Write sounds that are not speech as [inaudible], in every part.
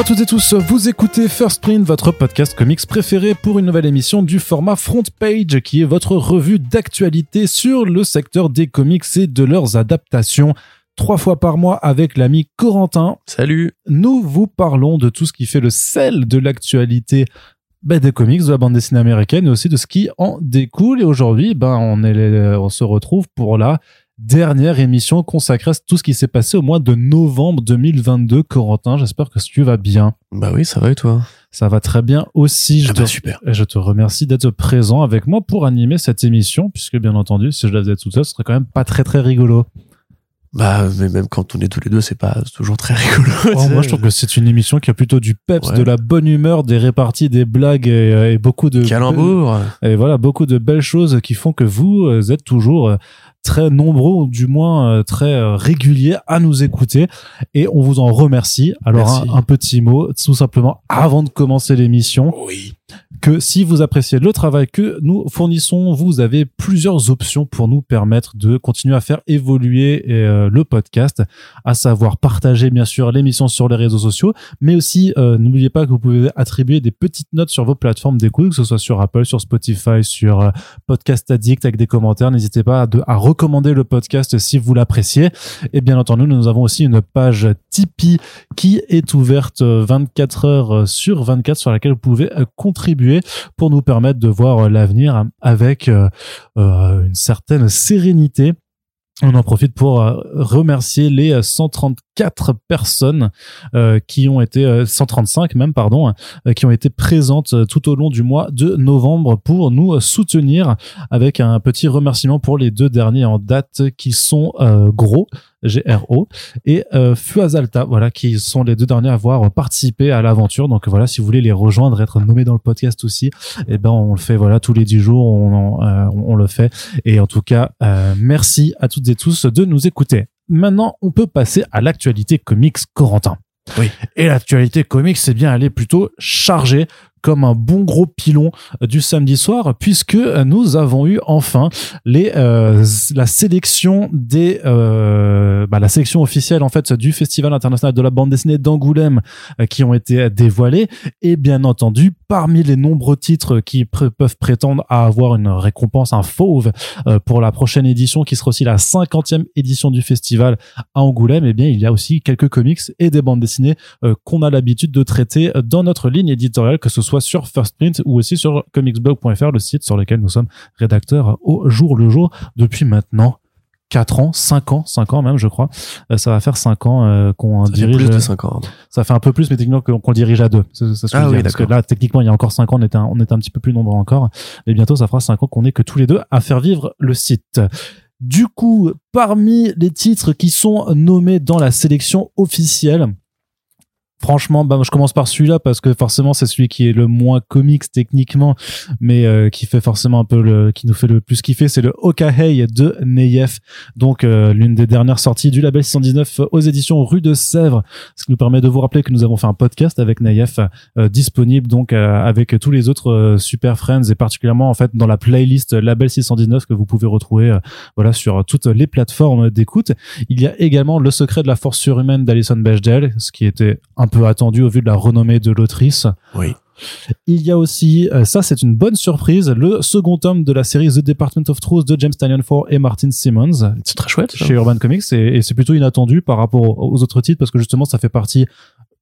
Bonjour à toutes et tous, vous écoutez First Print, votre podcast comics préféré pour une nouvelle émission du format Front Page, qui est votre revue d'actualité sur le secteur des comics et de leurs adaptations. Trois fois par mois avec l'ami Corentin, Salut nous vous parlons de tout ce qui fait le sel de l'actualité ben, des comics, de la bande dessinée américaine et aussi de ce qui en découle. Et aujourd'hui, ben, on, est, on se retrouve pour la dernière émission consacrée à tout ce qui s'est passé au mois de novembre 2022. Corentin, j'espère que tu vas bien. Bah oui, ça va et toi? Ça va très bien aussi. Je, Ah te, bah super. et je te remercie d'être présent avec moi pour animer cette émission, puisque bien entendu, si je la faisais tout seul, ce serait quand même pas très très rigolo. Bah mais même quand on est tous les deux, c'est pas toujours très rigolo. Oh, moi, je trouve que c'est une émission qui a plutôt du peps, Ouais. de la bonne humeur, des réparties, des blagues et, euh, et beaucoup de Calembour. Et voilà, beaucoup de belles choses qui font que vous euh, êtes toujours euh, très nombreux, ou du moins euh, très euh, réguliers à nous écouter. Et on vous en remercie. Alors, un, un petit mot, tout simplement, avant de commencer l'émission, Oui. Que si vous appréciez le travail que nous fournissons, vous avez plusieurs options pour nous permettre de continuer à faire évoluer euh, le podcast, à savoir partager bien sûr l'émission sur les réseaux sociaux, mais aussi euh, n'oubliez pas que vous pouvez attribuer des petites notes sur vos plateformes d'écoute, que ce soit sur Apple, sur Spotify, sur euh, Podcast Addict avec des commentaires. N'hésitez pas à, à recommander le podcast si vous l'appréciez. Et bien entendu, nous avons aussi une page Tipeee qui est ouverte euh, 24 heures sur 24 sur laquelle vous pouvez euh, pour nous permettre de voir euh, l'avenir avec euh, euh, une certaine sérénité. On en profite pour remercier les euh, 134 personnes euh, qui ont été euh, 135 même pardon euh, qui ont été présentes euh, tout au long du mois de novembre pour nous euh, soutenir avec un petit remerciement pour les deux derniers en date qui sont euh, Gros GRO et euh, Fuazalta voilà qui sont les deux derniers à avoir participé à l'aventure. Donc voilà si vous voulez les rejoindre être nommés dans le podcast aussi et ben on le fait voilà tous les 10 jours on, euh, on le fait. Et en tout cas euh, merci à toutes et tous de nous écouter maintenant on peut passer à l'actualité comics Corentin Oui. et l'actualité comics c'est bien elle est plutôt chargée comme un bon gros pilon euh, du samedi soir puisque euh, nous avons eu enfin les euh, la sélection des euh, bah, la sélection officielle en fait du Festival international de la bande dessinée d'Angoulême euh, qui ont été dévoilés et bien entendu parmi les nombreux titres qui peuvent prétendre à avoir une récompense un fauve pour la prochaine édition qui sera aussi la 50e édition du festival à Angoulême et bien il y a aussi quelques comics et des bandes dessinées qu'on a l'habitude de traiter dans notre ligne éditoriale que ce soit sur First Print ou aussi sur comicsblog.fr le site sur lequel nous sommes rédacteurs au jour le jour depuis maintenant 4 ans, 5 ans, 5 ans même je crois. Euh, ça va faire 5 ans euh, qu'on Ça fait dirige plus de 5 ans. ça fait un peu plus mais techniquement qu'on dirige à deux c'est c'est ce que Ah je veux oui, dire. parce que là techniquement il y a encore cinq ans on était un, on était un petit peu plus nombreux encore et bientôt ça fera cinq ans qu'on est que tous les deux à faire vivre le site du coup parmi les titres qui sont nommés dans la sélection officielle Franchement, bah, je commence par celui-là parce que forcément c'est celui qui est le moins comics techniquement, mais euh, qui fait forcément un peu le, qui nous fait le plus kiffer, c'est le Okahei de Neyef, donc euh, l'une des dernières sorties du label 619 aux éditions Rue de Sèvres, ce qui nous permet de vous rappeler que nous avons fait un podcast avec Neyef euh, disponible donc euh, avec tous les autres euh, super friends et particulièrement en fait dans la playlist label 619 que vous pouvez retrouver euh, voilà sur toutes les plateformes d'écoute. Il y a également Le secret de la force surhumaine d'Alison Bechdel, ce qui était un peu attendu au vu de la renommée de l'autrice. Oui. Il y a aussi, euh, ça c'est une bonne surprise, le second tome de la série The Department of Truth de James Tynion Ford et Martin Simmons C'est très chouette. ça. chez Urban Comics et, et c'est plutôt inattendu par rapport aux autres titres parce que justement ça fait partie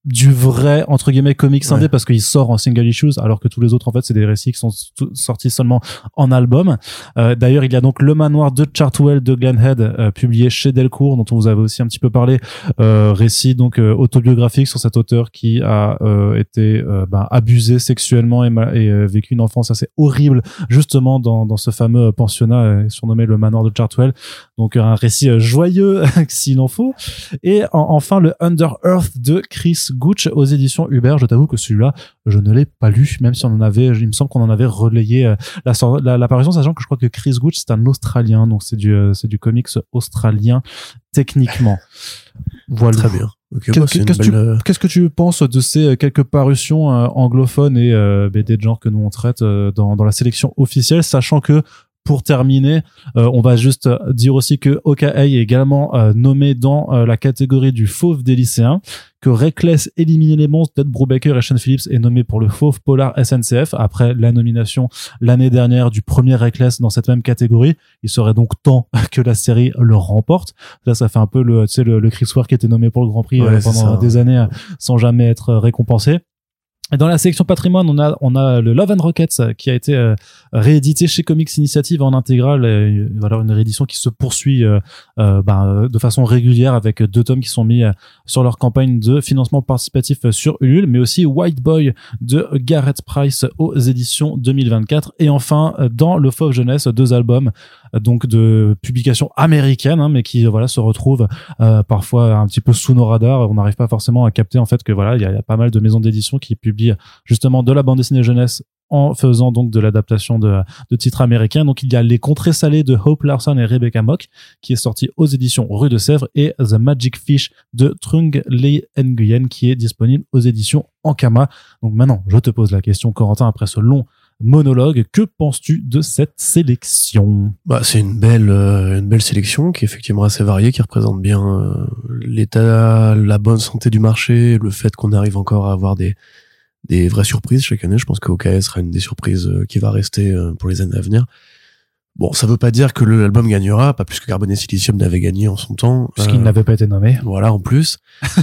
du vrai entre guillemets comics indé Ouais. parce qu'il sort en single issues alors que tous les autres en fait c'est des récits qui sont sortis seulement en album. Euh, D'ailleurs il y a donc Le Manoir de Chartwell de Glenn Head euh, publié chez Delcourt dont on vous avait aussi un petit peu parlé euh, récit donc euh, autobiographique sur cet auteur qui a euh, été euh, ben, abusé sexuellement et, et euh, vécu une enfance assez horrible justement dans, dans ce fameux pensionnat euh, surnommé le manoir de Chartwell donc un récit joyeux [laughs] s'il en faut et en- enfin le Under Earth de Chris Gooch aux éditions Hubert je t'avoue que celui-là je ne l'ai pas lu même si on en avait il me semble qu'on en avait relayé euh, la sor- la- l'apparition sachant que je crois que Chris Gooch c'est un Australien donc c'est du euh, c'est du comics australien techniquement. [laughs] Voilà. Très bien. Bah, que belle, euh, Qu'est-ce que tu penses de ces quelques parutions anglophones et euh, BD de genre que nous on traite dans, dans la sélection officielle, sachant que pour terminer, euh, on va juste dire aussi que OKA est également euh, nommé dans euh, la catégorie du fauve des lycéens, que Reckless éliminer les monstres, Ted Brubaker et Sean Phillips est nommé pour le fauve polar SNCF après la nomination l'année dernière du premier Reckless dans cette même catégorie. Il serait donc temps [laughs] que la série le remporte. Là, ça fait un peu le, tu sais, le, le Chris Ware qui était nommé pour le Grand Prix Ouais, pendant des années sans jamais être récompensé. Dans la sélection patrimoine, on a on le Love and Rockets euh, qui a été euh, réédité chez Comics Initiative en intégrale. Et, euh, une réédition qui se poursuit ben, de façon régulière avec deux tomes qui sont mis sur leur campagne de financement participatif sur Ulule, mais aussi White Boy de Garrett Price aux éditions 2024. Et enfin, dans le Fauve Jeunesse, deux albums donc de publication américaine, hein, mais qui voilà se retrouvent euh, parfois un petit peu sous nos radars. On n'arrive pas forcément à capter en fait que voilà il y, a- y a pas mal de maisons d'édition qui publient justement de la bande dessinée jeunesse en faisant donc de l'adaptation de, de titres américains. Donc il y a Les Contrées Salées de Hope Larson et Rebecca Mock qui est sorti aux éditions Rue de Sèvres et The Magic Fish de Trung Le Nguyen qui est disponible aux éditions Ankama. Donc maintenant, je te pose la question Corentin après ce long monologue, que penses-tu de cette sélection? Bah, c'est une belle, euh, une belle sélection qui est effectivement assez variée, qui représente bien euh, l'état, la bonne santé du marché, le fait qu'on arrive encore à avoir des, des vraies surprises chaque année. Je pense que OKS sera une des surprises euh, qui va rester euh, pour les années à venir. Bon, ça veut pas dire que l'album gagnera, pas plus que Carbone et Silicium n'avait gagné en son temps. Puisqu'il Euh, n'avait pas été nommé. Voilà, en plus.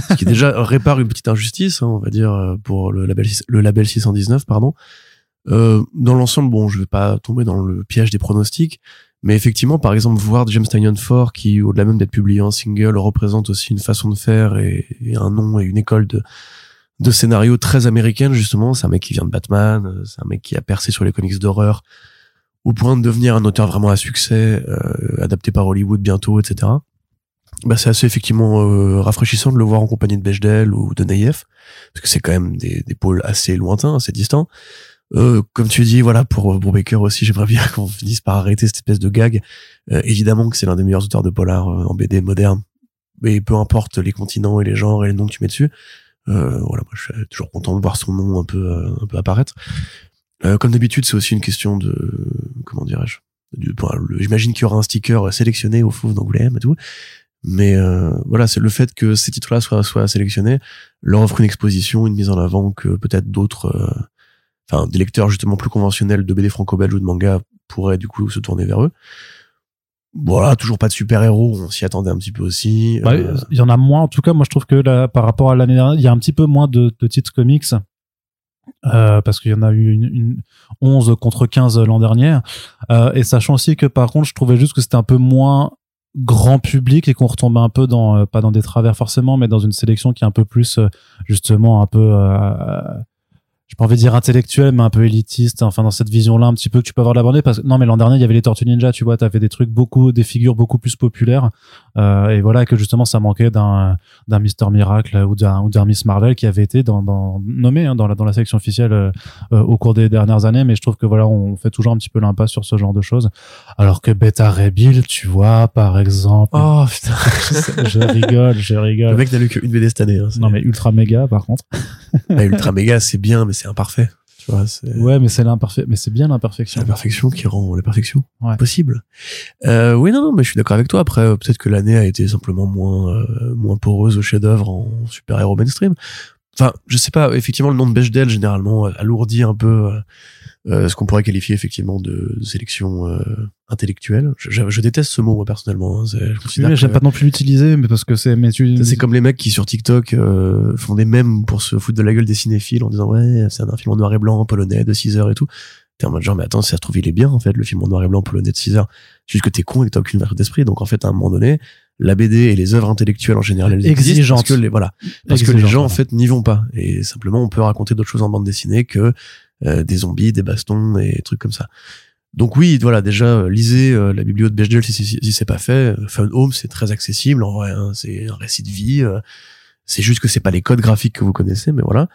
Ce qui déjà [laughs] répare une petite injustice, hein, on va dire, euh, pour le label, le label 619, pardon. Euh, dans l'ensemble, bon, je vais pas tomber dans le piège des pronostics, mais effectivement, par exemple, voir James Tynion Ford, qui, au-delà même d'être publié en single, représente aussi une façon de faire et, un nom et une école de, de scénario très américaine, justement. C'est un mec qui vient de Batman, euh, c'est un mec qui a percé sur les comics d'horreur, au point de devenir un auteur vraiment à succès, euh, adapté par Hollywood bientôt, etc. Bah, c'est assez effectivement euh, rafraîchissant de le voir en compagnie de Bechdel ou de Naïef, parce que c'est quand même des, des pôles assez lointains, assez distants. Euh, comme tu dis, voilà, pour, pour Baker aussi, j'aimerais bien [laughs] qu'on finisse par arrêter cette espèce de gag. Euh, évidemment que c'est l'un des meilleurs auteurs de polar euh, en BD moderne, mais peu importe les continents et les genres et les noms que tu mets dessus. Euh, voilà, moi je suis toujours content de voir son nom un peu, euh, un peu apparaître. Euh, comme d'habitude, c'est aussi une question de, comment dirais-je, bon, j'imagine qu'il y aura un sticker sélectionné au Fauve d'Angoulême et tout. Mais euh, voilà, c'est le fait que ces titres-là soient, soient sélectionnés leur offre une exposition, une mise en avant que peut-être d'autres, euh, enfin des lecteurs justement plus conventionnels de BD franco-belge ou de manga pourraient du coup se tourner vers eux. Voilà, toujours pas de super-héros, on s'y attendait un petit peu aussi. Bah, Euh, Il y en a moins. En tout cas, moi, je trouve que là, par rapport à l'année dernière, il y a un petit peu moins de, de titres comics. Euh, parce qu'il y en a eu une, une 11 contre 15 l'an dernier. Euh, et sachant aussi que par contre, je trouvais juste que c'était un peu moins grand public et qu'on retombait un peu dans, euh, pas dans des travers forcément, mais dans une sélection qui est un peu plus, euh, justement, un peu, euh, j'ai pas envie de dire intellectuel, mais un peu élitiste. Enfin, dans cette vision-là, un petit peu que tu peux avoir de la bande parce que non, mais l'an dernier, il y avait les Tortues Ninja, tu vois, t'avais des trucs beaucoup, des figures beaucoup plus populaires. Euh, et voilà que justement, ça manquait d'un, d'un Mister Miracle ou d'un, ou d'un Miss Marvel qui avait été dans, dans, nommé hein, dans, la, dans la sélection officielle euh, euh, au cours des dernières années. Mais je trouve que voilà, on fait toujours un petit peu l'impasse sur ce genre de choses. Alors que Beta Ray Bill, tu vois, par exemple. Oh putain, [laughs] je rigole, je le rigole. mec n'a lu qu'une BD cette année. Hein, Non, mais ultra méga, par contre. Bah, Ultra méga, c'est bien, mais c'est imparfait. Tu vois, Ouais, mais c'est l'imparfait, mais c'est bien l'imperfection. la perfection qui rend la perfection Ouais. possible. Euh, oui, non, non, mais je suis d'accord avec toi. Après, euh, peut-être que l'année a été simplement moins, euh, moins poreuse au chef-d'œuvre en super-héros mainstream. Enfin, je sais pas. Effectivement, le nom de Bechdel généralement euh, alourdit un peu euh, euh, ce qu'on pourrait qualifier effectivement de, de sélection euh, intellectuelle. Je, je- je déteste ce mot moi personnellement. hein. Je considère Oui, j'aime pas non plus l'utiliser, mais parce que c'est, mais tu, C'est comme les mecs qui sur TikTok euh, font des mèmes pour se foutre de la gueule des cinéphiles en disant ouais c'est un film en noir et blanc polonais de 6 heures et tout. T'es en mode genre mais attends si ça se trouve il est bien en fait le film en noir et blanc polonais de 6 heures. C'est juste que t'es con et que t'as aucune ouverture d'esprit. Donc en fait à un moment donné la BD et les œuvres intellectuelles en général elles existent Exigeantes. parce que les voilà parce que les gens en fait n'y vont pas et simplement on peut raconter d'autres choses en bande dessinée que euh, des zombies, des bastons et trucs comme ça. Donc oui, voilà, déjà euh, lisez euh, la bibliothèque de Bechdel si, si, si c'est pas fait. Euh, Fun Home, c'est très accessible en vrai, hein, c'est un récit de vie. euh, c'est juste que c'est pas les codes graphiques que vous connaissez, mais voilà.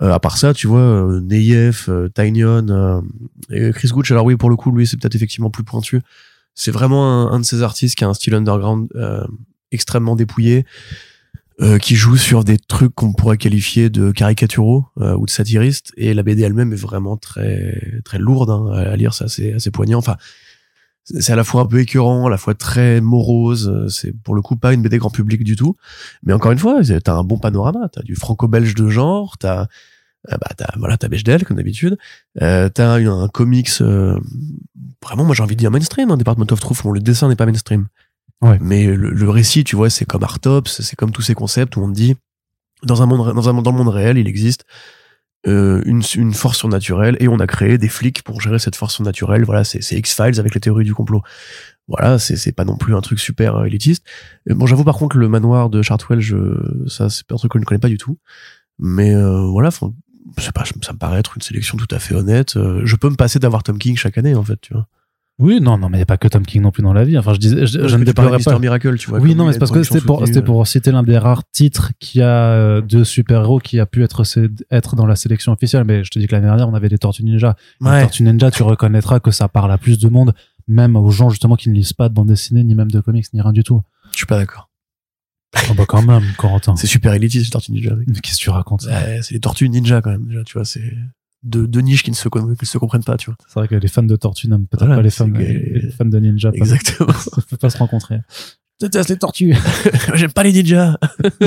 Euh, à part ça, tu vois, Neyef, euh, Tinyon et Chris Gooch. Alors oui, pour le coup, lui, c'est peut-être effectivement plus pointu. C'est vraiment un, un de ces artistes qui a un style underground euh, extrêmement dépouillé, euh, qui joue sur des trucs qu'on pourrait qualifier de caricaturaux euh, ou de satiristes. Et la BD elle-même est vraiment très très lourde hein, à lire, c'est assez, assez poignant. Enfin, c'est à la fois un peu écœurant, à la fois très morose. C'est pour le coup pas une BD grand public du tout. Mais encore une fois, t'as un bon panorama. T'as du franco-belge de genre, t'as bah t'as voilà t'as Bechdel comme d'habitude. Euh, t'as un, un comics euh, vraiment moi j'ai envie de dire mainstream hein, Department of Truth. Bon le dessin n'est pas mainstream. Ouais. mais le, le récit tu vois c'est comme Artops c'est comme tous ces concepts où on te dit dans un monde dans un dans le monde réel il existe euh, une, une force surnaturelle et on a créé des flics pour gérer cette force surnaturelle. Voilà c'est c'est X-Files avec les théories du complot. Voilà c'est c'est pas non plus un truc super euh, élitiste. Euh, bon j'avoue par contre le manoir de Chartwell je ça c'est un truc que je ne connais pas du tout. Mais euh, voilà faut- je sais pas, ça me paraît être une sélection tout à fait honnête. Euh, je peux me passer d'avoir Tom King chaque année, en fait, tu vois. Oui, non, non, mais il n'y a pas que Tom King non plus dans la vie. Enfin, je disais, je, je ne Mister pas. Miracle, tu vois. Oui, non, mais c'est parce que c'était pour, c'était pour citer l'un des rares titres qui a euh, de super-héros qui a pu être, être dans la sélection officielle. Mais je te dis que l'année dernière, on avait les Tortues Ninja. euh, Les. Tortues Ninja, tu reconnaîtras que ça parle à plus de monde, même aux gens justement qui ne lisent pas de bande dessinée, ni même de comics, ni rien du tout. Je suis pas d'accord. Oh bah quand même, Corentin. C'est super élitiste, les Tortues Ninja. Mais qu'est-ce que tu racontes Ouais, c'est les Tortues Ninja, quand même, déjà, tu vois. C'est deux, deux niches qui ne se, qui ne se comprennent pas, tu vois. C'est vrai que les fans de Tortues n'aiment peut-être Voilà, pas les fans, les fans de Ninja. pas- Exactement. [laughs] Ça peut pas se rencontrer. Déteste les tortues. [laughs] J'aime pas les ninjas.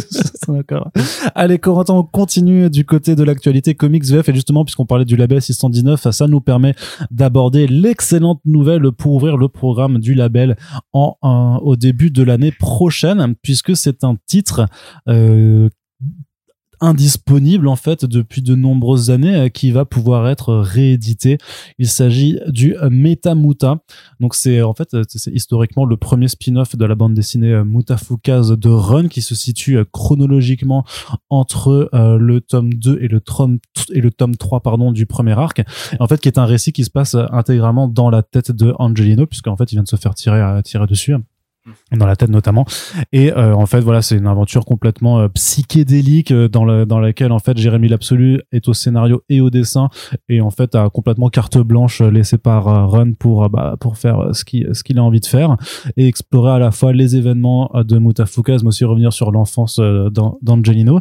[laughs] D'accord. Allez, Corentin, on continue du côté de l'actualité comics VF et justement, puisqu'on parlait du label 619, ça nous permet d'aborder l'excellente nouvelle pour ouvrir le programme du label en, en- au début de l'année prochaine, puisque c'est un titre euh, indisponible en fait depuis de nombreuses années euh, qui va pouvoir être réédité. Il s'agit du Metamuta. Donc c'est en fait euh, c'est historiquement le premier spin-off de la bande dessinée euh, Mutafukaz de Run qui se situe chronologiquement entre le tome 2 et le tome et le tome 3 pardon du premier arc. En fait qui est un récit qui se passe intégralement dans la tête de Angelino puisqu'en fait il vient de se faire tirer tirer dessus dans la tête notamment. Et euh, en fait voilà c'est une aventure complètement euh, psychédélique euh, dans le, dans laquelle en fait Jérémy l'absolu est au scénario et au dessin et en fait a complètement carte blanche euh, laissée par Run pour bah, pour faire ce qu'il ce qu'il a envie de faire et explorer à la fois les événements de Mutafukaz mais aussi revenir sur l'enfance d'An- d'Angelino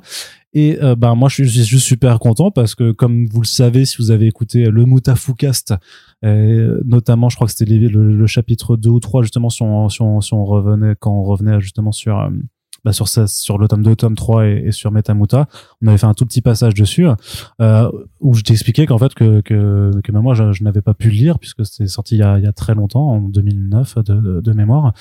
et euh, bah moi je suis, juste super content parce que comme vous le savez si vous avez écouté le Mutafukast euh, notamment je crois que c'était le chapitre 2 ou 3 justement si on, si on, si on revenait quand on revenait justement sur euh, bah, sur sur le tome 2, tome 3 et, et sur Metamuta, on avait fait un tout petit passage dessus euh, où je t'expliquais qu'en fait que que, que même moi je, je n'avais pas pu le lire puisque c'était sorti il y, a, il y a très longtemps en 2009 de, de, de mémoire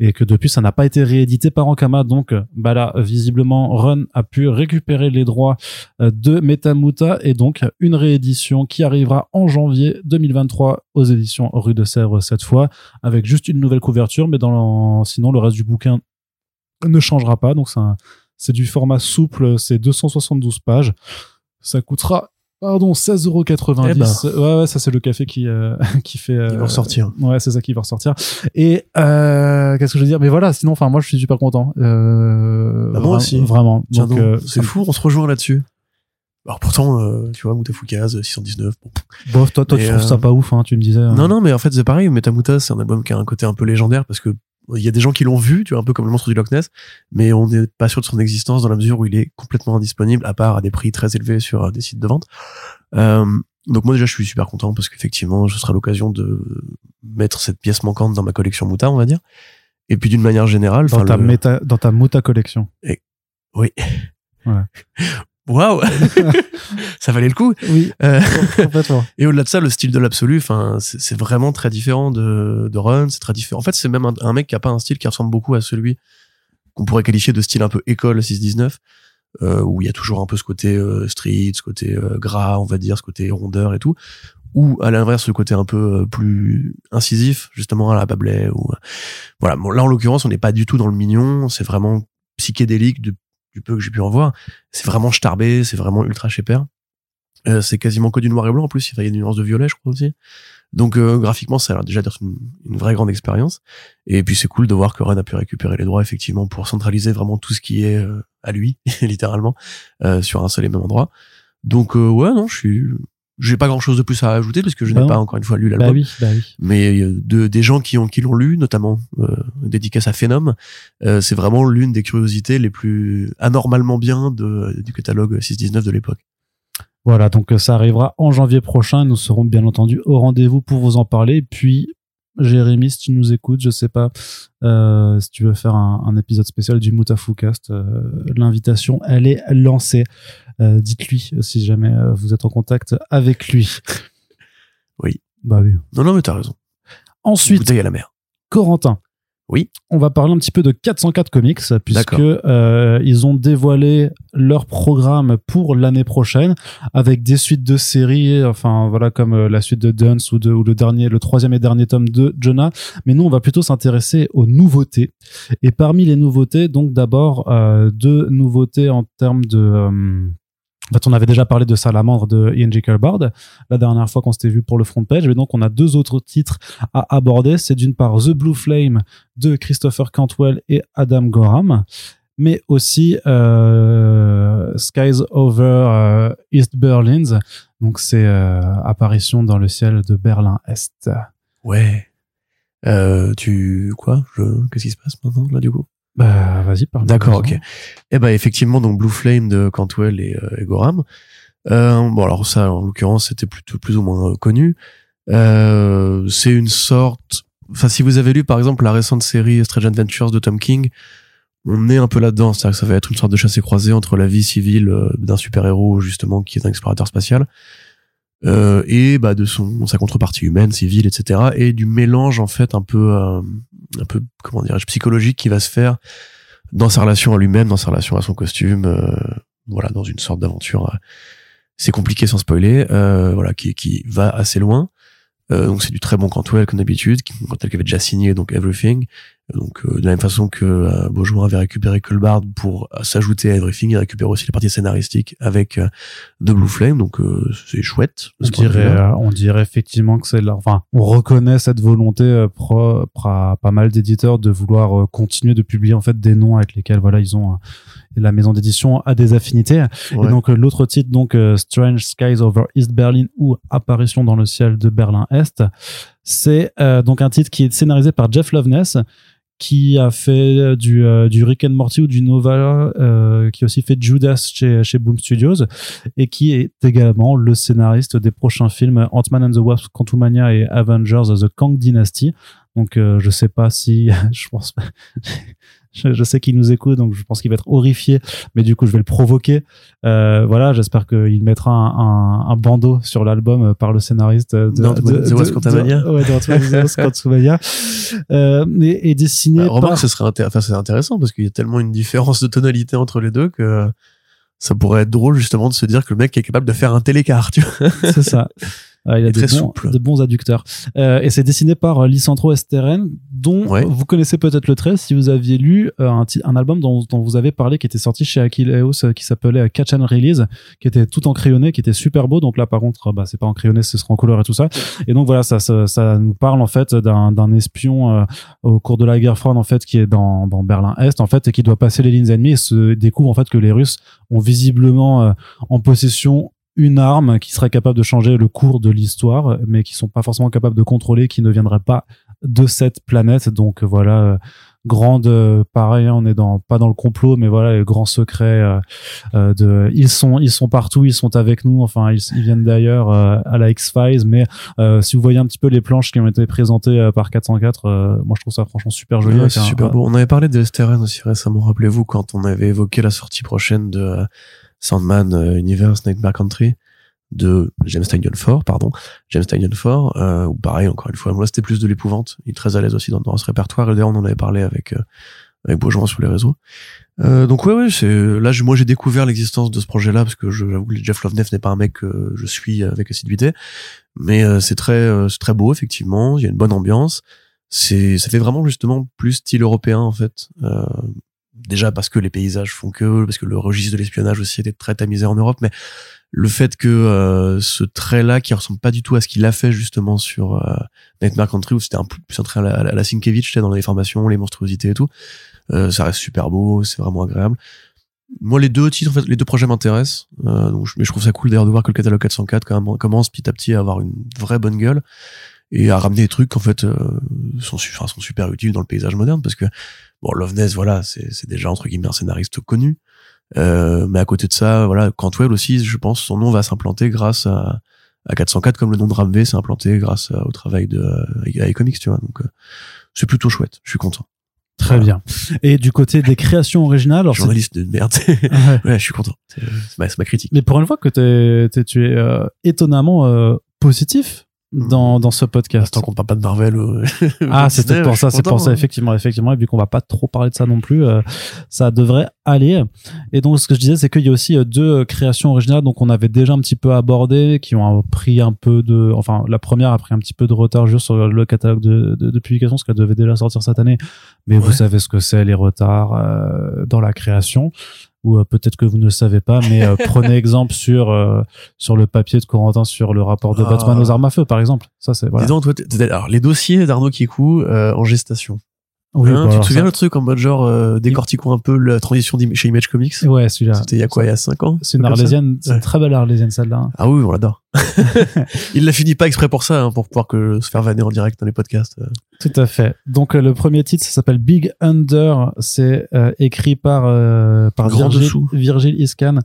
et que depuis ça n'a pas été réédité par Ankama. Donc bah là visiblement Run a pu récupérer les droits euh, de Metamuta et donc une réédition qui arrivera en janvier 2023 aux éditions Rue de Sèvres cette fois avec juste une nouvelle couverture mais dans sinon le reste du bouquin ne changera pas donc c'est un- c'est du format souple c'est 272 pages ça coûtera pardon 16,90 Eh ben. ouais ouais ça c'est le café qui euh, [laughs] qui fait Ils vont euh, ressortir. Ouais, c'est ça qui va ressortir. Et euh, qu'est-ce que je veux dire? Mais voilà, sinon, enfin, moi, je suis super content. Euh, Bah, moi aussi. Vraiment. Tiens Donc, euh, c'est fou, on se rejoint là-dessus. Alors pourtant, euh, tu vois, Mutafukaz, 619. Bon. bof, toi, toi, tu trouves euh, ça pas ouf, hein, tu me disais. euh. Non, non, mais en fait, c'est pareil. Metamuta, c'est un album qui a un côté un peu légendaire parce que il y a des gens qui l'ont vu, tu vois, un peu comme le monstre du Loch Ness, mais on n'est pas sûr de son existence dans la mesure où il est complètement indisponible, à part à des prix très élevés sur euh, des sites de vente. Euh, donc moi déjà, je suis super content parce qu'effectivement, ce sera l'occasion de mettre cette pièce manquante dans ma collection Muta, on va dire. Et puis d'une manière générale, dans, ta le- méta, dans ta Muta collection. oui. Ouais. [laughs] Waouh, [laughs] ça valait le coup. Oui, Euh, complètement. [laughs] Et au-delà de ça, le style de l'absolu, enfin, c'est vraiment très différent de, de Run, c'est très différent. En fait, c'est même un, un mec qui a pas un style qui ressemble beaucoup à celui qu'on pourrait qualifier de style un peu école 619, euh, où il y a toujours un peu ce côté euh, street, ce côté euh, gras, on va dire, ce côté rondeur et tout. Ou à l'inverse, le côté un peu euh, plus incisif, justement à la Babelais. Ou, euh, voilà. Bon, là, en l'occurrence, on n'est pas du tout dans le mignon, c'est vraiment psychédélique du, du peu que j'ai pu en voir. C'est vraiment starbé, c'est vraiment ultra shaper. Euh, c'est quasiment que du noir et blanc en plus. Il y a des nuances de violet, je crois aussi. Donc euh, graphiquement, ça a l'air déjà d'être une, une vraie grande expérience. Et puis c'est cool de voir que Ren a pu récupérer les droits effectivement pour centraliser vraiment tout ce qui est euh, à lui, [laughs] littéralement, euh, sur un seul et même endroit. Donc euh, ouais, non, je suis, j'ai pas grand chose de plus à ajouter parce que je Bah n'ai non. pas encore une fois lu Bah l'album. oui, bah oui. Mais euh, de des gens qui ont qui l'ont lu, notamment euh, dédicace à Phenom, euh, c'est vraiment l'une des curiosités les plus anormalement bien de, du catalogue 619 de l'époque. Voilà, donc euh, ça arrivera en janvier prochain. Nous serons bien entendu au rendez-vous pour vous en parler. Puis, Jérémy, si tu nous écoutes, je sais pas euh, si tu veux faire un, un épisode spécial du Moutafoukast, euh, l'invitation, elle est lancée. Euh, Dites-lui si jamais euh, vous êtes en contact avec lui. Oui. Bah oui. Non, non, mais t'as raison. Ensuite, à la mer. Corentin. Oui. On va parler un petit peu de 404 Comics puisque euh, ils ont dévoilé leur programme pour l'année prochaine avec des suites de séries, enfin voilà comme euh, la suite de Dunce ou, de, ou le dernier, le troisième et dernier tome de Jonah. Mais nous, on va plutôt s'intéresser aux nouveautés. Et parmi les nouveautés, donc d'abord euh, deux nouveautés en termes de euh, on avait déjà parlé de Salamandre de Ian J. Bard la dernière fois qu'on s'était vu pour le front page. Mais donc, on a deux autres titres à aborder. C'est d'une part The Blue Flame de Christopher Cantwell et Adam Gorham, mais aussi euh, Skies Over euh, East Berlin. Donc, c'est euh, apparition dans le ciel de Berlin-Est. Ouais. Euh, tu quoi? Je qu'est-ce qui se passe maintenant là du coup? Bah, vas-y, parle. D'accord, ok. Eh ben effectivement donc Blue Flame de Cantwell et, euh, et Gorham. Euh, bon alors ça en l'occurrence c'était plutôt plus ou moins euh, connu. Euh, c'est une sorte. Enfin si vous avez lu par exemple la récente série Strange Adventures de Tom King, on est un peu là-dedans. C'est-à-dire que ça va être une sorte de chassé croisé entre la vie civile euh, d'un super-héros justement qui est un explorateur spatial euh, et bah de son sa contrepartie humaine, civile, etc. Et du mélange en fait un peu euh, un peu comment dirais-je psychologique qui va se faire dans sa relation à lui-même, dans sa relation à son costume, euh, voilà, dans une sorte d'aventure. euh, c'est compliqué sans spoiler, euh, voilà, qui qui va assez loin. Donc c'est du très bon Cantwell comme d'habitude, Cantwell qui avait déjà signé donc Everything. Donc euh, de la même façon que euh, Beaujour avait récupéré Culbard pour euh, s'ajouter à Everything, il récupère aussi les parties scénaristiques avec euh, The Blue Flame, donc euh, c'est chouette. On dirait, euh, on dirait effectivement que c'est là. Enfin, on reconnaît cette volonté euh, propre à pas mal d'éditeurs de vouloir continuer de publier en fait des noms avec lesquels voilà ils ont euh, la maison d'édition a des affinités. Ouais. Et donc l'autre titre donc Strange Skies Over East Berlin ou Apparition dans le ciel de Berlin Est, c'est euh, donc un titre qui est scénarisé par Jeff Loveness qui a fait euh, du, euh, du Rick and Morty ou du Nova, euh, qui a aussi fait Judas chez, chez Boom Studios, et qui est également le scénariste des prochains films Ant-Man and the Wasp, Quantumania et Avengers The Kang Dynasty. Donc euh, je sais pas si, [laughs] je pense, je, je sais qu'il nous écoute, donc je pense qu'il va être horrifié, mais du coup je vais le provoquer. Euh, voilà, j'espère qu'il mettra un, un, un bandeau sur l'album euh, par le scénariste de, Quantumania. de- Ouais. [laughs] Euh, et, et dessiné Bah, remarque, par... ce serait enfin, intéressant parce qu'il y a tellement une différence de tonalité entre les deux que ça pourrait être drôle justement de se dire que le mec est capable de faire un télécar, tu vois. C'est ça. [laughs] Ah, il a des très bons, souple. des bons adducteurs. Euh, et c'est dessiné par euh, Lisandro Esteren, dont Ouais. vous connaissez peut-être le trait si vous aviez lu euh, un, album dont, dont vous avez parlé qui était sorti chez Achilleos euh, qui s'appelait Catch and Release, qui était tout en crayonné, qui était super beau. Donc là, par contre, bah, c'est pas en crayonné, ce sera en couleur et tout ça. Et donc voilà, ça, ça, ça nous parle en fait d'un d'un espion euh, au cours de la guerre froide en fait qui est dans, dans Berlin Est en fait et qui doit passer les lignes ennemies et se découvre en fait que les Russes ont visiblement euh, en possession une arme qui serait capable de changer le cours de l'histoire, mais qui sont pas forcément capables de contrôler, qui ne viendrait pas de cette planète. Donc voilà, euh, grande, euh, pareil, hein, on est dans pas dans le complot, mais voilà, le grand secret euh, de, ils sont, ils sont partout, ils sont avec nous. Enfin, ils, ils viennent d'ailleurs à la X Files, mais euh, si vous voyez un petit peu les planches qui ont été présentées par 404, euh, moi je trouve ça franchement super joli. Ouais, c'est un- super beau. On avait parlé de Steren aussi récemment, rappelez-vous, quand on avait évoqué la sortie prochaine de Sandman euh, Universe Nightmare Country de James Tynion Ford, pardon, James Tynion Ford, euh, ou pareil, encore une fois, moi c'était plus de l'épouvante, il est très à l'aise aussi dans, dans ce répertoire, et d'ailleurs on en avait parlé avec euh, avec Beaujean sur les réseaux. Euh, donc ouais, ouais, c'est là, moi j'ai découvert l'existence de ce projet-là parce que j'avoue que Jeff Loveness n'est pas un mec que je suis avec assiduité, mais euh, c'est très, euh, c'est très beau effectivement. Il y a une bonne ambiance. C'est, ça fait vraiment justement plus style européen en fait. Déjà parce que les paysages font que, parce que le registre de l'espionnage aussi était très tamisé en Europe, mais le fait que euh, ce trait-là qui ressemble pas du tout à ce qu'il a fait justement sur euh, Nightmare Country où c'était un peu plus un trait à la, à la Sienkiewicz, dans les formations, les monstruosités et tout, euh, ça reste super beau, c'est vraiment agréable. Moi, les deux titres, en fait, les deux projets m'intéressent. Euh, donc, mais je trouve ça cool d'ailleurs de voir que le catalogue 404 quand même, commence petit à petit à avoir une vraie bonne gueule et à ramener des trucs en fait euh, sont, enfin, sont super utiles dans le paysage moderne parce que bon, Loveness, voilà, c'est c'est déjà entre guillemets un scénariste connu. Euh, mais à côté de ça, voilà, Cantwell aussi, je pense, son nom va s'implanter grâce à, à 404 comme le nom de Ramvé s'est implanté grâce au travail de euh, Comics, tu vois. Donc euh, c'est plutôt chouette. Je suis content. Très bien. Et du côté des créations originales, alors journaliste de merde. [laughs] ouais. je suis content. C'est ma, ma, critique. Mais pour une fois que t'es, tu es euh, étonnamment euh, positif dans, dans ce podcast. Tant qu'on parle pas de Marvel. [laughs] Ah, c'est peut-être pour ça, c'est pour ça, effectivement, effectivement. Et vu qu'on va pas trop parler de ça non plus, euh, ça devrait aller. Et donc, ce que je disais, c'est qu'il y a aussi euh, deux créations originales, donc on avait déjà un petit peu abordé, qui ont pris un peu de, enfin, la première a pris un petit peu de retard juste sur le catalogue de, de, de publication, parce qu'elle devait déjà sortir cette année. Mais vous savez ce que c'est, les retards euh, dans la création ou euh, peut-être que vous ne le savez pas, mais euh, [laughs] prenez exemple sur euh, sur le papier de Corentin sur le rapport de Batman ah. aux armes à feu, par exemple. Ça c'est voilà. toi, alors les dossiers d'Arnaud Kikou en gestation. Oui, hein, tu te souviens le truc en mode genre euh, décortiquons un peu la transition chez Image Comics? Ouais, celui-là. C'était il y a quoi Il y a 5 ans? C'est une arlésienne, c'est une très belle arlésienne celle-là. Hein. Ah oui, on l'adore. [laughs] il l'a fini pas exprès pour ça, hein, pour pouvoir que se faire vanner en direct dans les podcasts. Tout à fait. Donc euh, le premier titre, ça s'appelle Big Under. C'est euh, écrit par euh, par Virgil, Virgil, Iscan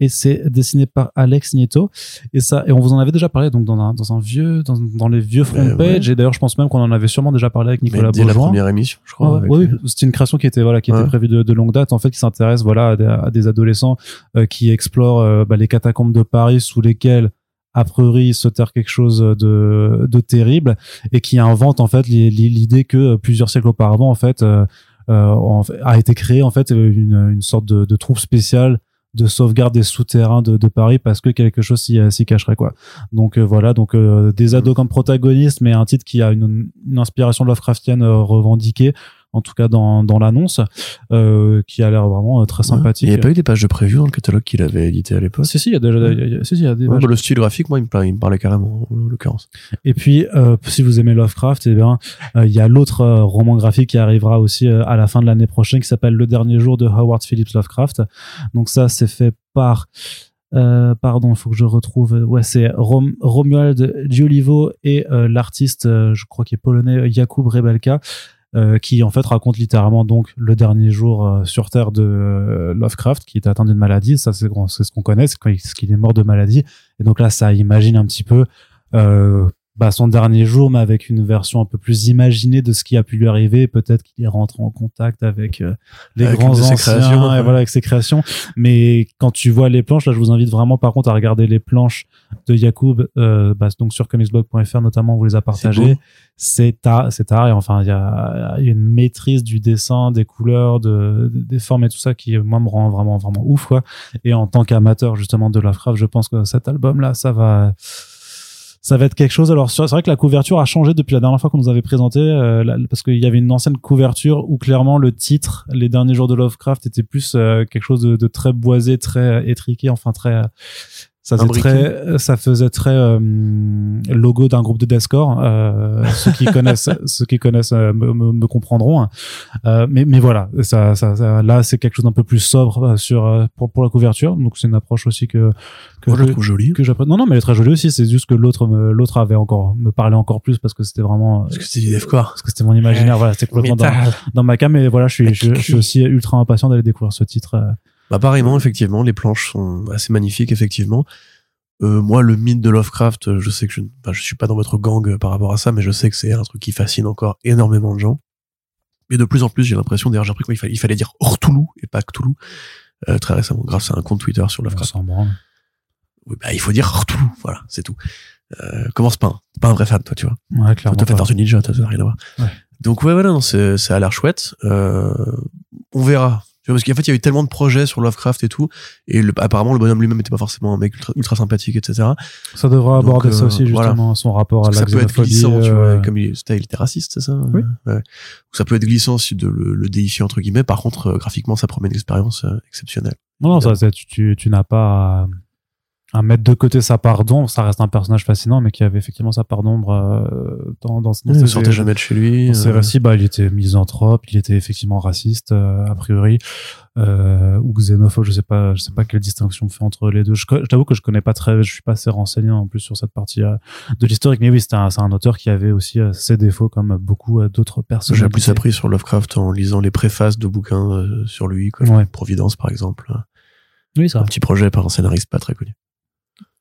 et c'est dessiné par Alex Nieto. Et ça, et on vous en avait déjà parlé donc dans un dans un vieux dans, dans les vieux front page. Et d'ailleurs, je pense même qu'on en avait sûrement déjà parlé avec Nicolas Dès la première émission, je crois. oui, c'était une création qui était voilà qui était prévue de, de, longue date en fait, qui s'intéresse voilà à des, adolescents qui explorent bah, les catacombes de Paris sous lesquelles a priori se taire quelque chose de, de terrible et qui invente en fait l'idée que plusieurs siècles auparavant en fait euh, euh a été créé en fait une, une sorte de, de troupe spéciale de sauvegarde des souterrains de, de, Paris parce que quelque chose s'y cacherait quoi. Donc euh, voilà, donc euh, des ados comme protagonistes, mais un titre qui a une, une inspiration Lovecraftienne revendiquée en tout cas dans, dans l'annonce, euh, qui a l'air vraiment euh, très sympathique. Il n'y a pas eu des pages de preview dans le catalogue qu'il avait édité à l'époque Si, si, il y a déjà si, si, il y a des bah, Le style graphique, moi, il me parlait, il me parlait carrément, en l'occurrence. Et puis, euh, si vous aimez Lovecraft, eh bien, euh, il y a l'autre roman graphique qui arrivera aussi à la fin de l'année prochaine, qui s'appelle Le Dernier Jour de Howard Phillips Lovecraft. Donc ça, c'est fait par... Euh, pardon, il faut que je retrouve. Ouais, c'est Rom Romuald Giolivo et l'artiste, je crois qu'il est polonais, Jakub Rebelka. Euh, qui en fait raconte littéralement donc le dernier jour euh, sur Terre de euh, Lovecraft, qui est atteint d'une maladie. Ça, c'est ce qu'on connaît, c'est qu'il est mort de maladie. Et donc là, ça imagine un petit peu bah, son dernier jour, mais avec une version un peu plus imaginée de ce qui a pu lui arriver. Peut-être qu'il est rentré en contact avec les grands anciens, et voilà, avec ses créations. Mais quand tu vois les planches, là, je vous invite vraiment, par contre, à regarder les planches de Yacoub, euh, bah, donc sur comicsblog.fr notamment, on vous les a partagées. C'est tard, c'est tard, et enfin, il y a, y a, une maîtrise du dessin, des couleurs, de, des formes et tout ça qui, moi, me rend vraiment, vraiment ouf, quoi. Et en tant qu'amateur, justement, de Lovecraft, je pense que cet album-là, ça va, ça va être quelque chose. Alors c'est vrai que la couverture a changé depuis la dernière fois qu'on nous avait présenté, euh, parce qu'il y avait une ancienne couverture où clairement le titre, les derniers jours de Lovecraft, était plus euh, quelque chose de, de, très boisé, très étriqué, enfin très ça faisait très, ça faisait très euh, logo d'un groupe de deathcore. Euh, [laughs] ceux qui connaissent, ceux qui connaissent euh, me, me, comprendront. Euh, mais, mais voilà, ça, ça, là c'est quelque chose d'un peu plus sobre euh, sur pour, pour la couverture. Donc c'est une approche aussi que que je trouve jolie. Que j'apprends. Non non, mais elle est très jolie aussi. C'est juste que l'autre l'autre avait encore me parlait encore plus parce que c'était vraiment parce que c'était du deathcore. Parce que c'était mon imaginaire. Voilà, c'était complètement dans, dans, ma cam. Mais voilà, je suis je, je, suis aussi ultra impatient d'aller découvrir ce titre. Bah pareillement, effectivement, les planches sont assez magnifiques, effectivement. Euh, moi, le mythe de Lovecraft, je sais que je, enfin, je suis pas dans votre gang par rapport à ça, mais je sais que c'est un truc qui fascine encore énormément de gens. Et de plus en plus, j'ai l'impression, d'ailleurs, j'ai appris qu'il fallait, il fallait dire Ortulu et pas Cthulhu, euh, très récemment, grâce à un compte Twitter sur Lovecraft. Oui, bah, il faut dire Ortulu, voilà, c'est tout. Euh, commence pas, hein. pas un vrai fan, toi, tu vois. Ouais, clairement. Toi, Tortue Ninja, t'as rien à voir. Ouais. Donc, ouais, voilà, non, c'est, ça a l'air chouette. Euh, on verra parce qu'en fait, il y a eu tellement de projets sur Lovecraft et tout, et le, apparemment, le bonhomme lui-même n'était pas forcément un mec ultra, sympathique, etc. Ça devrait aborder ça euh, aussi, justement, son rapport à la Ça peut être glissant, tu vois, euh, comme il, il était raciste, c'est ça Oui. Ouais. Ou ça peut être glissant si de le, le déifier, entre guillemets. Par contre, euh, graphiquement, ça promet une expérience exceptionnelle. Non, non, ça, tu, tu, tu n'as pas à mettre de côté sa part d'ombre, ça reste un personnage fascinant, mais qui avait effectivement sa part d'ombre euh, dans, dans, dans il ne sortait jamais de chez lui. Dans ses euh. récits, bah, il était misanthrope, il était effectivement raciste euh, a priori, euh, ou xénophobe. Je sais pas, je sais pas quelle distinction fait entre les deux. Je, je t'avoue que je connais pas très, je suis pas assez renseigné en plus sur cette partie de l'historique, mais oui, c'est un, un, auteur qui avait aussi ses défauts comme beaucoup d'autres personnes. J'ai plus appris sur Lovecraft en lisant les préfaces de bouquins sur lui, quoi. Providence par exemple. Oui, ça. Un petit projet par un scénariste pas très connu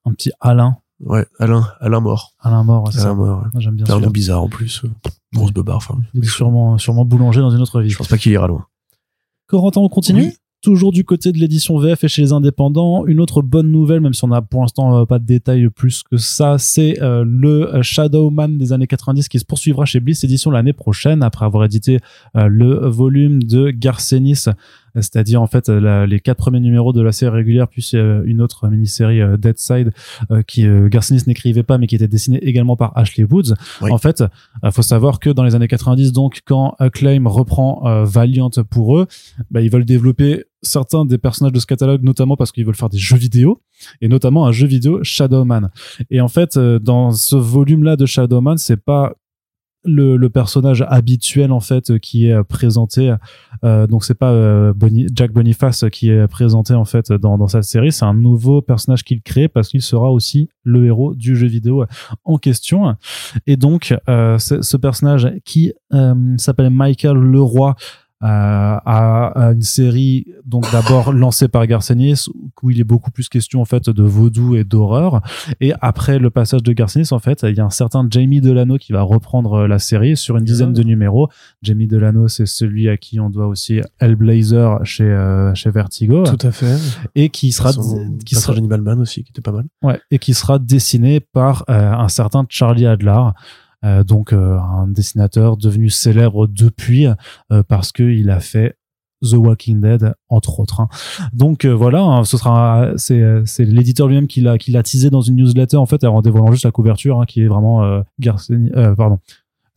un petit Alain Ouais, Alain, Alain Mort. Alain Mort, ouais, c'est Alain ça. Mort, ouais. J'aime bien C'est un nom bizarre en plus. euh, Grosse beubare, enfin. Sûrement, sûrement boulanger dans une autre vie. Je pense pas qu'il ira loin. Corentin, on continue Oui. Toujours du côté de l'édition VF et chez les indépendants, une autre bonne nouvelle, même si on n'a pour l'instant euh, pas de détails plus que ça, c'est euh, le Shadowman des années 90 qui se poursuivra chez Bliss Édition l'année prochaine après avoir édité euh, le volume de Garcenis, c'est-à-dire en fait euh, la- les quatre premiers numéros de la série régulière puis euh, une autre mini-série euh, Deadside euh, qui Garcenis n'écrivait pas mais qui était dessinée également par Ashley Woods. Oui. En fait, il faut savoir que dans les années 90, donc quand Acclaim reprend Valiant pour eux, bah, ils veulent développer certains des personnages de ce catalogue, notamment parce qu'ils veulent faire des jeux vidéo, et notamment un jeu vidéo Shadowman. Et en fait, dans ce volume-là de Shadowman, c'est pas le, le personnage habituel en fait euh, qui est euh, présenté euh, donc c'est pas euh, Jack Boniface qui est présenté en fait dans, dans cette série. C'est un nouveau personnage qu'il crée parce qu'il sera aussi le héros du jeu vidéo en question. Et donc euh, ce, personnage qui euh, s'appelle Michael Leroy euh, à, à une série donc d'abord [laughs] lancée par Garcenis où il est beaucoup plus question en fait de vaudou et d'horreur et après le passage de Garcenis en fait il y a un certain Jamie Delano qui va reprendre euh, la série sur une dizaine de numéros Jamie Delano c'est celui à qui on doit aussi Hellblazer chez euh, chez Vertigo Tout à fait. et qui sera qui sera Animal Man aussi, qui était pas mal. Ouais, et qui sera dessiné par euh, un certain Charlie Adler, euh, donc euh, un dessinateur devenu célèbre depuis euh, parce que il a fait The Walking Dead entre autres. hein. Donc euh, voilà, hein, ce sera c'est c'est l'éditeur lui-même qui l'a qui l'a teasé dans une newsletter en fait en dévoilant juste la couverture hein, qui est vraiment euh, euh, pardon.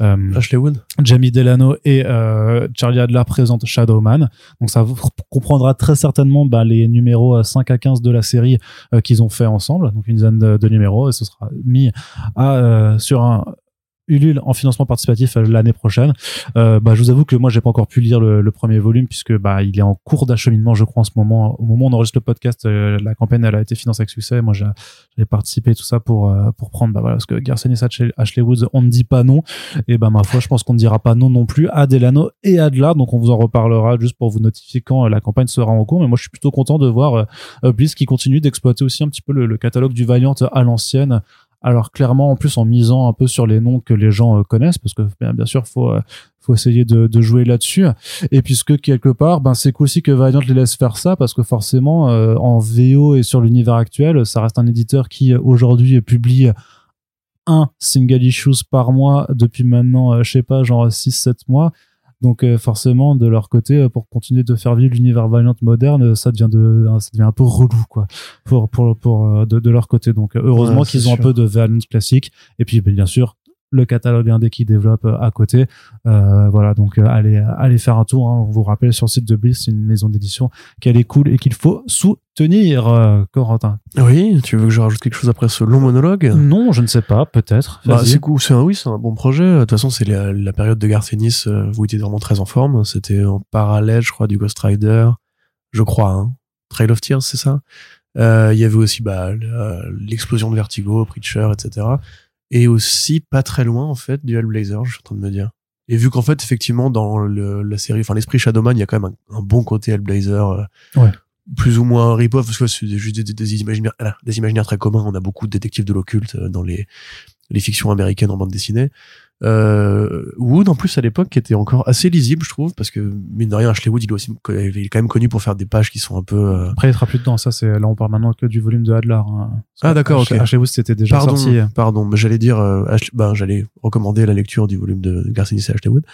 Euh, Ashley Wood. Jamie Delano et euh, Charlie Adler présentent Shadowman. Donc ça vous comprendra très certainement bah, les numéros euh, 5 à 15 de la série euh, qu'ils ont fait ensemble, donc une dizaine de, de numéros, et ce sera mis à, euh, sur un Ulule en financement participatif euh, l'année prochaine. Euh, bah, je vous avoue que moi j'ai pas encore pu lire le, le premier volume puisque bah il est en cours d'acheminement je crois en ce moment. Au moment où on enregistre le podcast, euh, la campagne elle a été financée avec succès. Moi j'ai participé tout ça pour euh, pour prendre bah voilà parce que Garcenis Ashley, Ashley Woods on ne dit pas non et ben ma foi je pense qu'on ne dira pas non non plus à Delano et à Adla donc on vous en reparlera juste pour vous notifier quand la campagne sera en cours mais moi je suis plutôt content de voir Bliss qui continue d'exploiter aussi un petit peu le, le catalogue du Valiant à l'ancienne alors clairement en plus en misant un peu sur les noms que les gens euh, connaissent parce que bien, sûr faut euh, faut essayer de, jouer là-dessus. Et puisque quelque part ben c'est cool aussi que Valiant les laisse faire ça parce que forcément euh, en VO et sur l'univers actuel ça reste un éditeur qui aujourd'hui publie un single issues par mois depuis maintenant je sais pas genre 6 7 mois donc euh, forcément de leur côté euh, pour continuer de faire vivre l'univers Valiant moderne euh, ça devient de ça devient un peu relou quoi. Pour pour pour de, de leur côté. Donc heureusement Ouais, qu'ils ont un peu de Valiant classique. Et puis bien sûr le catalogue indé qui développe euh, à côté Euh, voilà donc euh, allez allez faire un tour hein. on vous rappelle sur le site de Bliss c'est une maison d'édition qu'elle est cool et qu'il faut soutenir euh, Corentin Oui, tu veux que je rajoute quelque chose après ce long monologue? Non je ne sais pas peut-être Bah, c'est cool, c'est un oui, c'est un bon projet. De toute façon, c'est la, la période de Garcenis où il était vraiment très en forme. C'était en parallèle, je crois, du Ghost Rider, je crois. Hein. Trail of Tears, c'est ça? Euh, Il y avait aussi bah, l'explosion de Vertigo, Preacher, etc. Et aussi pas très loin en fait du Hellblazer, je suis en train de me dire. Et vu qu'en fait, effectivement, dans le- la série, enfin l'esprit Shadowman, il y a quand même un, un bon côté Hellblazer. euh, Ouais. Plus ou moins rip-off, parce que c'est juste des, des- des imaginaires, des imaginaires très communs. On a beaucoup de détectives de l'occulte euh, dans les, les fictions américaines en bande dessinée. Euh, Wood, en plus, à l'époque, qui était encore assez lisible, je trouve, parce que, mine de rien, Ashley Wood, il est, aussi, il est quand même connu pour faire des pages qui sont un peu... euh, Après, il sera plus dedans. Ça, c'est là, on parle maintenant que du volume de Adler. hein. Ah, d'accord, Ashley- ok. Ashley Wood, c'était déjà pardon, sorti. pardon, mais j'allais dire, euh, ben, j'allais recommander la lecture du volume de Garcinis et Ashley Wood.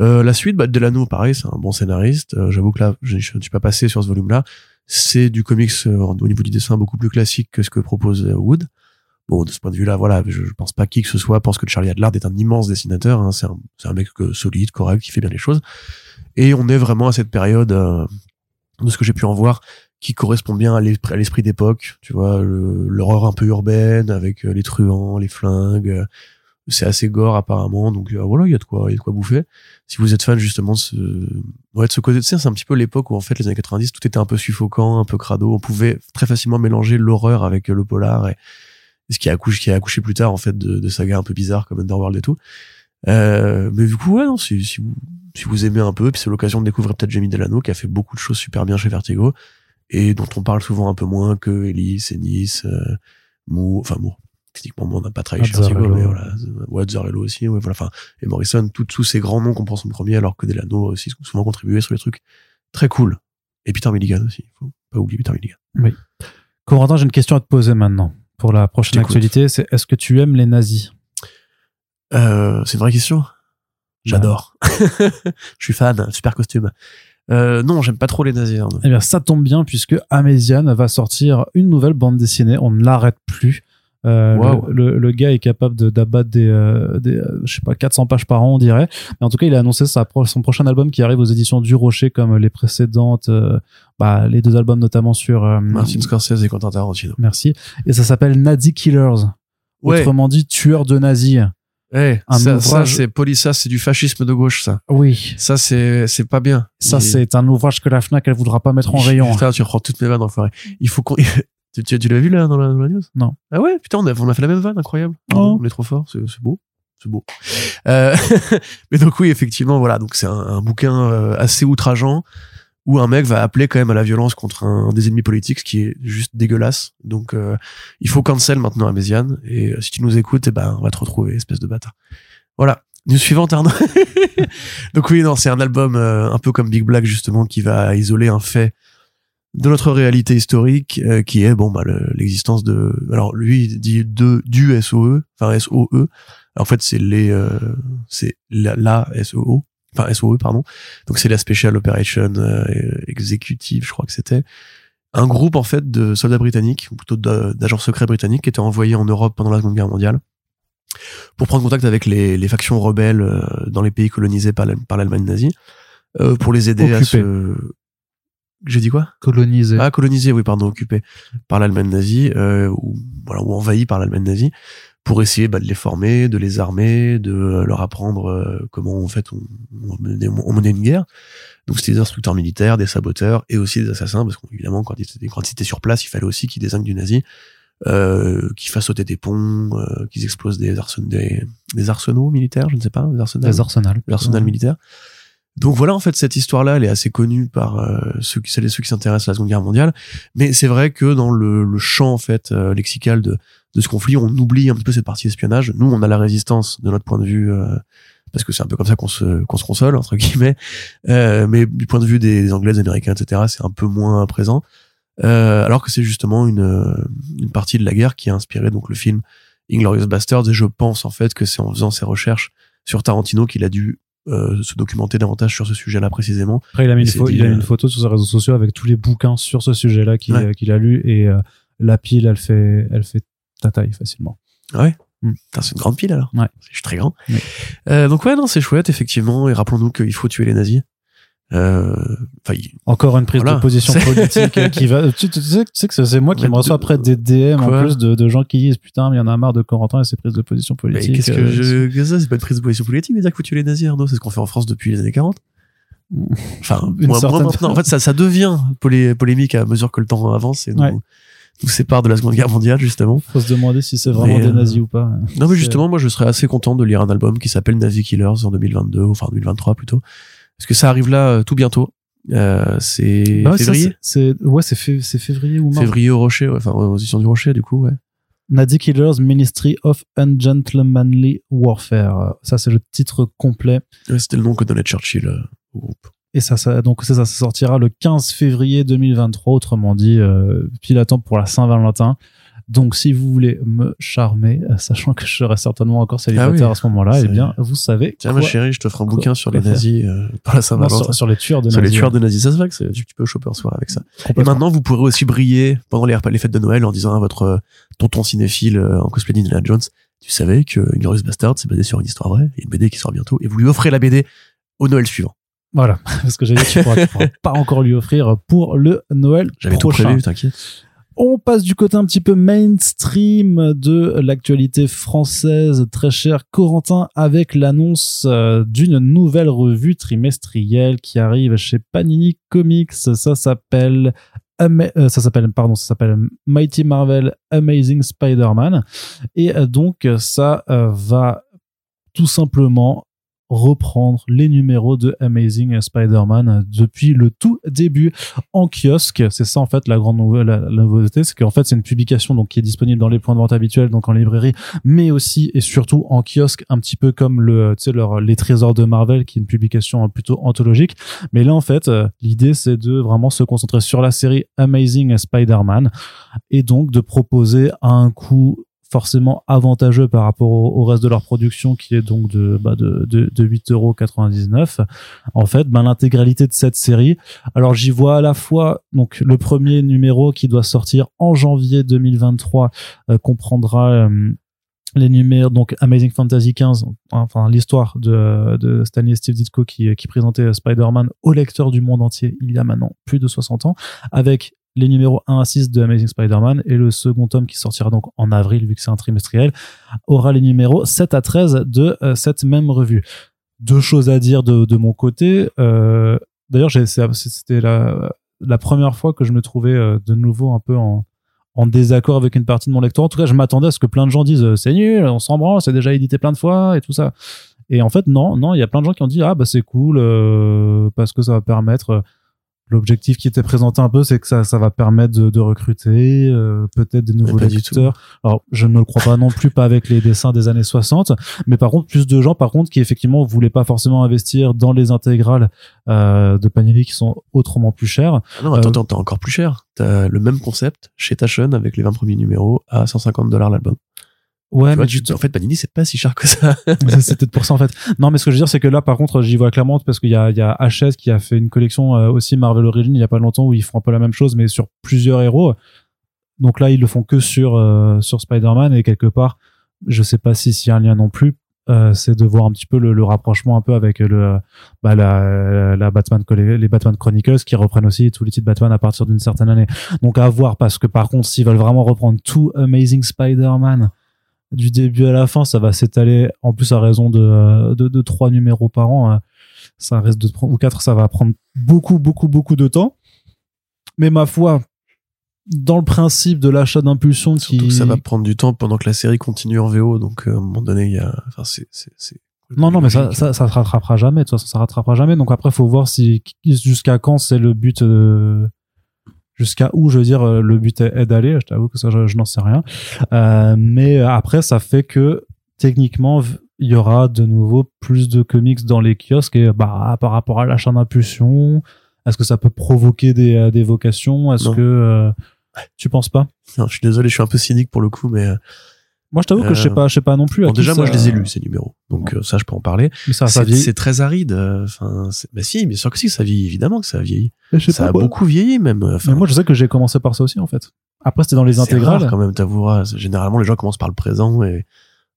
Euh, la suite, bah, Delano, pareil, c'est un bon scénariste. Euh, J'avoue que là, je, je ne suis pas passé sur ce volume-là. C'est du comics euh, au niveau du dessin beaucoup plus classique que ce que propose Wood. Bon, de ce point de vue-là, voilà, je, je pense pas qui que ce soit pense que Charlie Adlard est un immense dessinateur. Hein, c'est un, c'est un mec solide, correct, qui fait bien les choses. Et on est vraiment à cette période, euh, de ce que j'ai pu en voir, qui correspond bien à l'esprit d'époque. Tu vois, l'horreur un peu urbaine avec euh, les truands, les flingues. euh, c'est assez gore apparemment, donc euh, voilà, il y a de quoi, il y a de quoi bouffer. Si vous êtes fan justement de ce, ouais, de ce côté de ça, c'est un petit peu l'époque où en fait les années 90, tout était un peu suffocant, un peu crado. On pouvait très facilement mélanger l'horreur avec le polar et ce qui a accouché, qui a accouché plus tard en fait de, de sagas un peu bizarres comme Underworld et tout. Euh, mais du coup, ouais, non, si, si vous, si vous aimez un peu, puis c'est l'occasion de découvrir peut-être Jamie Delano qui a fait beaucoup de choses super bien chez Vertigo et dont on parle souvent un peu moins que Ellis, Ennis, euh, Moore, enfin Moore, techniquement, on n'a pas travaillé chez Vertigo, mais voilà, Wazzarello aussi, ouais, voilà, enfin, et Morrison, tous tous ces grands noms qu'on prend son premier, alors que Delano aussi souvent contribué sur les trucs très cool. Et Peter Milligan aussi, faut pas oublier Peter Milligan. Corentin, j'ai une question à te poser maintenant. Pour la prochaine actualité, c'est est-ce que tu aimes les nazis? Euh, c'est une vraie question. J'adore. [laughs] Je suis fan, super costume. Euh, non, j'aime pas trop les nazis. hein. Eh bien, ça tombe bien puisque Améziane va sortir une nouvelle bande dessinée. On ne l'arrête plus. Euh, Wow. le, le- le gars est capable de- d'abattre des, euh, des euh, je sais pas, 400 pages par an, on dirait. Mais en tout cas, il a annoncé sa, pro- son prochain album qui arrive aux éditions du Rocher, comme les précédentes, euh, bah, les deux albums notamment sur. euh, Martin Scorsese et Quentin Tarantino. Merci. Et ça s'appelle Nazi Killers. Ouais. Autrement dit, tueur de nazis. Ouais, Un ça, ça, ouvrage- c'est poli, ça, c'est du fascisme de gauche, ça. Oui. Ça, c'est, c'est pas bien. Ça, Il- c'est un ouvrage que la FNAC, elle voudra pas mettre en rayon. Putain, tu reprends toutes mes vannes, enfoiré. Il faut qu'on, [laughs] tu, tu, tu l'as vu, là, dans la, dans la news? Non. Ah ouais, putain, on a, on a fait la même vanne, incroyable. Oh. On est trop fort, c'est, c'est beau. C'est beau. Euh, [laughs] mais donc oui, effectivement, voilà. Donc c'est un, un bouquin euh, assez outrageant où un mec va appeler quand même à la violence contre un, des ennemis politiques, ce qui est juste dégueulasse. Donc euh, il faut cancel maintenant à Méziane. Et euh, si tu nous écoutes, eh ben on va te retrouver, espèce de bâtard. Voilà. News suivante, Arnaud. [laughs] donc oui, non, c'est un album euh, un peu comme Big Black justement qui va isoler un fait de notre réalité historique euh, qui est bon bah le- l'existence de alors lui il dit de du SOE enfin SOE Alors, en fait c'est les euh, c'est la, la SOO enfin SOE pardon. Donc c'est la Special Operation euh, Executive je crois que c'était. Un groupe en fait de soldats britanniques ou plutôt d'a- d'agents secrets britanniques qui étaient envoyés en Europe pendant la Seconde Guerre mondiale pour prendre contact avec les, les factions rebelles euh, dans les pays colonisés par la- par l'Allemagne nazie euh, pour les aider à se j'ai dit quoi? Colonisé. ah, colonisé, oui, pardon, occupé par l'Allemagne nazie, euh, ou, voilà, ou envahi par l'Allemagne nazie, pour essayer bah, de les former, de les armer, de euh, leur apprendre euh, comment en fait on, on, menait, on menait une guerre. Donc c'était des instructeurs militaires, des saboteurs et aussi des assassins, parce qu'évidemment quand ils étaient, quand ils étaient sur place, il fallait aussi qu'ils désignent du nazi, euh, qu'ils fassent sauter des ponts, euh, qu'ils explosent des, arsen- des, des arsenaux militaires, je ne sais pas, des arsenaux Des arsenals. l'arsenal militaire. Donc voilà, en fait, cette histoire-là, elle est assez connue par euh, ceux qui, celles ceux qui s'intéressent à la Seconde Guerre mondiale. Mais c'est vrai que dans le, le champ, en fait, euh, lexical de, de ce conflit, on oublie un petit peu cette partie espionnage. Nous, on a la résistance de notre point de vue, euh, parce que c'est un peu comme ça qu'on se, qu'on se console, entre guillemets. Euh, mais du point de vue des, des Anglais, des Américains, etc., c'est un peu moins présent. Euh, alors que c'est justement une, euh, une partie de la guerre qui a inspiré donc le film Inglorious Bastards. Et je pense, en fait, que c'est en faisant ses recherches sur Tarantino qu'il a dû euh, se documenter davantage sur ce sujet-là précisément. Après, il a mis, une, C'est pho- dit, il a mis une photo sur ses réseaux sociaux avec tous les bouquins sur ce sujet-là qu'il Ouais. a lu et euh, la pile, elle fait, elle fait ta taille facilement. Ouais? Mm. C'est une grande pile alors. Ouais. Je suis très grand. Ouais. Euh, donc ouais, non, c'est chouette effectivement. Et rappelons-nous qu'il faut tuer les nazis. Euh, Encore une prise Voilà. de position [laughs] politique qui va. Tu, tu sais, tu sais que c'est moi qui me reçois de- après des DM en plus de, de gens qui disent putain, mais il y en a marre de Corentin et ses prises de position politique. qu'est-ce que euh, je, que c'est pas une prise de position politique, mais dire faut tuer les nazis, Arnaud. C'est ce qu'on fait en France depuis les années 40. Enfin, [laughs] Une moi, moi, certaine- maintenant, en fait, ça, ça devient polé- polémique à mesure que le temps avance et nous, Ouais. nous sépare de la Seconde Guerre mondiale, justement. Faut se demander si c'est vraiment Mais, des euh, nazis ou pas. Non, mais justement, moi, je serais assez content de lire un album qui s'appelle Nazi Killers en 2022, enfin 2023 plutôt. Parce que ça arrive là euh, tout bientôt? Euh, c'est Bah ouais, février? c'est ouais, c'est fé- c'est février ou mars. Février au Rocher, ouais, enfin aux éditions du Rocher, du coup, ouais. Nazi Killers Ministry of Ungentlemanly Warfare. Ça, c'est le titre complet. Ouais, C'était le nom que donnait Churchill euh, au groupe. Et ça, ça donc ça sortira le 15 février 2023, autrement dit, euh, pile à temps pour la Saint-Valentin. Donc, si vous voulez me charmer, euh, sachant que je serai certainement encore célibataire Ah oui. à ce moment-là, eh bien, vous savez Tiens, quoi- ma chérie, je te ferai un bouquin sur les nazis euh, par la Saint-Valentin. sur, sur les tueurs de Sur les nazis. tueurs de nazis, ça se va que tu, peux choper un soir avec ça. Et maintenant, vous pourrez aussi briller pendant les, les fêtes de Noël en disant à votre euh, tonton cinéphile euh, en cosplay d'Indiana Jones, tu savais que Inglourious Bastard, c'est basé sur une histoire vraie, a une BD qui sort bientôt, et vous lui offrez la BD au Noël suivant. Voilà, [laughs] parce que j'ai dit, tu pourras, tu pourras [laughs] pas encore lui offrir pour le Noël J'avais tout prévu, t'inquiète. On passe du côté un petit peu mainstream de l'actualité française, très cher Corentin, avec l'annonce euh, d'une nouvelle revue trimestrielle qui arrive chez Panini Comics. Ça s'appelle euh, ça s'appelle pardon ça s'appelle Mighty Marvel Amazing Spider-Man et euh, donc ça va tout simplement reprendre les numéros de Amazing Spider-Man depuis le tout début en kiosque. C'est ça en fait la grande nouvelle, la, nouveauté, c'est qu'en fait c'est une publication donc qui est disponible dans les points de vente habituels, donc en librairie, mais aussi et surtout en kiosque, un petit peu comme le, tu sais, les trésors de Marvel, qui est une publication plutôt anthologique. Mais là en fait, euh, l'idée c'est de vraiment se concentrer sur la série Amazing Spider-Man et donc de proposer à un coût forcément avantageux par rapport au, reste de leur production qui est donc de, bah de, de, de 8,99€. En fait, ben, l'intégralité de cette série. Alors j'y vois à la fois donc le premier numéro qui doit sortir en janvier 2023 euh, comprendra euh, les numéros donc Amazing Fantasy 15 enfin l'histoire de, de Stanley Steve Ditko qui, qui présentait Spider-Man au lecteur du monde entier il y a maintenant plus de 60 ans avec les numéros 1 à 6 de Amazing Spider-Man et le second tome qui sortira donc en avril vu que c'est un trimestriel aura les numéros 7 à 13 de euh, cette même revue. Deux choses à dire de, mon côté. Euh, D'ailleurs, c'était la, première fois que je me trouvais euh, de nouveau un peu en, désaccord avec une partie de mon lecteur. En tout cas, je m'attendais à ce que plein de gens disent c'est nul, on s'en branle, c'est déjà édité plein de fois et tout ça. Et en fait, non, non, il y a plein de gens qui ont dit ah bah c'est cool parce que ça va permettre L'objectif qui était présenté un peu, c'est que ça, ça va permettre de, de recruter euh, peut-être des nouveaux lecteurs. Alors, je ne le crois pas non plus, pas avec les dessins des années 60, mais par contre, plus de gens, par contre, qui effectivement voulaient pas forcément investir dans les intégrales euh, de Panini qui sont autrement plus chères. Ah non, attends, euh, attends, encore plus cher. T'as le même concept chez Taschen avec les 20 premiers numéros à 150 dollars l'album. Ouais, mais en fait, Panini, c'est pas si cher que [laughs] ça. c'est peut-être pour ça, en fait. Non, mais ce que je veux dire, c'est que là, par contre, j'y vois clairement parce qu'il y a, il y a HS qui a fait une collection euh, aussi Marvel Origins il y a pas longtemps où ils font un peu la même chose, mais sur plusieurs héros. Donc là, ils le font que sur, euh, sur Spider-Man et quelque part, je sais pas si s'il y a un lien non plus, euh, c'est de voir un petit peu le, le, rapprochement un peu avec le bah, la, la Batman les Batman Chronicles qui reprennent aussi tous les titres Batman à partir d'une certaine année. Donc à voir parce que par contre s'ils veulent vraiment reprendre tout Amazing Spider-Man du début à la fin, ça va s'étaler en plus à raison de, de, trois numéros par an. Hein. Ça reste de ou quatre, ça va prendre beaucoup, beaucoup, beaucoup de temps. Mais ma foi, dans le principe de l'achat d'impulsion qui ça va prendre du temps pendant que la série continue en VO donc euh, à un moment donné il y a enfin c'est non non mais ça, ça ça se rattrapera jamais de toute façon ça rattrapera jamais donc après faut voir si jusqu'à quand c'est le but de jusqu'à où je veux dire euh, le but est, d'aller. Je t'avoue que ça je, n'en sais rien. Euh, mais après ça fait que techniquement il y aura de nouveau plus de comics dans les kiosques. Et bah par rapport à l'achat d'impulsion est-ce que ça peut provoquer des, euh, des vocations? Est-ce que euh, tu penses pas? Non, je suis désolé je suis un peu cynique pour le coup mais moi, je t'avoue que je sais pas, je sais pas non plus. déjà, moi, je les ai lus ces numéros, donc ça, je peux en parler. Mais ça, ça C'est très aride. Enfin, bah si, bien sûr que si, ça vieillit évidemment que ça a vieilli. Ça a beaucoup vieilli même. mais moi, je sais que j'ai commencé par ça aussi en fait. Après, c'était dans les intégrales. Rare, quand même, t'avoueras. Généralement, les gens commencent par le présent et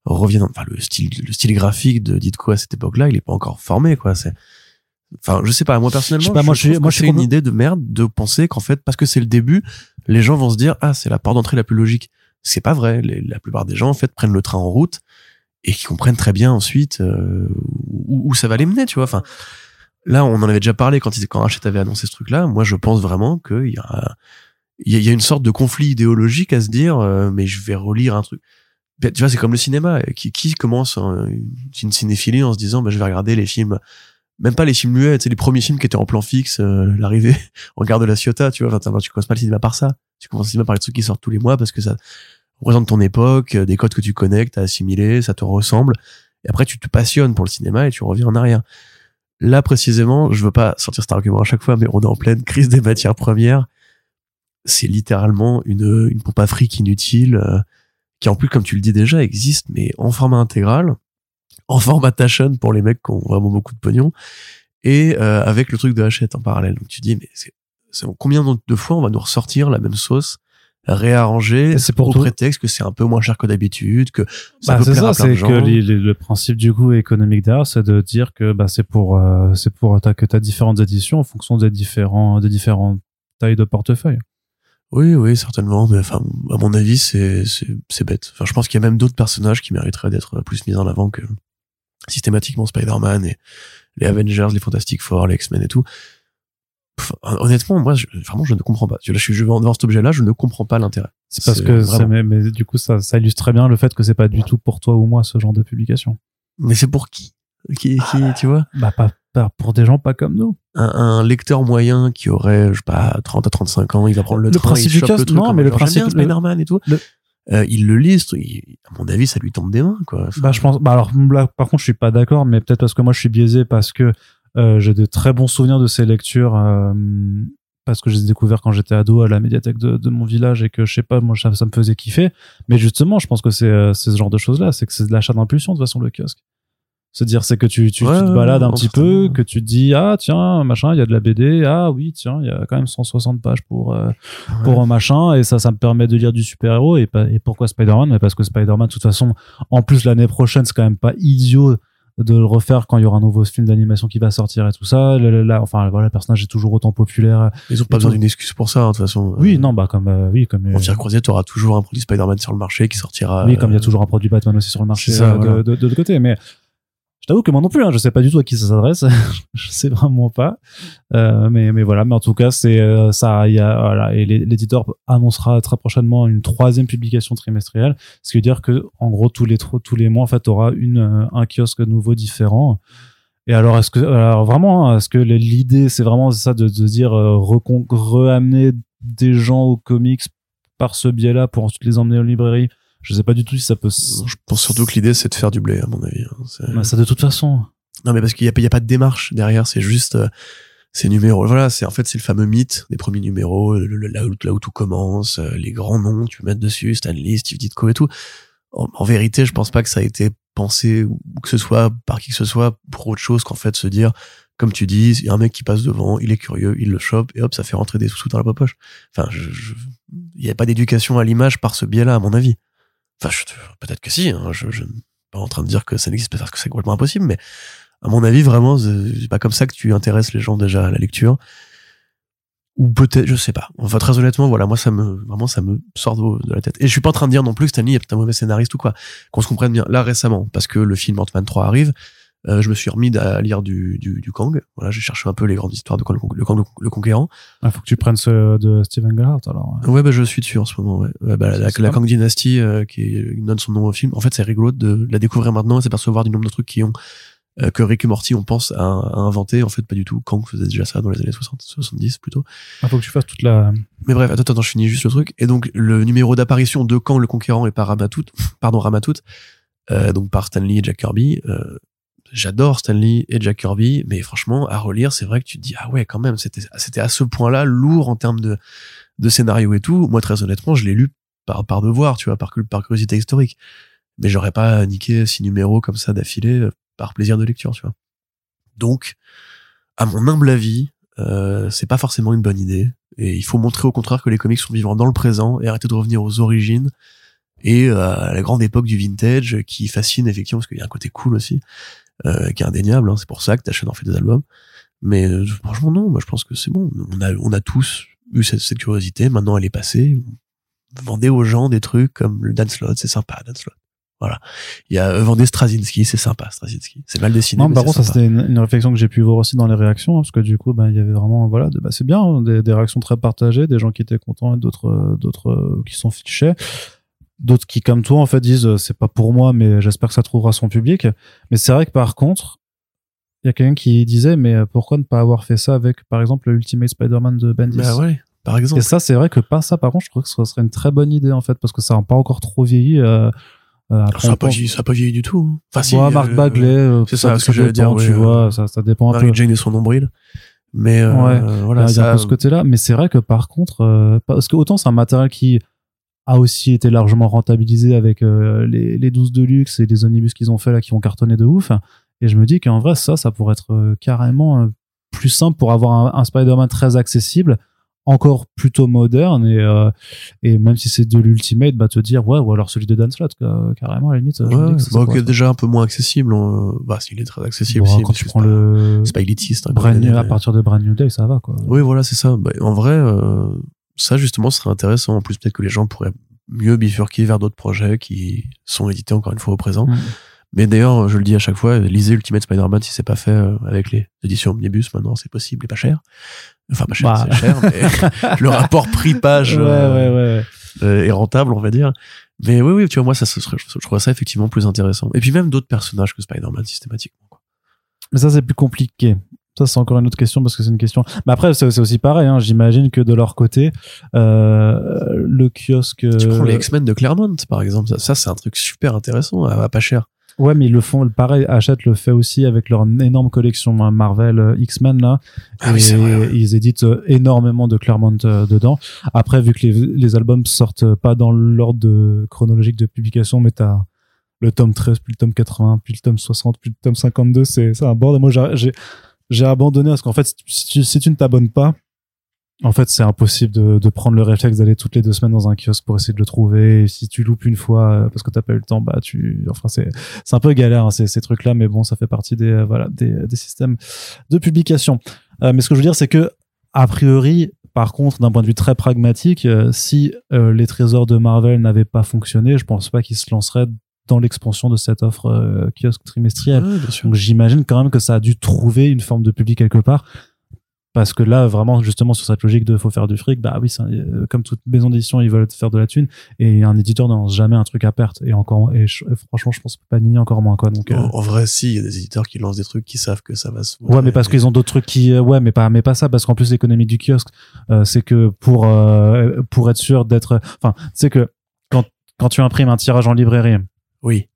reviennent. Enfin, le style, le style graphique de Ditko à cette époque-là, il est pas encore formé, quoi. C'est. Enfin, je sais pas. Moi personnellement, je, pas, moi, je, moi, je une idée de merde de penser qu'en fait, parce que c'est le début, les gens vont se dire ah, c'est la porte d'entrée la plus logique c'est pas vrai. la plupart des gens en fait prennent le train en route et qui comprennent très bien ensuite euh, où, ça va les mener, tu vois. Enfin, là, on en avait déjà parlé quand quand Rachel avait annoncé ce truc-là. Moi, je pense vraiment qu'il y a il y a une sorte de conflit idéologique à se dire, euh, mais je vais relire un truc. Tu vois, c'est comme le cinéma. Qui, qui commence une cinéphilie en se disant, bah, je vais regarder les films, même pas les films muets, c'est les premiers films qui étaient en plan fixe, euh, l'arrivée [laughs] en gare de la Ciotat, tu vois. Enfin, tu commences pas le cinéma par ça. Tu commences le cinéma par les trucs qui sortent tous les mois parce que ça, représente ton époque, euh, des codes que tu connectes, à assimiler, ça te ressemble. Et après, tu te passionnes pour le cinéma et tu reviens en arrière. Là, précisément, je veux pas sortir cet argument à chaque fois, mais on est en pleine crise des matières premières. C'est littéralement une, une pompe à fric inutile, euh, qui en plus, comme tu le dis déjà, existe, mais en format intégral, en format Taschen pour les mecs qui ont vraiment beaucoup de pognon, et euh, avec le truc de Hachette en parallèle. Donc tu dis, mais c'est combien de fois on va nous ressortir la même sauce réarranger c'est pour au prétexte que c'est un peu moins cher que d'habitude que ça bah, peut plaire ça, c'est que le principe du coup économique derrière c'est de dire que bah, c'est pour euh, c'est pour que tu as différentes éditions en fonction des différents des différentes tailles de portefeuille. Oui oui certainement mais enfin à mon avis c'est c'est bête. Enfin je pense qu'il y a même d'autres personnages qui mériteraient d'être plus mis en avant que systématiquement Spider-Man et les Avengers les Fantastic Four les X-Men et tout honnêtement, moi, je, vraiment, je ne comprends pas. Là, je suis devant cet objet-là, je ne comprends pas l'intérêt. C'est parce que, mais, mais, du coup, ça, ça illustre très bien le fait que c'est pas du tout pour toi ou moi ce genre de publication. Mais c'est pour qui? Qui, qui tu vois? Bah, pas, pas pour des gens pas comme nous. un, un lecteur moyen qui aurait, je sais pas, 30 à 35 ans, il va prendre le, Le train, principe il du chope le truc, non, mais le principe- Spider-Man et tout. le- Euh, il le il- à mon avis, ça lui tombe des mains, quoi. Bah, je pense. Bah, alors, là, par contre, je suis pas d'accord, mais peut-être parce que moi, je suis biaisé parce que euh, j'ai de très bons souvenirs de ces lectures. euh, parce que je les ai découverts quand j'étais ado à la médiathèque de, de mon village et que je sais pas, moi ça, ça me faisait kiffer. Mais justement, je pense que c'est euh, ce genre de choses-là, c'est que c'est de l'achat d'impulsion de toute façon le kiosque. Se dire c'est que tu, tu, Ouais, tu te balades un petit peu, que tu te dis ah tiens machin, il y a de la BD, ah oui tiens il y a quand même 160 pages pour euh, pour un machin et ça ça me permet de lire du super héros et, et pourquoi Spider-Man? Mais parce que Spider-Man de toute façon en plus l'année prochaine c'est quand même pas idiot de le refaire quand il y aura un nouveau film d'animation qui va sortir et tout ça. Là, enfin voilà le personnage est toujours autant populaire. Ils ont pas besoin d'une excuse pour ça, hein, de toute façon. Oui Euh, non bah comme euh, oui comme On euh, tire croisé, tu auras toujours un produit Spider-Man sur le marché qui sortira. Oui, comme il y a toujours un produit Batman aussi sur le marché ça, de, voilà. l'autre côté. Mais t'avoue que moi non plus, hein, je sais pas du tout à qui ça s'adresse. [laughs] je sais vraiment pas. Euh, mais, mais voilà, mais en tout cas, c'est euh, ça. Il y a voilà, et l'é- l'éditeur annoncera très prochainement une troisième publication trimestrielle, ce qui veut dire que en gros tous les tous les mois, en fait, aura une euh, un kiosque nouveau différent. Et alors, est-ce que alors vraiment, hein, est-ce que l'idée, c'est vraiment ça de, dire euh, ramener des gens aux comics par ce biais-là pour ensuite les emmener en librairie Je sais pas du tout si ça peut. Je pense surtout que l'idée, c'est de faire du blé, à mon avis. hein. Bah, ça de toute façon. Non, mais parce qu'il y a, pas- il y a pas de démarche derrière, c'est juste euh, ces numéros. Voilà, c'est en fait c'est le fameux mythe des premiers numéros, le- le- là, où, là où tout commence, euh, les grands noms tu peux mettre dessus, Stan Lee, Steve Ditko et tout. En, en vérité, je pense pas que ça a été pensé ou que ce soit par qui que ce soit pour autre chose qu'en fait se dire, comme tu dis, il y a un mec qui passe devant, il est curieux, il le chope et hop, ça fait rentrer des sous dans la poche. Enfin, il y a pas d'éducation à l'image par ce biais-là, à mon avis. Peut-être que si. Hein, je, je suis pas en train de dire que ça n'existe pas parce que c'est complètement impossible, mais à mon avis, vraiment, c'est pas comme ça que tu intéresses les gens déjà à la lecture. Ou peut-être, je sais pas. Enfin, très honnêtement, voilà, moi, ça me, vraiment, ça me sort de, la tête. Et je suis pas en train de dire non plus que Stanley est un mauvais scénariste ou quoi. Qu'on se comprenne bien. Là, récemment, parce que le film Ant-Man 3 arrive, euh, je me suis remis à lire du, du, du Kang. Voilà, j'ai cherché un peu les grandes histoires de Kang, le Kang le, le Conquérant. Il faut que tu prennes ce de Steven Gerrard alors. Ouais, bah, je suis dessus en ce moment, ouais. Ouais, bah, la, Kang Dynasty, euh, qui donne son nom au film. En fait, c'est rigolo de la découvrir maintenant et s'apercevoir du nombre de trucs qui ont, euh, que Rick et Morty, on pense à, à inventer. En fait, pas du tout. Kang faisait déjà ça dans les années 60, 70 plutôt. Il faut que tu fasses toute la. Mais bref, attends, attends, je finis juste le truc. Et donc, le numéro d'apparition de Kang le Conquérant et par Ramatout, [laughs] pardon, Ramatout, euh, donc par Stanley et Jack Kirby, euh, j'adore Stanley et Jack Kirby, mais franchement, à relire, c'est vrai que tu te dis, ah ouais, quand même, c'était, c'était à ce point-là lourd en termes de, de scénario et tout. Moi, très honnêtement, je l'ai lu par, par devoir, tu vois, par, par curiosité historique. Mais j'aurais pas niqué six numéros comme ça d'affilée euh, par plaisir de lecture, tu vois. Donc, à mon humble avis, euh, c'est pas forcément une bonne idée. Et il faut montrer au contraire que les comics sont vivants dans le présent et arrêter de revenir aux origines et euh, à la grande époque du vintage qui fascine effectivement parce qu'il y a un côté cool aussi euh, qui est indéniable. Hein, c'est pour ça que t'achètes en fait des albums. Mais euh, franchement non, moi je pense que c'est bon. On a on a tous eu cette, cette curiosité. Maintenant elle est passée. Vendez aux gens des trucs comme le Dan Slott, c'est sympa Dan Slott. Voilà. Il y a euh, vendez Straczynski, c'est sympa Straczynski. C'est mal dessiné. Non, mais par contre, ça c'était une, une réflexion que j'ai pu voir aussi dans les réactions, hein, parce que du coup, ben, il y avait vraiment, voilà, de- bah, c'est bien, hein, des, des réactions très partagées, des gens qui étaient contents et d'autres, euh, d'autres euh, qui s'en fichaient, d'autres qui, comme toi, en fait, disent, euh, c'est pas pour moi, mais j'espère que ça trouvera son public. Mais c'est vrai que par contre, il y a quelqu'un qui disait, mais euh, pourquoi ne pas avoir fait ça avec, par exemple, le Ultimate Spider-Man de Bendis? Bah ouais, par exemple. Et ça, c'est vrai que pas ça, par contre, je trouve que ce serait une très bonne idée, en fait, parce que ça n'a pas encore trop vieilli. Euh, après, ça on a pas pense- vieilli, pas du tout. hein. Enfin, si, Ouais, Marc euh, Bagley, c'est ça, ce que dépend, j'allais dire, tu ouais, vois, euh, ça, ça dépend un peu. Jane et son nombril. Mais Ouais. voilà, il y a un peu ce côté-là, mais c'est vrai que par contre, parce que autant c'est un matériel qui a aussi été largement rentabilisé avec euh, les, les 12 de luxe et les omnibus qu'ils ont fait là qui ont cartonné de ouf. Et je me dis qu'en vrai, ça, ça pourrait être euh, carrément euh, plus simple pour avoir un, un Spider-Man très accessible, encore plutôt moderne et, euh, et même si c'est de l'Ultimate, bah te dire ouais, ou alors celui de Dan Slott, carrément à la limite. je me ouais, dis que ça, ça bon, pourrait ok, être- déjà un peu moins accessible. on- Bah, s'il est très accessible, Bon, si, quand tu prends pas- le c'est pas élitiste. hein, brand new, à partir de Brand New Day, ça va quoi. Oui, voilà, c'est ça. Bah, en vrai, euh, ça justement ce serait intéressant. En plus, peut-être que les gens pourraient mieux bifurquer vers d'autres projets qui sont édités encore une fois au présent. Mais d'ailleurs, je le dis à chaque fois, lisez Ultimate Spider-Man si c'est pas fait euh, avec les éditions Omnibus. Maintenant, c'est possible et pas cher. Enfin, pas cher, Bah. c'est cher, mais [laughs] le rapport prix-page Ouais, euh, ouais, ouais, ouais. euh, est rentable, on va dire. Mais oui, oui, tu vois, moi, ça, serait, je trouverais ça effectivement plus intéressant. Et puis même d'autres personnages que Spider-Man systématiquement. quoi. Mais ça, c'est plus compliqué. Ça, c'est encore une autre question parce que c'est une question. Mais après, c'est aussi pareil. Hein. J'imagine que de leur côté, euh, le kiosque. Tu prends euh, les X-Men de Claremont, par exemple. Ça, ça, c'est un truc super intéressant, à, pas cher. Ouais, mais ils le font. Pareil, Hachette le fait aussi avec leur énorme collection hein, Marvel euh, X-Men là. Ah oui, et c'est vrai, ouais. ils éditent euh, énormément de Claremont euh, dedans. Après, vu que les, les albums sortent pas dans l'ordre chronologique de publication, mais t'as le tome 13, puis le tome 80, puis le tome 60, puis le tome 52, c'est c'est un bordel. Moi, j'ai- j'ai abandonné parce qu'en fait, si tu, si tu ne t'abonnes pas, en fait, c'est impossible de, de prendre le réflexe d'aller toutes les deux semaines dans un kiosque pour essayer de le trouver. Si tu loupes une fois euh, parce que t'as pas eu le temps, bah tu, enfin c'est c'est un peu galère hein, ces, ces trucs-là, mais bon, ça fait partie des euh, voilà des, des systèmes de publication. Euh, mais ce que je veux dire, c'est que a priori, par contre, d'un point de vue très pragmatique, euh, si euh, les trésors de Marvel n'avaient pas fonctionné, je pense pas qu'ils se lanceraient dans l'expansion de cette offre euh, kiosque trimestrielle. Donc j'imagine quand même que ça a dû trouver une forme de public quelque part. Parce que là, vraiment, justement, sur cette logique de faut faire du fric, bah oui, un- euh, comme toute maison d'édition, ils veulent faire de la thune. Et un éditeur ne lance jamais un truc à perte. Et encore, et je- franchement, je pense que Panini encore moins, quoi. Donc, euh, En, en vrai, si, il y a des éditeurs qui lancent des trucs qui savent que ça va se. Ouais, mais parce qu'ils ont d'autres trucs qui, ouais, mais pas, mais pas ça, parce qu'en plus l'économie du kiosque, c'est que pour pour être sûr d'être, enfin, c'est que quand quand tu imprimes un tirage en librairie, Oui.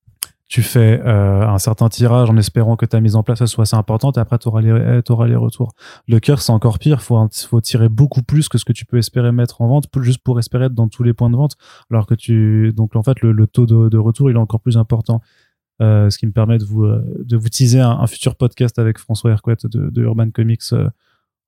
tu fais euh, un certain tirage en espérant que ta mise en place soit assez importante, et après tu auras les t'auras les retours. Le kiosque c'est encore pire, faut faut tirer beaucoup plus que ce que tu peux espérer mettre en vente, juste pour espérer être dans tous les points de vente, alors que tu donc en fait le, le taux de, de retour il est encore plus important. Euh, ce qui me permet de vous euh, de vous teaser un, un futur podcast avec François Hercouet de, de Urban Comics. euh,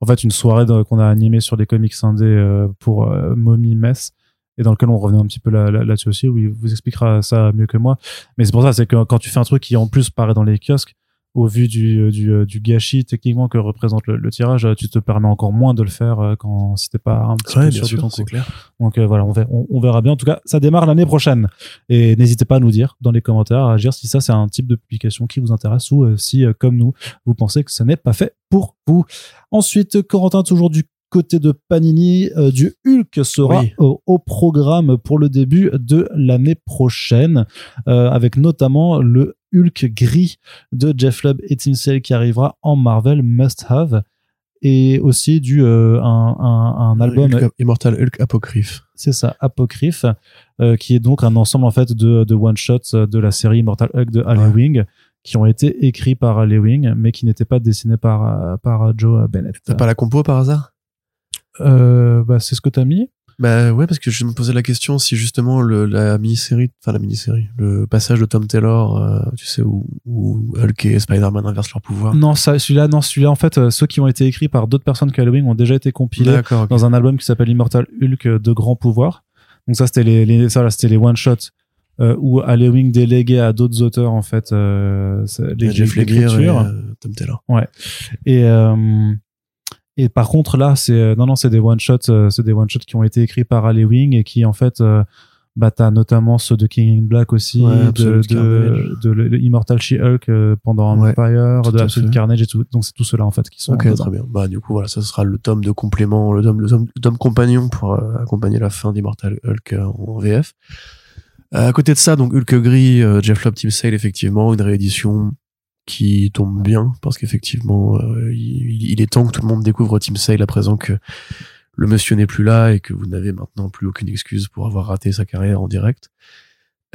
en fait, une soirée qu'on a animée sur les comics indés euh, pour euh, Mommy Mess et dans lequel on revenait un petit peu là- là- là-dessus aussi, où il vous expliquera ça mieux que moi. Mais c'est pour ça, c'est que quand tu fais un truc qui en plus paraît dans les kiosques, au vu du, euh, du, euh, du gâchis techniquement que représente le, le tirage, euh, tu te permets encore moins de le faire quand si t'es pas un petit Ouais, peu sûr c'est coup. clair. Donc euh, voilà, on verra, on, on verra bien. En tout cas, ça démarre l'année prochaine. Et n'hésitez pas à nous dire dans les commentaires, à agir si ça c'est un type de publication qui vous intéresse ou euh, si, euh, comme nous, vous pensez que ce n'est pas fait pour vous. Ensuite, Corentin, toujours du côté de Panini, euh, du Hulk sera Oui. au, au programme pour le début de l'année prochaine, euh, avec notamment le Hulk gris de Jeff Lubb et Tim Sale qui arrivera en Marvel Must Have. Et aussi du euh, un, un, un album Hulk- Immortal Hulk Apocryphe. c'est ça, Apocryphe, euh, qui est donc un ensemble en fait de, de one-shots euh, de la série Immortal Hulk de Al Ouais. Ewing, qui ont été écrits par Al Ewing, mais qui n'étaient pas dessinés par, par Joe Bennett. T'as pas la compo par hasard? Euh, bah, c'est ce que t'as mis Bah ouais, parce que je me posais la question si justement le, la mini-série, enfin la mini-série, le passage de Tom Taylor, euh, tu sais, où, où Hulk et Spider-Man inversent leur pouvoir. Non, celui-là, non, celui-là, en fait, euh, ceux qui ont été écrits par d'autres personnes Ewing ont déjà été compilés D'accord. ok. dans un album qui s'appelle Immortal Hulk euh, de grand pouvoir. Donc ça, c'était les, les, ça, là, c'était les one-shots. Euh, où Al Ewing déléguait à d'autres auteurs en fait euh, les, Jeff Lemire et Tom Taylor. Et euh, et par contre là, c'est euh, non non, c'est des one shots, euh, c'est des one shots qui ont été écrits par Ali Wing et qui en fait, euh, bah t'as notamment ceux de King in Black aussi, Ouais, de, Immortal She-Hulk pendant Ouais, Empire, tout de Absolute. Carnage et tout. Donc c'est tous ceux-là en fait qui sont. Ok, très bien. Bah du coup voilà, ça sera le tome de complément, le tome, le tome, le tome compagnon pour accompagner la fin d'Immortal Hulk en VF. À côté de ça, donc Hulk gris, Jeff Lobb, Team Sale, effectivement, une réédition qui tombe bien parce qu'effectivement, euh, il, il est temps que tout le monde découvre Team Sale à présent que le monsieur n'est plus là et que vous n'avez maintenant plus aucune excuse pour avoir raté sa carrière en direct.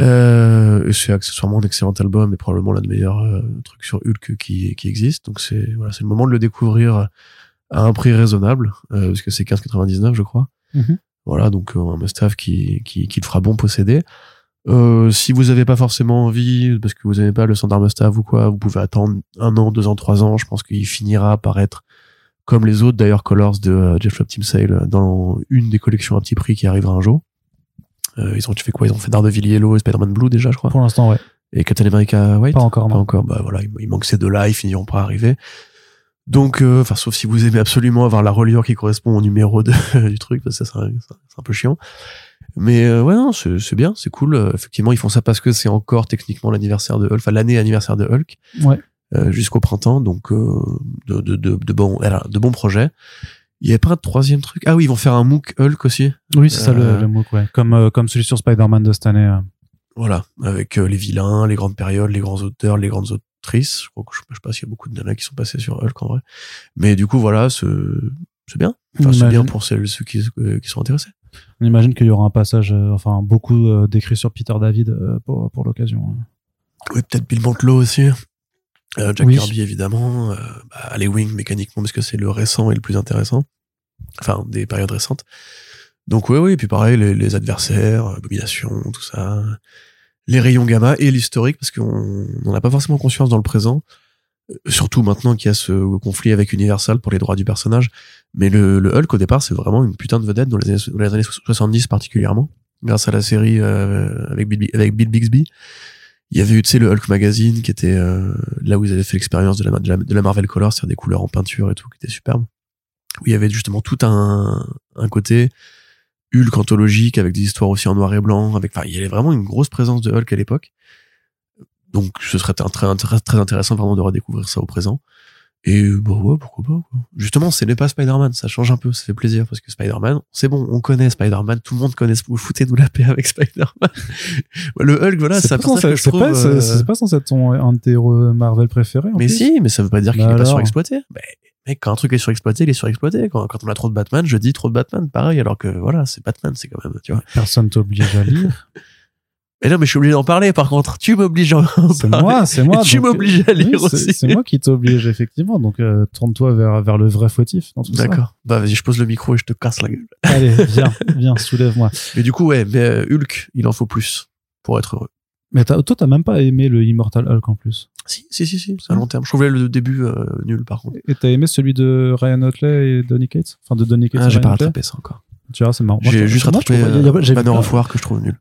Euh, c'est accessoirement un excellent album et probablement l'un des meilleurs euh, trucs sur Hulk qui, qui existe. Donc c'est voilà, c'est le moment de le découvrir à un prix raisonnable, euh, parce que c'est 15,99 je crois. Mhm. Voilà, donc un must-have qui, qui, qui le fera bon posséder. Euh, si vous n'avez pas forcément envie, parce que vous n'avez pas le standard must-have ou quoi, vous pouvez attendre un an, deux ans, trois ans. Je pense qu'il finira par être comme les autres, d'ailleurs, Colors de euh, Jeff Lobb Team Sale dans une des collections à petit prix qui arrivera un jour. Euh, ils ont fait quoi? Ils ont fait Daredevil Yellow et Spider-Man Blue déjà, je crois. Pour l'instant, ouais. Et Captain America White? Pas encore, Pas non. encore. Bah voilà, il, manque ces deux-là, ils finiront par arriver. Donc, euh, enfin, sauf si vous aimez absolument avoir la reliure qui correspond au numéro de, [laughs] du truc, parce que ça, c'est un, c'est un peu chiant. Mais euh, ouais, non, c'est bien, c'est cool. Euh, effectivement, ils font ça parce que c'est encore techniquement l'anniversaire de Hulk, enfin l'année anniversaire de Hulk, Ouais. euh, jusqu'au printemps. Donc, euh, de, de, de, de bons, voilà, de bons projets. Il y a pas un troisième truc? Ah oui, ils vont faire un MOOC Hulk aussi. Oui, c'est ça le, Euh, le MOOC, ouais. Comme, euh, comme celui sur Spider-Man de cette année. Voilà, avec les vilains, les grandes périodes, les grands auteurs, les grandes autrices. Je crois que je, je sais pas s'il y a beaucoup de nanas qui sont passées sur Hulk en vrai. Mais du coup, voilà, c'est c'est bien. Enfin, c'est bien pour celles, ceux qui, qui sont intéressés. On imagine qu'il y aura un passage, euh, enfin beaucoup euh, d'écrits sur Peter David euh, pour, pour l'occasion. hein. Oui, peut-être Bill Mantlo aussi. Euh, Jack Oui. Kirby, évidemment. Euh, bah, les Wings, mécaniquement, parce que c'est le récent et le plus intéressant. Enfin, des périodes récentes. Donc, oui, oui. Puis pareil, les, les adversaires, Abomination, tout ça. Les rayons gamma et l'historique, parce qu'on n'en a pas forcément conscience dans le présent. Euh, Surtout maintenant qu'il y a ce conflit avec Universal pour les droits du personnage. Mais le, le Hulk, au départ, c'est vraiment une putain de vedette dans les années, dans les années 70 particulièrement. Grâce à la série euh, avec, Bill, Bixby. Il y avait eu, tu sais, le Hulk Magazine qui était euh, là où ils avaient fait l'expérience de la Marvel Color, c'est-à-dire des couleurs en peinture et tout, qui était superbe. Où il y avait justement tout un, un côté Hulk anthologique avec des histoires aussi en noir et blanc. Avec, enfin, il y avait vraiment une grosse présence de Hulk à l'époque. Donc, ce serait très, très, très intéressant vraiment de redécouvrir ça au présent. Et bah ouais, pourquoi pas. Quoi. Justement, ce n'est pas Spider-Man, ça change un peu, ça fait plaisir parce que Spider-Man, c'est bon, on connaît Spider-Man, tout le monde connaît. Vous foutez-nous la paix avec Spider-Man. [laughs] le Hulk, voilà, c'est pas, je c'est pas, euh, pas censé être ton, un de tes Marvel préférés. en mais plus si, mais ça veut pas dire qu'il Bah est pas alors surexploité. Mais, mec, quand un truc est surexploité, il est surexploité. Quand, quand on a trop de Batman, je dis trop de Batman, pareil, alors que voilà, c'est Batman, c'est quand même, tu vois. Personne t'oblige à lire. [laughs] Mais non, mais je suis obligé d'en parler, par contre. Tu m'obliges à en C'est moi, c'est moi. Et tu donc, m'obliges à lire oui, aussi. C'est moi qui t'oblige, effectivement. Donc, euh, tourne-toi vers, vers le vrai fautif dans tout ça. D'accord. Bah, vas-y, je pose le micro et je te casse la gueule. Allez, [laughs] viens, viens, soulève-moi. Mais du coup, ouais, mais euh, Hulk, il en faut plus pour être heureux. Mais t'as- toi, t'as même pas aimé le Immortal Hulk en plus. Si, si, si, si, c'est à long terme. Je trouvais le début euh, nul, par contre. Et t'as aimé celui de Ryan Otley et Donny Cates? Enfin, de Donny Cates Ah, j'ai pas rattrapé ça encore. Tu vois, c'est marrant. J'ai juste rattrapé euh, of War que je trouve nul.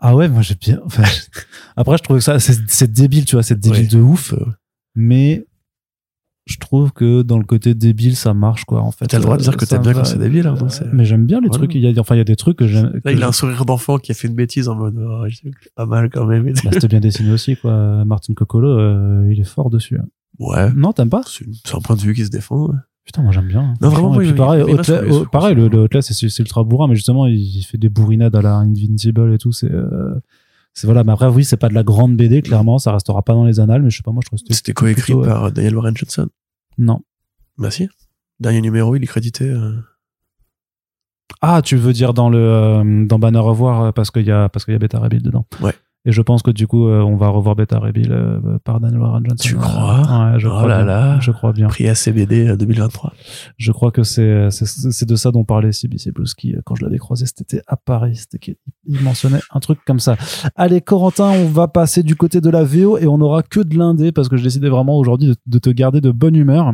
Ah ouais, moi j'ai bien. Enfin, [laughs] Après, je trouve que ça, c'est débile, tu vois, c'est débile de ouf. Euh, Mais je trouve que dans le côté débile, ça marche, quoi, en fait. T'as le droit de dire que t'aimes bien va. quand c'est débile, hein, Mais j'aime bien les Voilà. trucs. Il y a, enfin, il y a des trucs que j'aime. il a un sourire d'enfant qui a fait une bêtise en mode, oh, pas mal quand même. Bah, C'était bien dessiné aussi, quoi. Martin Coccolo, euh, il est fort dessus. Ouais. Non, t'aimes pas? C'est un point de vue qui se défend. ouais. Putain, moi j'aime bien. Non, vraiment, oui, oui, pareil, oh, ce pareil, le, le Otley, c'est ultra bourrin, mais justement, il, fait des bourrinades à la Invincible et tout. C'est, euh, voilà. Mais après, oui, c'est pas de la grande BD, clairement. Ça restera pas dans les annales, mais je sais pas, moi, je trouve que C'était coécrit plutôt, euh, par Daniel Warren Johnson. Non. Bah si. Dernier numéro, il est crédité. euh, Ah, tu veux dire dans le euh, dans Banner Revoir euh, parce qu'il y a parce qu'il y a Beta Bill dedans. Ouais. Et je pense que du coup, euh, on va revoir Beta Ray Bill euh, par Daniel Warren Johnson. Tu Euh, crois? Ouais, je Oh crois là bien. là. Je crois bien. Prix ACBD euh, 2023. Je crois que c'est de ça dont parlait CBC Bluesky euh, quand je l'avais croisé cet été à Paris. Il mentionnait un truc comme ça. Allez, Corentin, on va passer du côté de la VO et on n'aura que de l'indé parce que je décidais vraiment aujourd'hui de, de te garder de bonne humeur.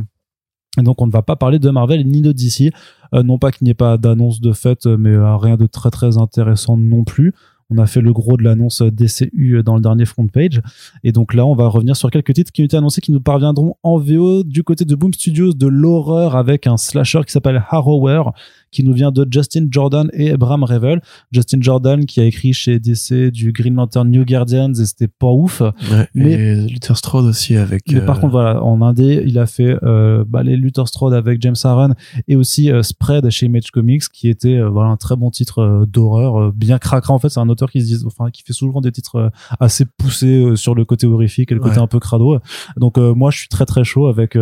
Et donc, on ne va pas parler de Marvel ni de DC. Euh, non pas qu'il n'y ait pas d'annonce de fait, euh, mais euh, rien de très très intéressant non plus. On a fait le gros de l'annonce DCU dans le dernier front page. Et donc là, on va revenir sur quelques titres qui ont été annoncés qui nous parviendront en VO du côté de Boom Studios de l'horreur avec un slasher qui s'appelle Harrower qui nous vient de Justin Jordan et Abraham Revel. Justin Jordan qui a écrit chez DC du Green Lantern New Guardians et c'était pas ouf. Ouais. Mais- Et Luther Strode aussi avec. Mais par euh, contre, voilà, en indé, il a fait euh, bah, les Luther Strode avec James Aaron et aussi euh, Spread chez Image Comics, qui était euh, voilà un très bon titre d'horreur, bien cracra. En fait, c'est un auteur qui se dit, enfin, qui fait souvent des titres assez poussés sur le côté horrifique et le côté Ouais. un peu crado. Donc moi, je suis très très chaud avec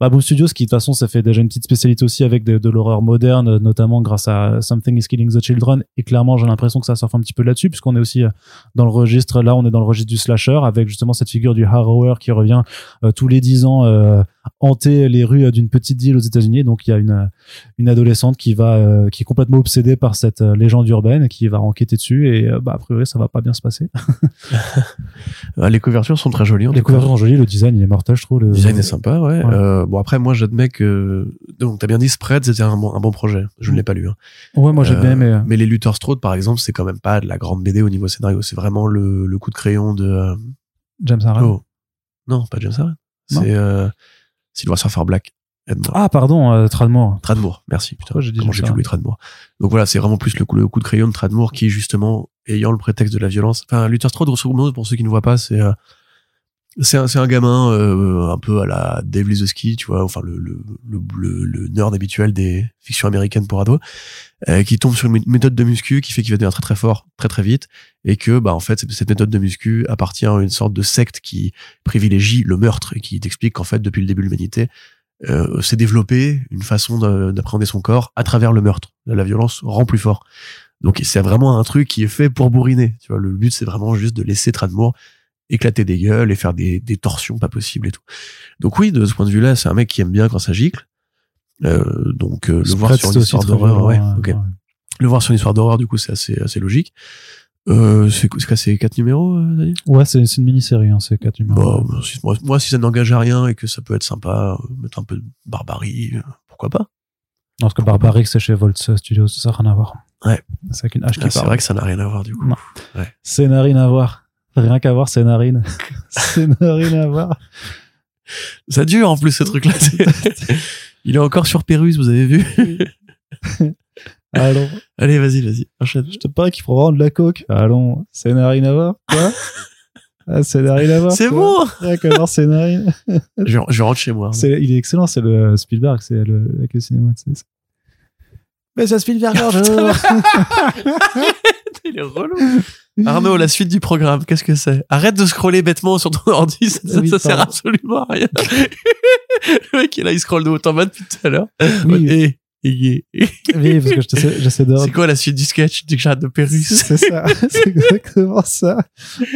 bah, Boom Studios, qui de toute façon, ça fait déjà une petite spécialité aussi avec de, de l'horreur moderne, notamment grâce à Something is Killing the Children. Et clairement, j'ai l'impression que ça surfe un petit peu là-dessus, puisqu'on est aussi euh, dans le registre, là, on est dans le registre du slasher, avec justement cette figure du Harrower qui revient euh, tous les dix ans euh, hanter les rues d'une petite île aux États-Unis. Donc il y a une une adolescente qui va euh, qui est complètement obsédée par cette légende urbaine, qui va enquêter dessus et bah a priori ça va pas bien se passer. [laughs] [laughs] ah, les couvertures sont très jolies. Les couvertures sont jolies, le design il est mortel je trouve. Le design est sympa, ouais. Ouais. Bon après, moi, j'admets que donc t'as bien dit Spread, c'était un bon, un bon projet. Je ne l'ai pas lu. hein. Ouais moi j'ai Euh, bien aimé. Mais les Luther Strode, par exemple, c'est quand même pas de la grande BD au niveau scénario. C'est vraiment le, le coup de crayon de. euh, James Aaron. oh. Non, pas James. Non. C'est euh, Silver Surfer Black. Ah pardon, euh, Tradmore. Tradmoor, merci. Putain, Pourquoi j'ai dit comment j'ai Tradmoor Donc voilà, c'est vraiment plus le coup, le coup de crayon de Tradmoor qui, justement, ayant le prétexte de la violence. Enfin, Luther Strode, grosso modo, pour ceux qui ne voient pas, c'est euh, c'est un, un gamin euh, un peu à la Dave Lizowski, tu vois, enfin le, le, le, le, nerd habituel des fictions américaines pour ados, euh, qui tombe sur une mé- méthode de muscu qui fait qu'il va devenir très très fort très très vite et que bah en fait cette- méthode de muscu appartient à une sorte de secte qui privilégie le meurtre et qui t'explique qu'en fait depuis le début de l'humanité euh, s'est développé une façon de- d'appréhender son corps à travers le meurtre. La violence rend plus fort. Donc c'est vraiment un truc qui est fait pour bourriner. Tu vois, le but c'est vraiment juste de laisser Tradmore éclater des gueules et faire des, des torsions pas possibles et tout. Donc oui, de ce point de vue-là, c'est un mec qui aime bien quand ça gicle. Euh, donc euh, le voir sur c'est une histoire d'horreur, ouais, ouais. Le voir sur une histoire d'horreur, du coup, c'est assez assez logique. Euh, c'est c'est quoi, c'est quatre numéros, euh, Ouais, c'est c'est une mini-série, hein, c'est quatre numéros. Bon, si- moi, moi, si ça n'engage à rien et que ça peut être sympa, mettre un peu de barbarie, pourquoi pas? Non, parce que Barbaric, c'est chez Volt Studios, ça n'a rien à voir. Ouais. C'est avec une H qui Ah, C'est parle. vrai que ça n'a rien à voir du coup. Non. Scénarine à voir. Rien qu'à voir, scénarine. scénarine [laughs] à voir. Ça dure en plus ce truc-là. c'est- [laughs] Il est encore sur Pérus, vous avez vu [laughs] Allons. Allez, vas-y, vas-y, enchaîne. Je te parie qu'il faut vraiment de la coke. Allons. Scénarine à voir. Quoi ah, Scénarine à voir. C'est bon Rien qu'à voir, scénarine. je, je rentre chez moi. C'est- Il est excellent, c'est le Spielberg, c'est le, avec le cinéma. c'est- c'est- Mais c'est Spielberg. Il est relou. Arnaud, la suite du programme, qu'est-ce que c'est? Arrête de scroller bêtement sur ton [laughs] ordi, ça, Oui, ça sert absolument à rien. [laughs] le mec, il est là, il scrolle de haut en bas depuis tout à l'heure. Oui. Et, et, et- Oui, parce que j'essaie de. c'est quoi la suite du sketch du chat de Pérus? C'est ça, [laughs] c'est exactement ça.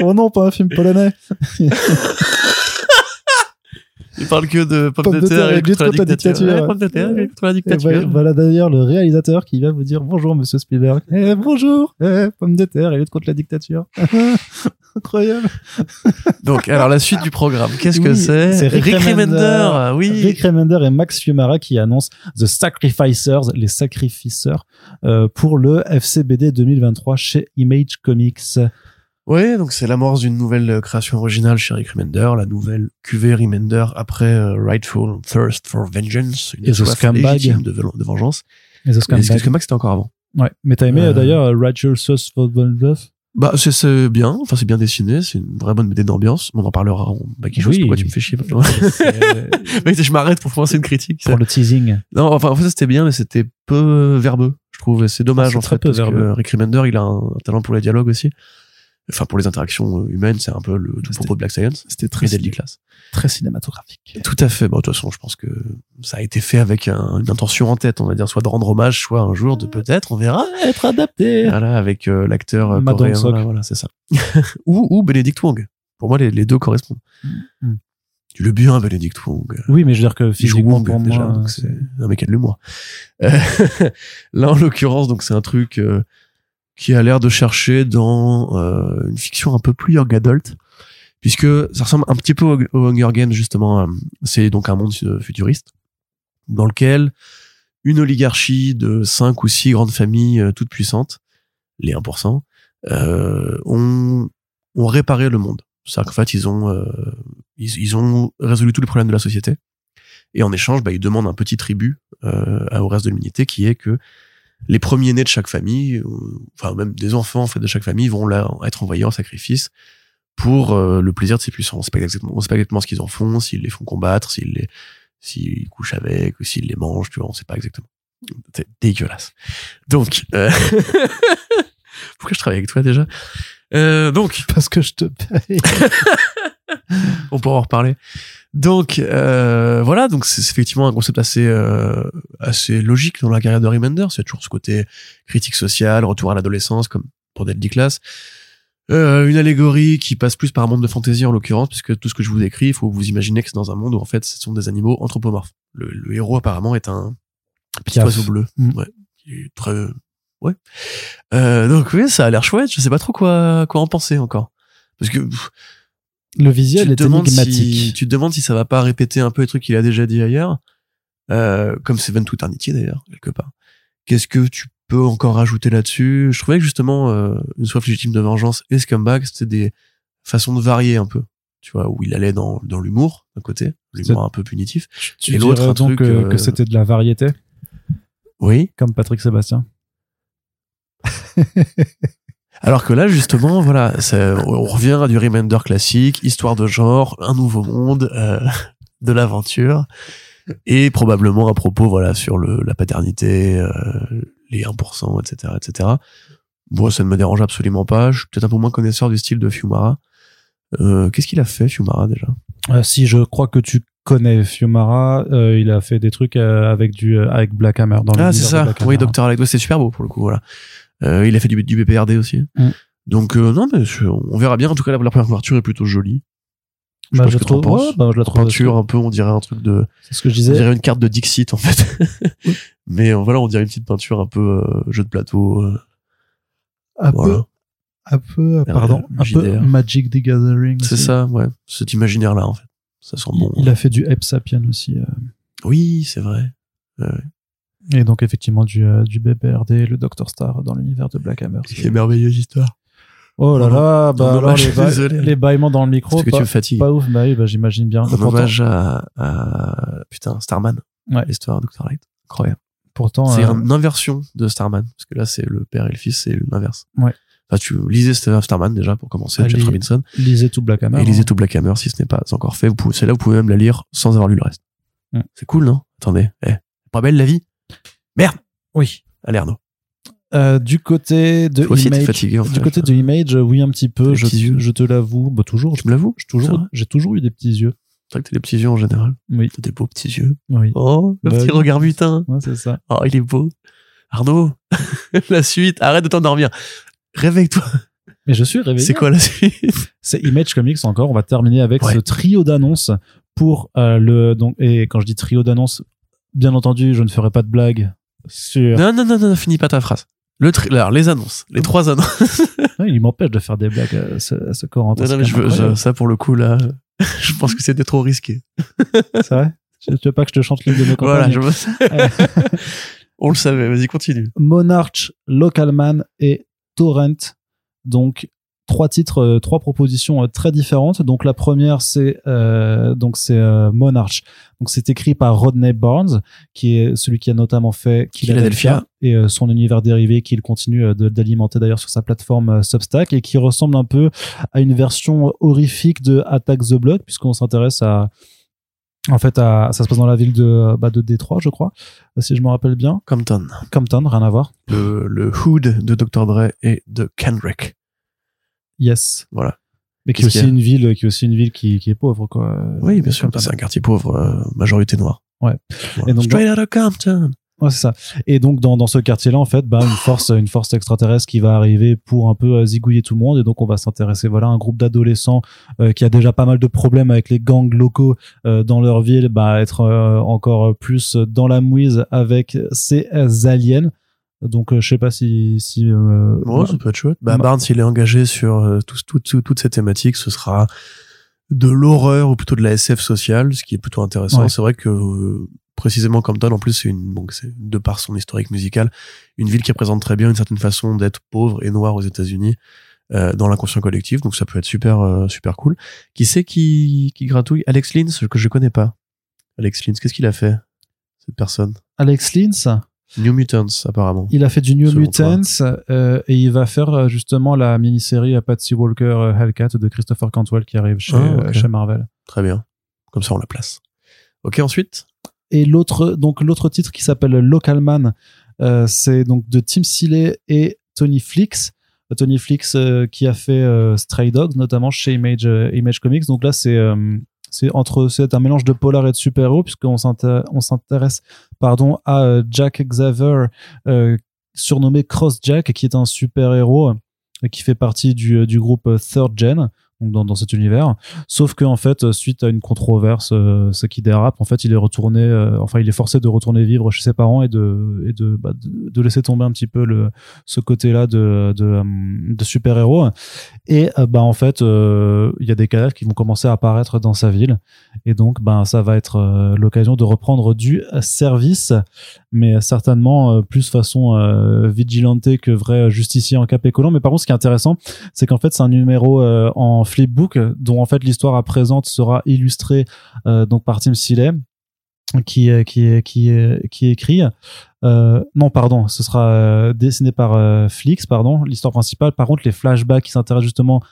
Oh non, pas un film polonais. Il parle que de pommes, de, terre et lutte contre la dictature. Ouais, pommes de terre et contre la Et dictature. voilà, voilà d'ailleurs le réalisateur qui va vous dire bonjour monsieur Spielberg. Eh, bonjour, eh, pomme de terre et lutte contre la dictature. [laughs] Incroyable. Donc, alors la suite du programme, qu'est-ce que c'est c'est Rick Remender. Remender, oui. Rick Remender et Max Fiumara qui annoncent The Sacrificers, les sacrificeurs, euh, pour le FCBD 2023 chez Image Comics. Ouais, donc c'est l'amorce d'une nouvelle euh, création originale chez Rick Remender, la nouvelle cuvée Remender après euh, Rightful Thirst for Vengeance, une soif légitime de, de vengeance. Et The Scumbag. c'était encore avant? Ouais. Mais t'as aimé Euh, euh, d'ailleurs euh, Righteous for Bluff Bah c'est- c'est bien, enfin c'est bien dessiné, c'est une vraie bonne BD d'ambiance. On en parlera en back chose. Oui. Pourquoi tu me fais chier [laughs] [laughs] Mec, je m'arrête pour commencer une critique. pour le teasing. Non, enfin en fait c'était bien, mais c'était peu verbeux, je trouve. Et c'est dommage en très fait, peu parce que verbeux. Rick Remender, il a un talent pour les dialogues aussi. Enfin pour les interactions euh, humaines, c'est un peu le tout propos de Black Science. C'était très, Deadly Class. très cinématographique. Tout à fait. Bon, de toute façon, je pense que ça a été fait avec un- une intention en tête, on va dire, soit de rendre hommage, soit un jour de peut-être, on verra. Être adapté. Voilà, avec euh, l'acteur euh, coréen. Là, voilà, c'est ça. [laughs] ou, ou Benedict Wong. Pour moi, les, les deux correspondent. Mm. Tu le bien, Benedict Wong. Oui, mais je veux dire que physiquement Wong pour déjà, moi, c'est- un mec de l'humour. Euh, [laughs] là, en l'occurrence, donc c'est un truc euh, qui a l'air de chercher dans euh, une fiction un peu plus young adult, puisque ça ressemble un petit peu au, Hunger Games justement. euh, C'est donc un monde euh, futuriste dans lequel une oligarchie de cinq ou six grandes familles euh, toutes puissantes, les 1%, euh, ont, ont réparé le monde. C'est-à-dire qu'en fait, ils ont, euh, ils, ils ont résolu tous les problèmes de la société. Et en échange, bah, ils demandent un petit tribut euh, au reste de l'humanité qui est que les premiers-nés de chaque famille, enfin même des enfants en fait de chaque famille, vont là être envoyés en sacrifice pour euh, le plaisir de ces puissants. On sait pas exactement, on sait pas exactement ce qu'ils en font, s'ils les font combattre, s'ils les, s'ils couchent avec ou s'ils les mangent, tu vois, on sait pas exactement. C'est dégueulasse. Donc, euh... [laughs] pourquoi je travaille avec toi déjà? Euh, Donc, Parce que je te paye. [laughs] [laughs] on pourra en reparler. Donc euh, voilà, donc c'est effectivement un concept assez euh, assez logique dans la carrière de Remender. C'est toujours ce côté critique sociale, retour à l'adolescence, comme pour Deadly Class. Euh, une allégorie qui passe plus par un monde de fantaisie en l'occurrence, puisque tout ce que je vous décris, il faut vous imaginer que c'est dans un monde où en fait ce sont des animaux anthropomorphes. Le, le héros apparemment est un petit Piaf. oiseau bleu, Mm. ouais, est très ouais. Euh, donc oui, ça a l'air chouette. Je sais pas trop quoi quoi en penser encore, parce que pff, Le visuel tu est énigmatique. si tu te demandes si ça va pas répéter un peu les trucs qu'il a déjà dit ailleurs. Euh, comme Seven to Eternity d'ailleurs quelque part. Qu'est-ce que tu peux encore rajouter là-dessus? Je trouvais que justement euh, une soif légitime de vengeance et Scumbag c'était des façons de varier un peu. Tu vois où il allait dans dans l'humour d'un côté l'humour un peu punitif Tu et l'autre, donc truc, que, euh, que c'était de la variété, oui. Comme Patrick Sébastien. [laughs] Alors que là, justement, voilà, on revient à du Remender classique, histoire de genre, un nouveau monde, euh, [laughs] de l'aventure, et probablement à propos, voilà, sur le, la paternité, euh, les 1%, etc., etc. Moi, ça ne me dérange absolument pas. Je suis peut-être un peu moins connaisseur du style de Fiumara. Euh, Qu'est-ce qu'il a fait, Fiumara, déjà? Euh, si je crois que tu connais Fiumara, euh, il a fait des trucs euh, avec du euh, avec Black Hammer dans Ah, c'est ça. Oui. Docteur. Ouais, c'est super beau pour le coup. Voilà. Euh, il a fait du, du BPRD aussi. Mm. Donc euh, non, mais je- on verra bien. En tout cas, la, la première couverture est plutôt jolie. Je Bah, je que trouve, penses. ouais, bah, je la trouve Peinture un peu, on dirait un truc de, C'est ce que je on disais. dirait une carte de Dixit en fait. [laughs] mais euh, voilà, on dirait une petite peinture un peu jeu de plateau. Un voilà. peu, un peu, pardon, un peu. Magic the Gathering. C'est ça, ouais. Cet imaginaire là en fait. Ça sent bon. il a fait du Ep Sapien aussi. Oui, c'est vrai. Et donc effectivement du euh, du BBRD, le Doctor Star dans l'univers de Black Hammer. C'est une merveilleuse histoire. Oh là là, bah alors les, ba- désolé. les bâillements dans le micro, Parce que pas, tu me fatigues. pas ouf, bah oui, bah, j'imagine bien. En hommage à, à putain Starman. Ouais. L'histoire de Dr. Light. Incroyable. pourtant C'est euh, une inversion de Starman. Parce que là, c'est le père et le fils, c'est l'inverse. Ouais. Enfin, tu lisez Starman déjà pour commencer, Allez. Jeff Robinson. lisez tout Black Hammer. et lisez hein. tout Black Hammer si ce n'est pas encore fait. Vous pouvez, c'est là, vous pouvez même la lire sans avoir lu le reste. Mm. C'est cool, non? Attendez. Eh. Pas belle la vie? Merde! Oui. Allez, Arnaud. Euh, du côté de Toi aussi, Image, fatigué, en du côté de Image, oui un petit peu. Je, te l'avoue, bah toujours. Tu me l'avoues? J'ai toujours, vrai? j'ai toujours eu des petits yeux. C'est vrai que t'as des petits yeux en général. Oui, T'as des beaux petits yeux. oui. Oh, le Bah petit oui. regard. Ouais, c'est ça. Oh, il est beau. Arnaud, [laughs] la suite. Arrête de t'endormir. Réveille-toi. Mais je suis réveillé. C'est quoi la suite? C'est Image Comics encore. On va terminer avec Ouais. ce trio d'annonces pour euh, le donc et quand je dis trio d'annonces, bien entendu, je ne ferai pas de blague sur. Non, non, non, non, finis pas ta phrase. Le alors, les annonces. Les trois annonces. [laughs] Il m'empêche de faire des blagues à ce, à ce Corentin. Non, non, mais je veux, je- ça, pour le coup, là, [laughs] je pense que c'était trop risqué. [laughs] C'est vrai? Tu veux pas que je te chante l'une de nos Voilà, je me... On le savait. Vas-y, continue. Monarch, Localman et Torrent. Donc trois titres, euh, trois propositions euh, très différentes. Donc la première c'est euh, donc c'est euh, Monarch. Donc c'est écrit par Rodney Barnes, qui est celui qui a notamment fait Philadelphia. et euh, son univers dérivé qu'il continue d'alimenter d'ailleurs sur sa plateforme Substack et qui ressemble un peu à une version horrifique de Attack the Block puisqu'on s'intéresse à en fait, à, ça se passe dans la ville de, bah, de Détroit, je crois, si je me rappelle bien. Compton. Compton, rien à voir. Le, le hood de Dr. Dre et de Kendrick. Yes. Voilà. Mais qui est aussi une ville, qui est aussi une ville qui, qui est pauvre, quoi. Oui, bien sûr. C'est un quartier pauvre, euh, majorité noire. Ouais. Voilà. Et donc, Straight out of Compton. Ouais, c'est ça. Et donc dans, dans ce quartier-là, en fait, bah, une force, une force extraterrestre qui va arriver pour un peu euh, zigouiller tout le monde. Et donc on va s'intéresser, voilà, à un groupe d'adolescents euh, qui a déjà pas mal de problèmes avec les gangs locaux euh, dans leur ville, bah, être euh, encore plus dans la mouise avec ces aliens. Donc euh, je sais pas si si euh, Ouais, ça peut être chouette. Bah, Ma- Barnes, il est engagé sur euh, tout, tout, tout- toute cette thématique. Ce sera de l'horreur ou plutôt de la SF sociale, ce qui est plutôt intéressant. Ouais. C'est vrai que euh, précisément Compton, en plus, c'est une, donc c'est de par son historique musical, une ville qui représente très bien une certaine façon d'être pauvre et noire aux États-Unis. euh, dans l'inconscient collectif, donc ça peut être super euh, super cool. Qui c'est qui qui gratouille? Alex Lins que je connais pas. Alex Lins, qu'est-ce qu'il a fait cette personne? Alex Lins, New Mutants apparemment. il a fait du New Selon. Mutants euh, et il va faire euh, justement la mini-série à Patsy Walker euh, Hellcat de Christopher Cantwell qui arrive chez, Ah, chez Marvel. Très bien. Comme ça on la place. Ok ensuite. Et l'autre, donc l'autre titre qui s'appelle Localman, euh, c'est donc de Tim Seeley et Tony Flix. Tony Flix euh, qui a fait Stray Dogs notamment chez Image Image Comics. Donc là c'est c'est entre c'est un mélange de polar et de super-héros puisqu'on s'inté- on s'intéresse pardon à euh, Jack Xavier euh, surnommé Cross Jack qui est un super-héros euh, qui fait partie du, du groupe Third Gen dans, dans cet univers. Sauf que en fait euh, suite à une controverse euh, ce qui dérape en fait il est retourné euh, enfin il est forcé de retourner vivre chez ses parents et de et de, bah, de, laisser tomber un petit peu le ce côté là de de, euh, de super héros et euh, bah en fait il y a des cadavres qui vont commencer à apparaître dans sa ville. Et donc ben ça va être l'occasion de reprendre du service mais certainement euh, plus façon euh, vigilante que vrai justicier en cap et collant mais par contre ce qui est intéressant c'est qu'en fait c'est un numéro euh, en flipbook dont en fait l'histoire à présente sera illustrée euh, donc par Tim Seeley qui qui qui qui écrit non pardon ce sera dessiné par Flix pardon l'histoire principale. Par contre les flashbacks qui s'intéressent justement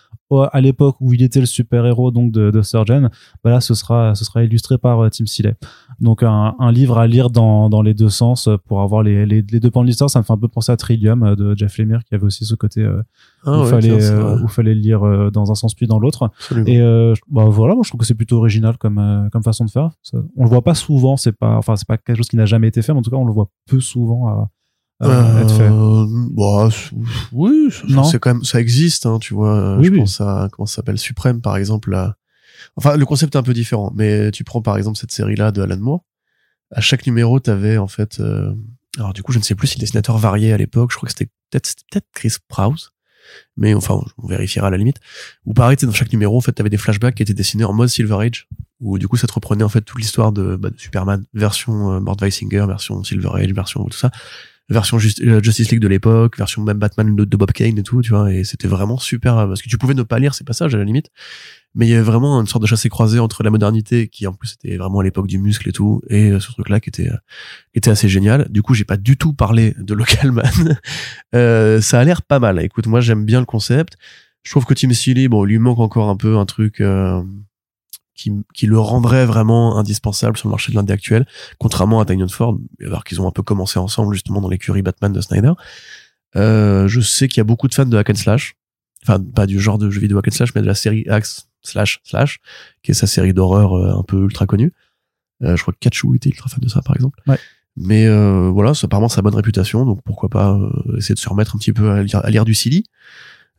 à l'époque où il était le super héros donc de, de Surgeon bah là ce sera ce sera illustré par euh, Tim Seeley donc un, un livre à lire dans, dans les deux sens euh, pour avoir les, les, les deux pans de l'histoire. Ça me fait un peu penser à Trillium euh, de Jeff Lemire qui avait aussi ce côté euh, Ah où ouais, fallait tiens, euh, où fallait le lire euh, dans un sens puis dans l'autre. Et euh, bah voilà, moi je trouve que c'est plutôt original comme comme façon de faire. Ça- on le voit pas souvent, c'est pas enfin c'est pas quelque chose qui n'a jamais été fait, mais en tout cas on le voit peu souvent à, à être fait. Euh, bah, c'est- oui, c'est quand même, ça existe, hein, tu vois. euh, Oui, je oui. pense à, comment ça s'appelle, Suprême, par exemple, là. Enfin, le concept est un peu différent, mais tu prends, par exemple, cette série-là de Alan Moore. À chaque numéro, t'avais, en fait, euh, alors, du coup, je ne sais plus si le dessinateur variait à l'époque. Je crois que c'était peut-être, peut-être Chris Prowse. Mais enfin, on vérifiera à la limite. Ou pareil, dans chaque numéro, en fait, t'avais des flashbacks qui étaient dessinés en mode Silver Age. Où, du coup, ça te reprenait, en fait, toute l'histoire de, bah, de Superman, version euh, Mort Weisinger, version Silver Age, version tout ça version euh, Justice League de l'époque, version même Batman de, Bob Kane et tout, tu vois, et c'était vraiment super, euh, parce que tu pouvais ne pas lire ces passages à la limite, mais il y avait vraiment une sorte de chassé croisé entre la modernité, qui en plus était vraiment à l'époque du muscle et tout, et euh, ce truc-là qui était, était assez génial. Du coup, j'ai pas du tout parlé de Local Man. [laughs] Euh, ça a l'air pas mal. Écoute, moi j'aime bien le concept. Je trouve que Tim Seeley, bon, lui manque encore un peu un truc euh, qui, qui le rendrait vraiment indispensable sur le marché de l'indé actuel, contrairement à Tynion Ford, alors qu'ils ont un peu commencé ensemble justement dans l'écurie Batman de Snyder. Euh, je sais qu'il y a beaucoup de fans de hack and slash, enfin pas du genre de jeu vidéo hack and slash, mais de la série Axe slash slash, qui est sa série d'horreur euh, un peu ultra connue. Euh, je crois que Kachu était ultra fan de ça par exemple. Ouais. Mais euh, voilà, c'est apparemment sa bonne réputation, donc pourquoi pas euh, essayer de se remettre un petit peu à lire, à lire du Silly.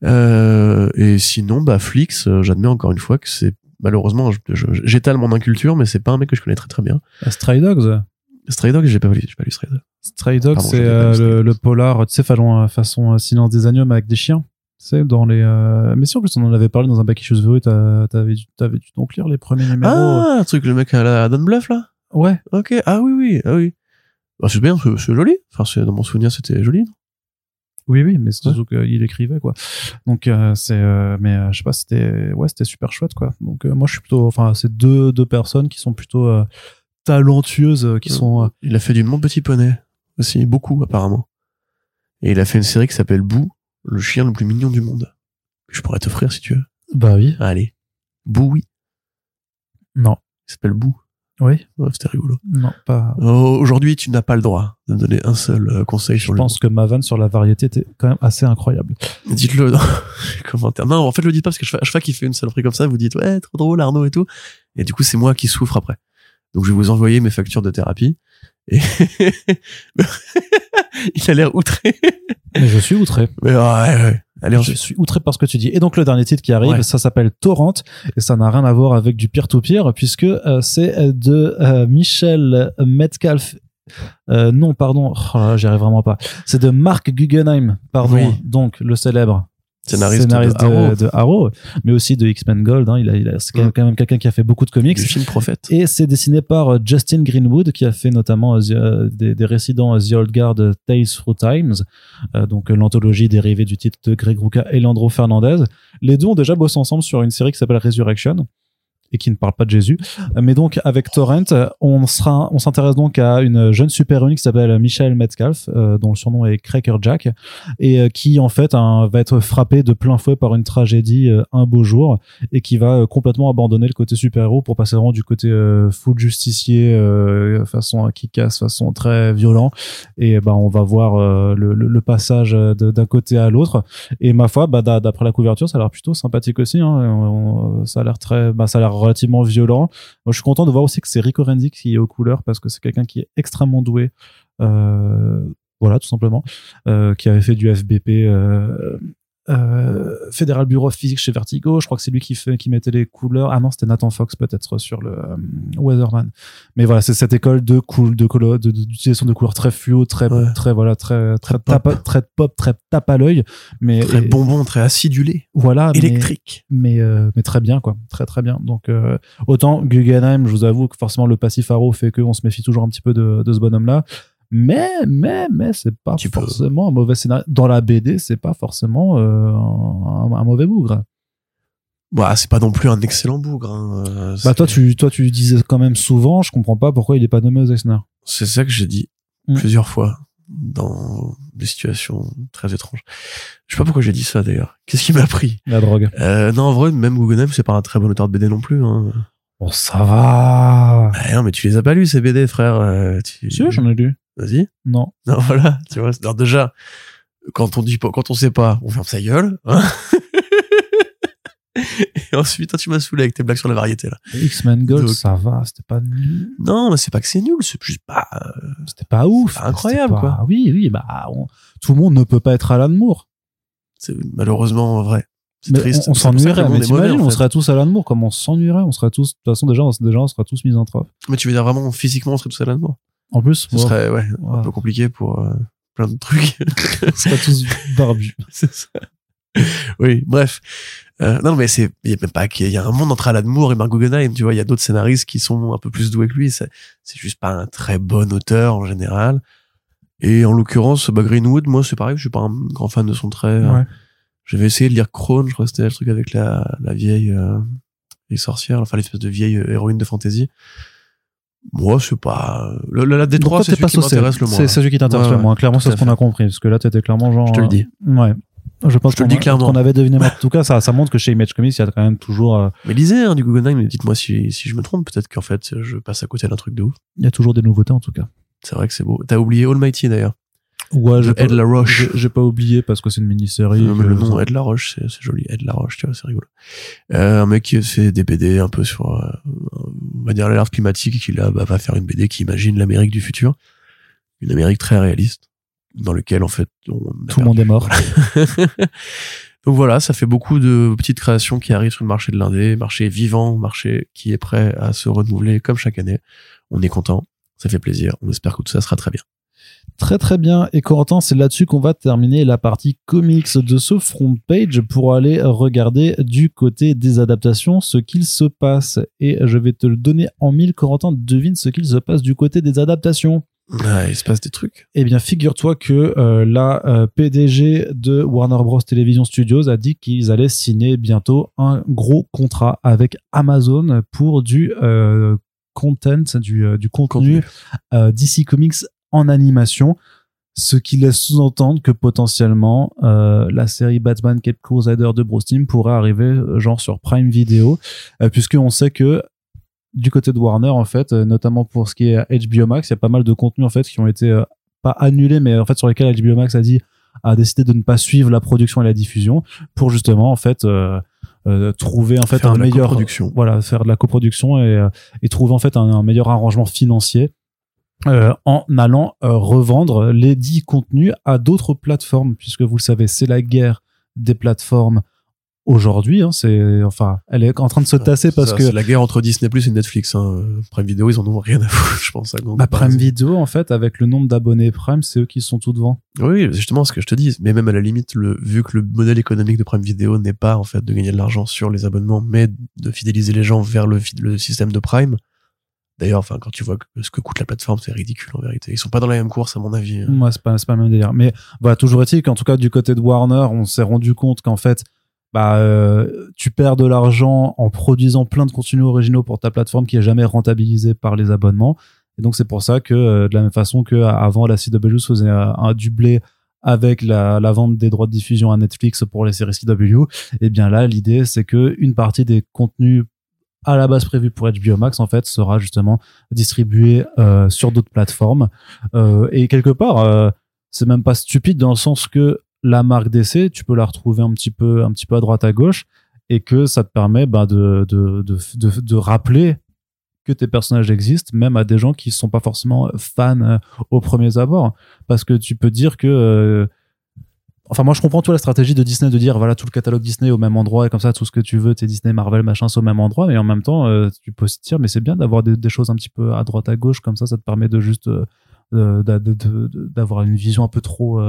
Euh, et sinon, bah Flix, euh, j'admets encore une fois que c'est malheureusement, j'étale mon inculture, mais c'est pas un mec que je connais très très bien. Stray Dogs. Stray Dog, j'ai pas lu, j'ai pas lu Stray Dog. Stray Dogs, c'est euh, le, Dogs. le polar, tu sais, façon, façon euh, Silence des agneaux, mais avec des chiens. Tu sais, dans les. euh, Mais si, en plus, on en avait parlé dans un Back Issues t'as- t'avais dû, t'avais dû donc lire les premiers numéros. Ah, un truc le mec à la Don Bluff là? Ouais. Ok, ah oui oui, ah oui. Bah, c'est bien, c'est joli. Enfin, dans mon souvenir, c'était joli. Oui, oui, mais c'est surtout qu'il écrivait, quoi. Donc, euh, c'est. euh, mais euh, je sais pas, c'était. Ouais, c'était super chouette, quoi. Donc, moi, je suis plutôt. Enfin, c'est deux, deux personnes qui sont plutôt talentueuses, qui sont. Il a fait du Mon Petit Poney aussi, beaucoup apparemment. Et il a fait une série qui s'appelle Boo, le chien le plus mignon du monde. Que je pourrais t'offrir si tu veux. Bah oui. Allez, Boo, oui. Non. Il s'appelle Boo. Oui. Ouais, c'était rigolo. Non, pas. Oh, Aujourd'hui, tu n'as pas le droit de me donner un seul euh, conseil Je sur le. pense que ma vanne sur la variété était quand même assez incroyable. Dites-le dans [laughs] les commentaires. Non, en fait, le dites pas parce que je- chaque fois qu'il fait une saloperie comme ça, vous dites ouais, trop drôle Arnaud et tout. Et du coup, c'est moi qui souffre après. Donc, je vais vous envoyer mes factures de thérapie. Et [laughs] il a l'air outré. Mais je suis outré. Mais ouais, ouais. Allez, Je suis outré par ce que tu dis. Et donc le dernier titre qui arrive, Ouais. ça s'appelle Torrent et ça n'a rien à voir avec du peer-to-peer puisque euh, c'est de euh, Michel Metcalf. Euh, non, pardon, oh j'y arrive vraiment pas. C'est de Mark Guggenheim, pardon. Oui. Donc le célèbre Scénariste de de, Arrow. de Arrow, mais aussi de X-Men Gold. Hein. Il a, il a, c'est quand même- Mm. quand même quelqu'un qui a fait beaucoup de comics. Du film Prophète. Et c'est dessiné par euh, Justin Greenwood, qui a fait notamment euh, euh, des, des euh, The Old Guard Tales Through Times, euh, donc l'anthologie dérivée du titre de Greg Rucka et Landro Fernandez. Les deux ont déjà bossé ensemble sur une série qui s'appelle Resurrection et qui ne parle pas de Jésus. Mais donc avec Torrent, on sera, on s'intéresse donc à une jeune super-héroïne qui s'appelle Michelle Metcalf, euh, dont le surnom est Cracker Jack, et euh, qui en fait hein, va être frappée de plein fouet par une tragédie euh, un beau jour et qui va complètement abandonner le côté super-héros pour passer vraiment du côté full justicier, façon qui casse, façon très violent. Et bah on va voir le, passage d'un côté à l'autre. Et ma foi, bah, d'a- d'après la couverture, ça a l'air plutôt sympathique aussi. Hein. Ça a l'air très, bah, ça a l'air relativement violent. Je suis content de voir aussi que c'est Rico Renzi qui est aux couleurs parce que c'est quelqu'un qui est extrêmement doué. Euh, voilà, tout simplement, euh, qui avait fait du FBP. Euh, euh, Fédéral Bureau of Physics chez Vertigo, je crois que c'est lui qui fait qui mettait les couleurs. Ah non, c'était Nathan Fox peut-être sur le euh, Weatherman. Mais voilà, c'est cette école de cool, de couleur, de- de- d'utilisation de couleurs très fluo, très Ouais. très voilà, très très Très pop. tape, très pop, très tape à l'œil. Mais Très et- bonbon, très acidulé. voilà, Électrique. mais euh, mais très bien quoi très très bien donc euh, autant Guggenheim je vous avoue que forcément le passif Arrow fait que on se méfie toujours un petit peu de, de ce bonhomme là mais mais mais c'est pas forcément un mauvais scénario dans la BD c'est pas forcément euh, un, un mauvais bougre Bah, c'est pas non plus un excellent bougre. Hein. euh, Bah toi tu toi tu disais quand même souvent, je comprends pas pourquoi il est pas nommé aux Eisner. C'est ça que j'ai dit Mm. plusieurs fois dans des situations très étranges. Je sais pas pourquoi j'ai dit ça d'ailleurs. Qu'est-ce qui m'a pris? La drogue. euh, Non, en vrai, même Guggenheim, c'est pas un très bon auteur de BD non plus. Hein. Bon ça va. Ah non, mais tu les as pas lus ces BD, frère. euh, tu... Si j'en ai lu. Vas-y. Non. [laughs] Non, voilà. Tu vois. Alors déjà, quand on dit pas, quand on sait pas, on ferme sa gueule. hein. [laughs] Et ensuite, tu m'as saoulé avec tes blagues sur la variété là. X-Men Gold, Donc- ça va, c'était pas nul. Non, mais c'est pas que c'est nul, c'est juste pas. euh, C'était pas ouf. pas incroyable, pas- quoi. Oui, oui, bah on- tout le monde ne peut pas être Alan Moore. c'est malheureusement vrai. C'est Mais triste. on, on s'ennuierait. Mais t'imagines, en on fait. serait tous Alan Moore, comme on s'ennuierait, on serait tous. De toute façon, déjà, on, déjà, on serait tous misanthropes. Mais tu veux dire vraiment physiquement, on serait tous à l'amour. En plus, Ce serait ouais, un peu compliqué pour euh, plein de trucs. [laughs] on serait tous barbus. [laughs] c'est ça. Oui, bref. Euh, non, mais c'est, il y a même pas qu'il y a un monde entre Alan Moore et Mark Guggenheim, tu vois, il y a d'autres scénaristes qui sont un peu plus doués que lui, c'est, c'est juste pas un très bon auteur en général. Et en l'occurrence, bah, Greenwood, moi, c'est pareil, je suis pas un grand fan de son trait. Ouais. J'avais essayé de lire Crone, je crois que c'était le truc avec la, la vieille, euh, les sorcières, enfin, l'espèce de vieille héroïne de fantasy. Moi, c'est pas, la, la, la Donc D3, toi, c'est t'es celui pas qui m'intéresse le moins. C'est celui qui t'intéresse le moins. Clairement, c'est ce qu'on a compris. Parce que là, t'étais clairement genre. Je te le dis. euh, Ouais. Je pense Je te le qu'on dis clairement. qu'on avait deviné. mais En tout cas, ça, ça montre que chez Image Comics, il y a quand même toujours, euh, Mais lisez, hein, du Guggenheim, et dites-moi si, si je me trompe, peut-être qu'en fait, je passe à côté d'un truc de ouf. il y a toujours des nouveautés en tout cas. C'est vrai que c'est beau. T'as oublié Almighty d'ailleurs. Ouais, De Ed Laroche. j'ai- pas oublié parce que c'est une mini-série. Euh, mais que- le nom Ed Laroche, c'est c'est joli. Ed Laroche, tu vois, c'est rigolo. Euh, un mec qui fait des BD un peu sur, euh, on va dire, l'alerte climatique et qui là bah, va faire une BD qui imagine l'Amérique du futur. Une Amérique très réaliste, dans lequel en fait on Tout le monde est mort. [laughs] Donc voilà, ça fait beaucoup de petites créations qui arrivent sur le marché de l'indé, marché vivant, marché qui est prêt à se renouveler comme chaque année. On est content, ça fait plaisir. On espère que tout ça sera très bien. Très très bien. Et Corentin, c'est là-dessus qu'on va terminer la partie comics de ce front page pour aller regarder du côté des adaptations ce qu'il se passe. Et je vais te le donner en mille. Corentin, devine ce qu'il se passe du côté des adaptations. Ah, il se passe des trucs. Eh bien, figure-toi que euh, la euh, PDG de Warner Bros. Television Studios a dit qu'ils allaient signer bientôt un gros contrat avec Amazon pour du euh, content, du, du contenu DC Comics en animation, ce qui laisse sous-entendre que potentiellement euh, la série Batman Cape Crusader de Bruce Timm pourrait arriver euh, genre sur Prime Video, euh, puisqu'on sait que du côté de Warner en fait, euh, notamment pour ce qui est HBO Max, il y a pas mal de contenus en fait qui ont été pas annulés, mais en fait sur lesquels HBO Max a dit a décidé de ne pas suivre la production et la diffusion pour justement en fait euh, trouver en fait Faire un meilleur coproduction. voilà faire de la coproduction et, et trouver en fait un, un meilleur arrangement financier euh, en allant euh, revendre les dix contenus à d'autres plateformes puisque vous le savez c'est la guerre des plateformes aujourd'hui hein, c'est enfin elle est en train de se tasser parce Ça, que c'est la guerre entre Disney Plus et Netflix. Hein. Prime Video, ils en ont rien à foutre, [laughs] je pense. À bah, Prime. Video en fait avec le nombre d'abonnés Prime c'est eux qui sont tout devant Oui, c'est justement ce que je te dis. Mais même à la limite, le, vu que le modèle économique de Prime Video n'est pas en fait de gagner de l'argent sur les abonnements, mais de fidéliser les gens vers le système de Prime. D'ailleurs, enfin, quand tu vois ce que coûte la plateforme, c'est ridicule en vérité. Ils sont pas dans la même course, à mon avis. Moi, c'est pas, pas le même délire. Mais voilà, toujours est-il qu'en tout cas, du côté de Warner, on s'est rendu compte qu'en fait, bah, euh, tu perds de l'argent en produisant plein de contenus originaux pour ta plateforme qui est jamais rentabilisée par les abonnements. Et donc, c'est pour ça que, euh, de la même façon que avant la CW faisait un dublé avec la, vente des droits de diffusion à Netflix pour les séries CW, et bien là, l'idée, c'est que une partie des contenus à la base prévus pour HBO Max, en fait, sera justement distribuée euh, sur d'autres plateformes. Euh, et quelque part, euh, c'est même pas stupide dans le sens que la marque DC, tu peux la retrouver un petit peu, un petit peu à droite à gauche, et que ça te permet bah, de, de, de, de, rappeler que tes personnages existent, même à des gens qui sont pas forcément fans euh, au premier abord, parce que tu peux dire que euh, Enfin, moi, je comprends toute la stratégie de Disney de dire voilà tout le catalogue Disney au même endroit et comme ça tout ce que tu veux, tes Disney, Marvel, machin, c'est au même endroit. Mais en même temps, euh, tu peux te dire mais c'est bien d'avoir des, choses un petit peu à droite à gauche comme ça, ça te permet de juste euh, euh, d'avoir une vision un peu trop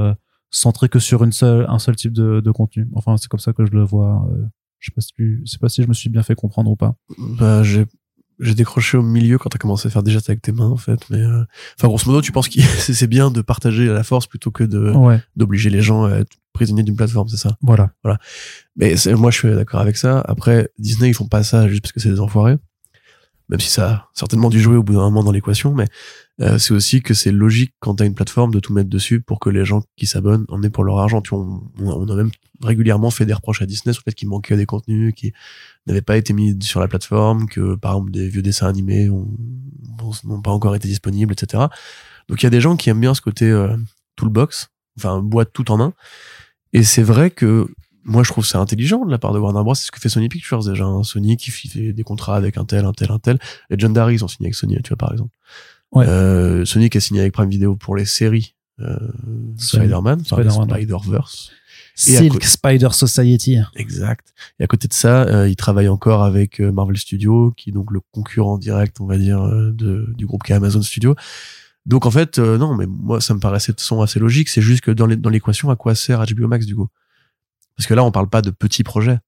centrée que sur une seule, un seul type de, contenu. Enfin, c'est comme ça que je le vois. je sais pas si, je sais pas si je me suis bien fait comprendre ou pas. Bah, j'ai j'ai décroché au milieu quand t'as commencé à faire des gestes avec tes mains en fait mais euh, enfin grosso modo tu penses que [laughs] c'est bien de partager à la force plutôt que de Ouais, d'obliger les gens à être prisonniers d'une plateforme c'est ça? Voilà. mais c'est- moi je suis d'accord avec ça. Après Disney ils font pas ça juste parce que c'est des enfoirés même si ça a certainement dû jouer au bout d'un moment dans l'équation mais euh, c'est aussi que c'est logique quand t'as une plateforme de tout mettre dessus pour que les gens qui s'abonnent en aient pour leur argent. Tu on, a même régulièrement fait des reproches à Disney sur le fait qu'il manquait des contenus qui n'avaient pas été mis sur la plateforme que par exemple des vieux dessins animés ont- ont- n'ont pas encore été disponibles etc donc il y a des gens qui aiment bien ce côté euh, toolbox enfin boîte tout en un. Et c'est vrai que moi je trouve c'est intelligent de la part de Warner Bros c'est ce que fait Sony Pictures déjà hein. Sony qui fait des contrats avec un tel un tel un tel Legendary ils ont signé avec Sony tu vois par exemple Ouais. euh, Sony qui a signé avec Prime Video pour les séries euh, Spider-Man enfin, ouais. Spider-Verse Silk Spider Society. Exact. Et à côté de ça, euh, il travaille encore avec euh, Marvel Studios, qui est donc le concurrent direct, on va dire, euh, de, du groupe qui est Amazon Studios. Donc en fait, euh, non, mais moi ça me paraissait de son assez logique. C'est juste que dans l'équation, à quoi sert HBO Max du coup? Parce que là, on parle pas de petits projets.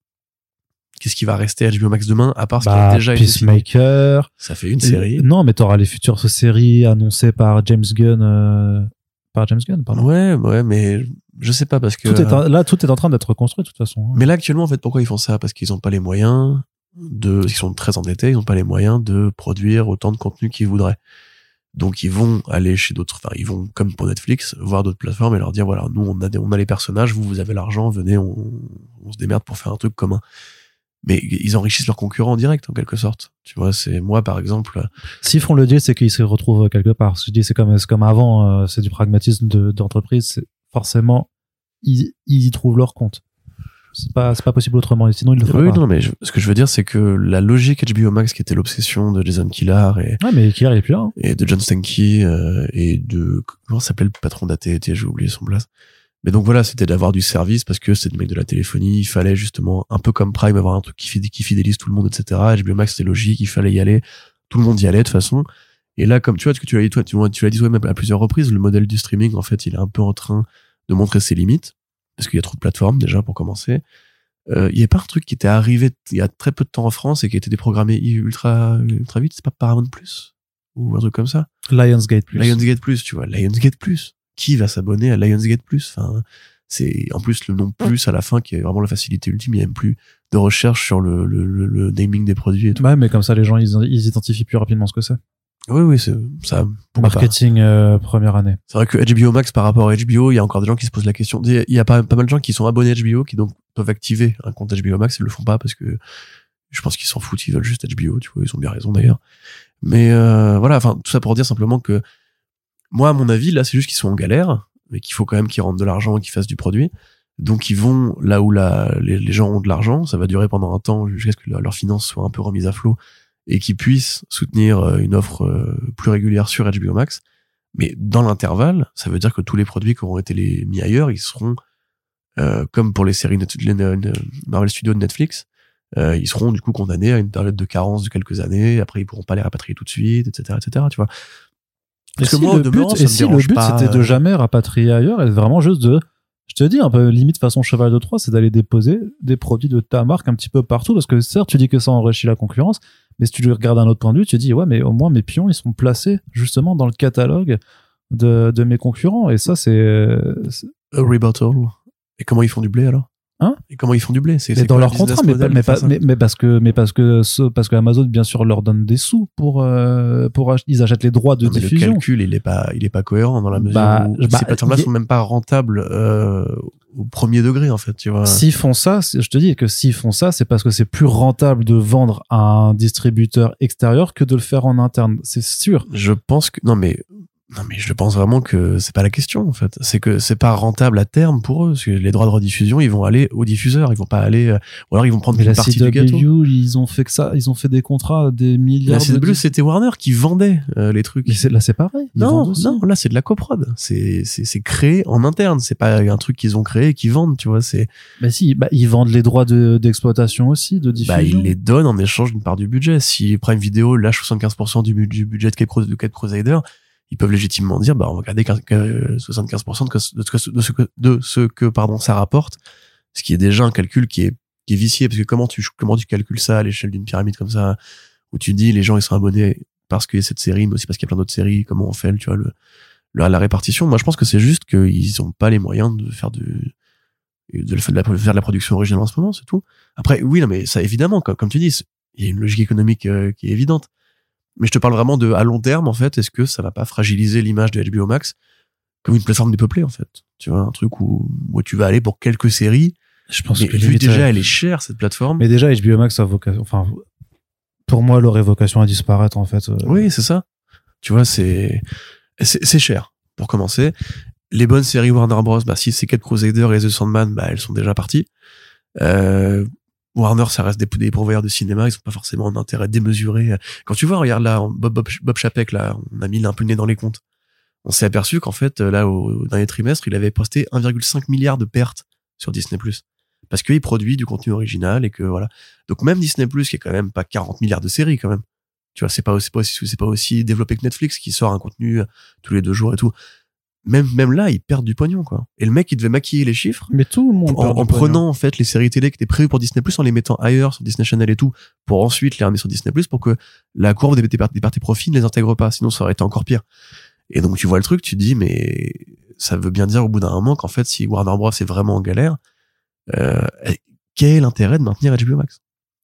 Qu'est-ce qui va rester à HBO Max demain, à part ce qui a Bah, déjà été Peacemaker. Ça fait une série. Euh, Non, mais t'auras les futures séries annoncées par James Gunn. euh, Par James Gunn, pardon. Ouais, ouais, mais je sais pas parce que. Tout est en- là, tout est en train d'être construit de toute façon. hein. Mais là actuellement, en fait, pourquoi ils font ça? Parce qu'ils ont pas les moyens de, ils sont très endettés, ils ont pas les moyens de produire autant de contenu qu'ils voudraient. Donc ils vont aller chez d'autres, enfin ils vont comme pour Netflix voir d'autres plateformes et leur dire voilà nous on a des, on a les personnages, vous vous avez l'argent, venez on, on se démerde pour faire un truc commun. Mais ils enrichissent leurs concurrents en direct en quelque sorte. Tu vois c'est moi par exemple S'ils font le deal, c'est qu'ils se retrouvent quelque part. Je dis, c'est comme, c'est comme avant, euh, c'est du pragmatisme de- d'entreprise. c'est forcément, ils, ils y trouvent leur compte. C'est pas, c'est pas possible autrement. Et sinon, ils le feraient oui pas. non mais je- ce que je veux dire c'est que la logique HBO Max qui était l'obsession de Jason Killar et Ouais, mais Killer, il est plus là. hein. et de John Stanky euh, et de comment s'appelle le patron d'AT&T j'ai oublié son place mais donc voilà c'était d'avoir du service parce que c'est le mec de la téléphonie il fallait justement un peu comme Prime avoir un truc qui, qui fidélise tout le monde etc HBO Max c'était logique il fallait y aller tout le monde y allait de toute façon et là comme tu vois ce que tu l'as dit toi tu, tu l'as dit toi-même à plusieurs reprises le modèle du streaming en fait il est un peu en train de montrer ses limites parce qu'il y a trop de plateformes déjà pour commencer euh, il y a pas un truc qui était arrivé il y a très peu de temps en France et qui a été déprogrammé ultra ultra vite? C'est pas Paramount Plus? Ou un truc comme ça? Lionsgate plus. Lionsgate Plus, tu vois, Lionsgate Plus. Qui va s'abonner à Lionsgate Plus? Enfin, c'est en plus le nom plus à la fin qui est vraiment la facilité ultime. Il n'y a même plus de recherche sur le, le, le, le naming des produits et tout. Ouais, mais comme ça, les gens, ils, ils identifient plus rapidement ce que c'est. Oui, oui, c'est ça. Marketing euh, première année. C'est vrai que HBO Max par rapport à HBO, il y a encore des gens qui se posent la question. Il y a pas, pas mal de gens qui sont abonnés à HBO qui donc peuvent activer un compte HBO Max. Ils le font pas parce que je pense qu'ils s'en foutent. Ils veulent juste HBO. Tu vois, ils ont bien raison d'ailleurs. Mais euh, voilà, enfin tout ça pour dire simplement que moi, à mon avis, là, c'est juste qu'ils sont en galère, mais qu'il faut quand même qu'ils rentrent de l'argent et qu'ils fassent du produit. Donc ils vont là où la, les, les gens ont de l'argent. Ça va durer pendant un temps jusqu'à ce que leur- leurs finances soient un peu remises à flot et qu'ils puissent soutenir euh, une offre euh, plus régulière sur HBO Max. Mais dans l'intervalle, ça veut dire que tous les produits qui auront été les mis ailleurs, ils seront euh, comme pour les séries Net- Marvel Studios de Netflix, euh, ils seront du coup condamnés à une période de carence de quelques années. Après, ils pourront pas les rapatrier tout de suite, etc., etc. Tu vois. Parce et que si moi, le but, demeurant, ça et me si le dérange but pas, c'était de jamais rapatrier ailleurs et vraiment juste de, je te dis un peu limite façon cheval de Troie, c'est d'aller déposer des produits de ta marque un petit peu partout parce que certes tu dis que ça enrichit la concurrence, mais si tu le regardes d'un autre point de vue, tu dis ouais mais au moins mes pions ils sont placés justement dans le catalogue de, de mes concurrents et ça c'est- A rebuttal. Et comment ils font du blé alors? Hein Et comment ils font du blé C'est dans quoi leur le contrat mais, pas- parce que mais parce que ce- parce que Amazon bien sûr leur donne des sous pour euh, pour ach- ils achètent les droits de Non, mais le diffusion calcul, il est pas, il est pas cohérent dans la mesure Bah, où bah, ces plateformes-là sont même pas rentables euh, au premier degré en fait. Tu vois. S'ils font ça, je te dis que s'ils font ça, c'est parce que c'est plus rentable de vendre à un distributeur extérieur que de le faire en interne. C'est sûr. Je pense que non mais non mais je pense vraiment que c'est pas la question en fait. C'est que c'est pas rentable à terme pour eux. Parce que les droits de rediffusion, ils vont aller aux diffuseurs, ils vont pas aller euh, ou alors ils vont prendre Mais une la partie du gâteau. CW, ils ont fait que ça. Ils ont fait des contrats, des La milliards. de CW, c'était Warner qui vendait euh, les trucs. Mais là, c'est pareil. Non, non, là c'est de la coprod. C'est c'est c'est créé en interne. C'est pas un truc qu'ils ont créé et qu'ils vendent. Tu vois, c'est Mais si, bah, ils vendent les droits de- d'exploitation aussi, de diffusion. bah ils les donnent en échange d'une part du budget. Si Prime Video lâche 75% du, du budget de Cape Crusader, ils peuvent légitimement dire bah on va garder qu'un- que 75% de, ce que de ce que pardon ça rapporte, ce qui est déjà un calcul qui est qui est vicié parce que comment tu comment tu calcules ça à l'échelle d'une pyramide comme ça où tu dis les gens ils sont abonnés parce qu'il y a cette série, mais aussi parce qu'il y a plein d'autres séries, comment on fait, tu vois, le, la, la répartition. Moi, je pense que c'est juste qu'ils ont pas les moyens de faire de, de, faire de la, faire de la production originale en ce moment, c'est tout. Après, oui, non, mais ça, évidemment, comme, comme tu dis, il y a une logique économique euh, qui est évidente. Mais je te parle vraiment de, à long terme, en fait, est-ce que ça va pas fragiliser l'image de HBO Max comme une plateforme dépeuplée, en fait? Tu vois, un truc où, où tu vas aller pour quelques séries. Je pense Mais que vu déjà, elle est chère, cette plateforme. Mais déjà, HBO Max a vocation, enfin, pour moi, leur vocation à disparaître, en fait. euh, Oui, c'est ça. Tu vois, c'est c'est c'est cher pour commencer. Les bonnes séries Warner Bros, bah si c'est Cat Crusader et The Sandman, bah elles sont déjà parties. Euh, Warner, ça reste des, des pourvoyeurs de cinéma, ils ont pas forcément un intérêt démesuré. Quand tu vois, regarde là, Bob, Bob, Bob Chapek, là, on a mis un peu le nez dans les comptes. On s'est aperçu qu'en fait, là, au, dernier trimestre, il avait posté 1,5 milliard de pertes sur Disney+. Parce qu'il produit du contenu original et que voilà. Donc même Disney+, qui est quand même pas 40 milliards de séries quand même. Tu vois, c'est pas aussi, c'est pas aussi, c'est pas aussi développé que Netflix qui sort un contenu euh, tous les deux jours et tout. Même, même là, ils perdent du pognon, quoi. Et le mec, il devait maquiller les chiffres Mais tout le monde. en, pognon. prenant, en fait, les séries télé qui étaient prévues pour Disney+, en les mettant ailleurs sur Disney Channel et tout, pour ensuite les ramener sur Disney+, pour que la courbe des, des, des pertes et profits ne les intègre pas. Sinon, ça aurait été encore pire. Et donc, tu vois le truc, tu te dis, mais ça veut bien dire au bout d'un moment qu'en fait, si Warner Bros. est vraiment en galère, euh, quel est l'intérêt de maintenir HBO Max?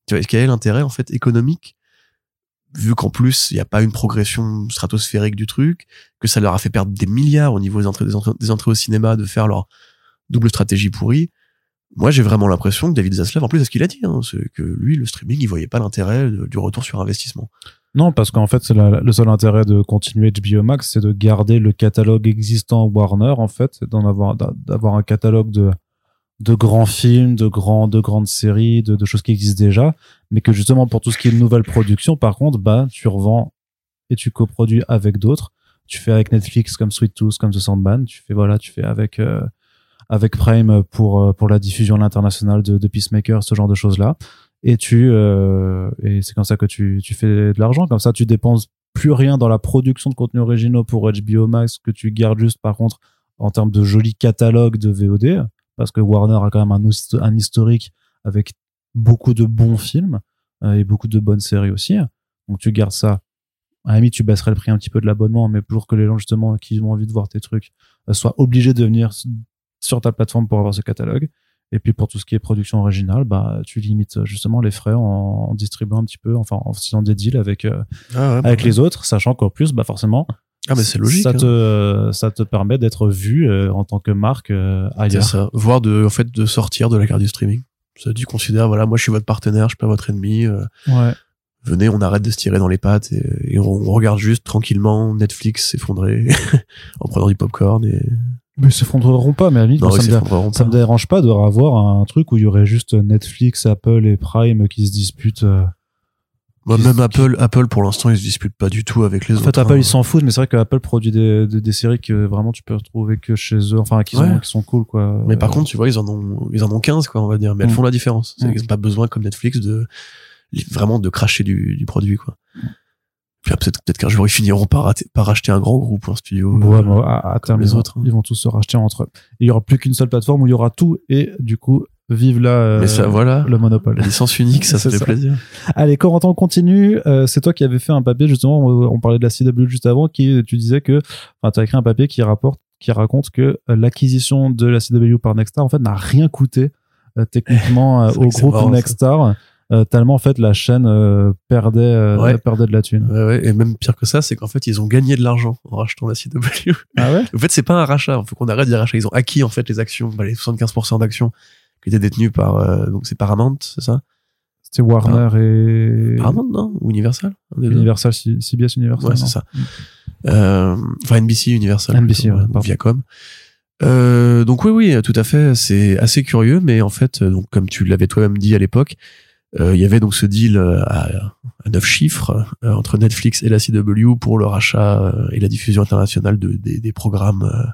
Tu vois, quel est l'intérêt en fait économique vu qu'en plus il n'y a pas une progression stratosphérique du truc, que ça leur a fait perdre des milliards au niveau des entrées, au cinéma de faire leur double stratégie pourrie. Moi, j'ai vraiment l'impression que David Zaslav, en plus, c'est ce qu'il a dit, hein, c'est que lui, le streaming, il voyait pas l'intérêt du retour sur investissement. Non, parce qu'en fait, le seul intérêt de continuer HBO Max, c'est de garder le catalogue existant Warner, en fait, d'en avoir, d'a- d'avoir un catalogue de, de grands films, de grands, de grandes séries, de, de choses qui existent déjà, mais que justement, pour tout ce qui est nouvelle production, par contre, bah, tu revends et tu coproduis avec d'autres. Tu fais avec Netflix comme Sweet Tooth, comme The Sandman. Tu fais, voilà, tu fais avec, euh, avec Prime pour, euh, pour la diffusion à l'international de, de Peacemaker, ce genre de choses-là et tu euh, et c'est comme ça que tu, tu fais de l'argent comme ça tu dépenses plus rien dans la production de contenus originaux pour HBO Max que tu gardes juste par contre en termes de joli catalogue de VOD parce que Warner a quand même un, hist- un historique avec beaucoup de bons films euh, et beaucoup de bonnes séries aussi. Donc tu gardes ça. À la limite tu baisserais le prix un petit peu de l'abonnement mais pour que les gens justement qui ont envie de voir tes trucs euh, soient obligés de venir sur ta plateforme pour avoir ce catalogue. Et puis pour tout ce qui est production originale, bah tu limites euh, justement les frais en, distribuant un petit peu, enfin en faisant des deals avec euh, avec les autres, sachant qu'en plus, bah forcément, Ah, mais c'est logique. ça hein. te euh, ça te permet d'être vu euh, en tant que marque euh, C'est ailleurs. ça. Voire de, en fait, de sortir de la carte du streaming. Ça tu considères, voilà, moi, je suis votre partenaire, je suis pas votre ennemi. euh, Ouais. venez, on arrête de se tirer dans les pattes et, et on, on regarde juste tranquillement Netflix s'effondrer [laughs] en prenant du popcorn et Mais ils s'effondreront pas, mais à la limite, non, moi, ça, me s'effondreront ça pas. me dérange pas de revoir un truc où il y aurait juste Netflix, Apple et Prime qui se disputent. Moi, qui- même qui- Apple, Apple pour l'instant, ils se disputent pas du tout avec les En autres. fait, Apple hein. ils s'en foutent, mais c'est vrai que Apple produit des, des, des séries que vraiment tu peux retrouver que chez eux, enfin qui sont Ouais. qui sont cool quoi. Mais par Euh, contre, tu vois, ils en ont, ils en ont 15, quoi, on va dire. Mais elles Mm. font la différence. C'est- Mm. Ils ont pas besoin, comme Netflix, de, vraiment de cracher du, du produit, quoi. Puis ah, peut-être, peut-être qu'un jour, ils finiront par, rater- par racheter un grand groupe ou un studio. Ouais, euh, à, à terme, les les autres, autres, hein. ils vont tous se racheter entre eux. Et il y aura plus qu'une seule plateforme où il y aura tout et du coup, vive la euh, Mais ça, voilà. le monopole. La licence unique, ça, [laughs] fait ça. plaisir. Allez, Corentin, on continue. Euh, c'est toi qui avais fait un papier justement. On, on parlait de la CW juste avant, qui tu disais que, enfin, tu as écrit un papier qui rapporte, qui raconte que euh, l'acquisition de la CW par Nexstar en fait n'a rien coûté euh, techniquement [laughs] euh, au groupe marrant. Nexstar. euh, tellement en fait la chaîne euh, perdait euh, Ouais. perdait de la thune. Ouais, ouais. Et même pire que ça, c'est qu'en fait, ils ont gagné de l'argent en rachetant la CW. Ah En fait, c'est pas un rachat. Il faut qu'on arrête de dire rachat. Ils ont acquis, en fait, les actions, bah, les 75% d'actions qui étaient détenues par, euh, donc c'est Paramount, c'est ça? C'était Warner et Paramount, non? Ou Universal? Un des deux? Universal, C- CBS Universal. Ouais, non c'est ça. Euh, enfin, NBC Universal. NBC, plutôt, ouais, euh, pardon. Viacom. Euh, donc oui, oui, tout à fait. C'est assez curieux, mais en fait, euh, donc comme tu l'avais toi-même dit à l'époque, euh, il y avait donc ce deal euh, à, à neuf chiffres euh, entre Netflix et la CW pour le rachat euh, et la diffusion internationale de, des, des programmes, euh,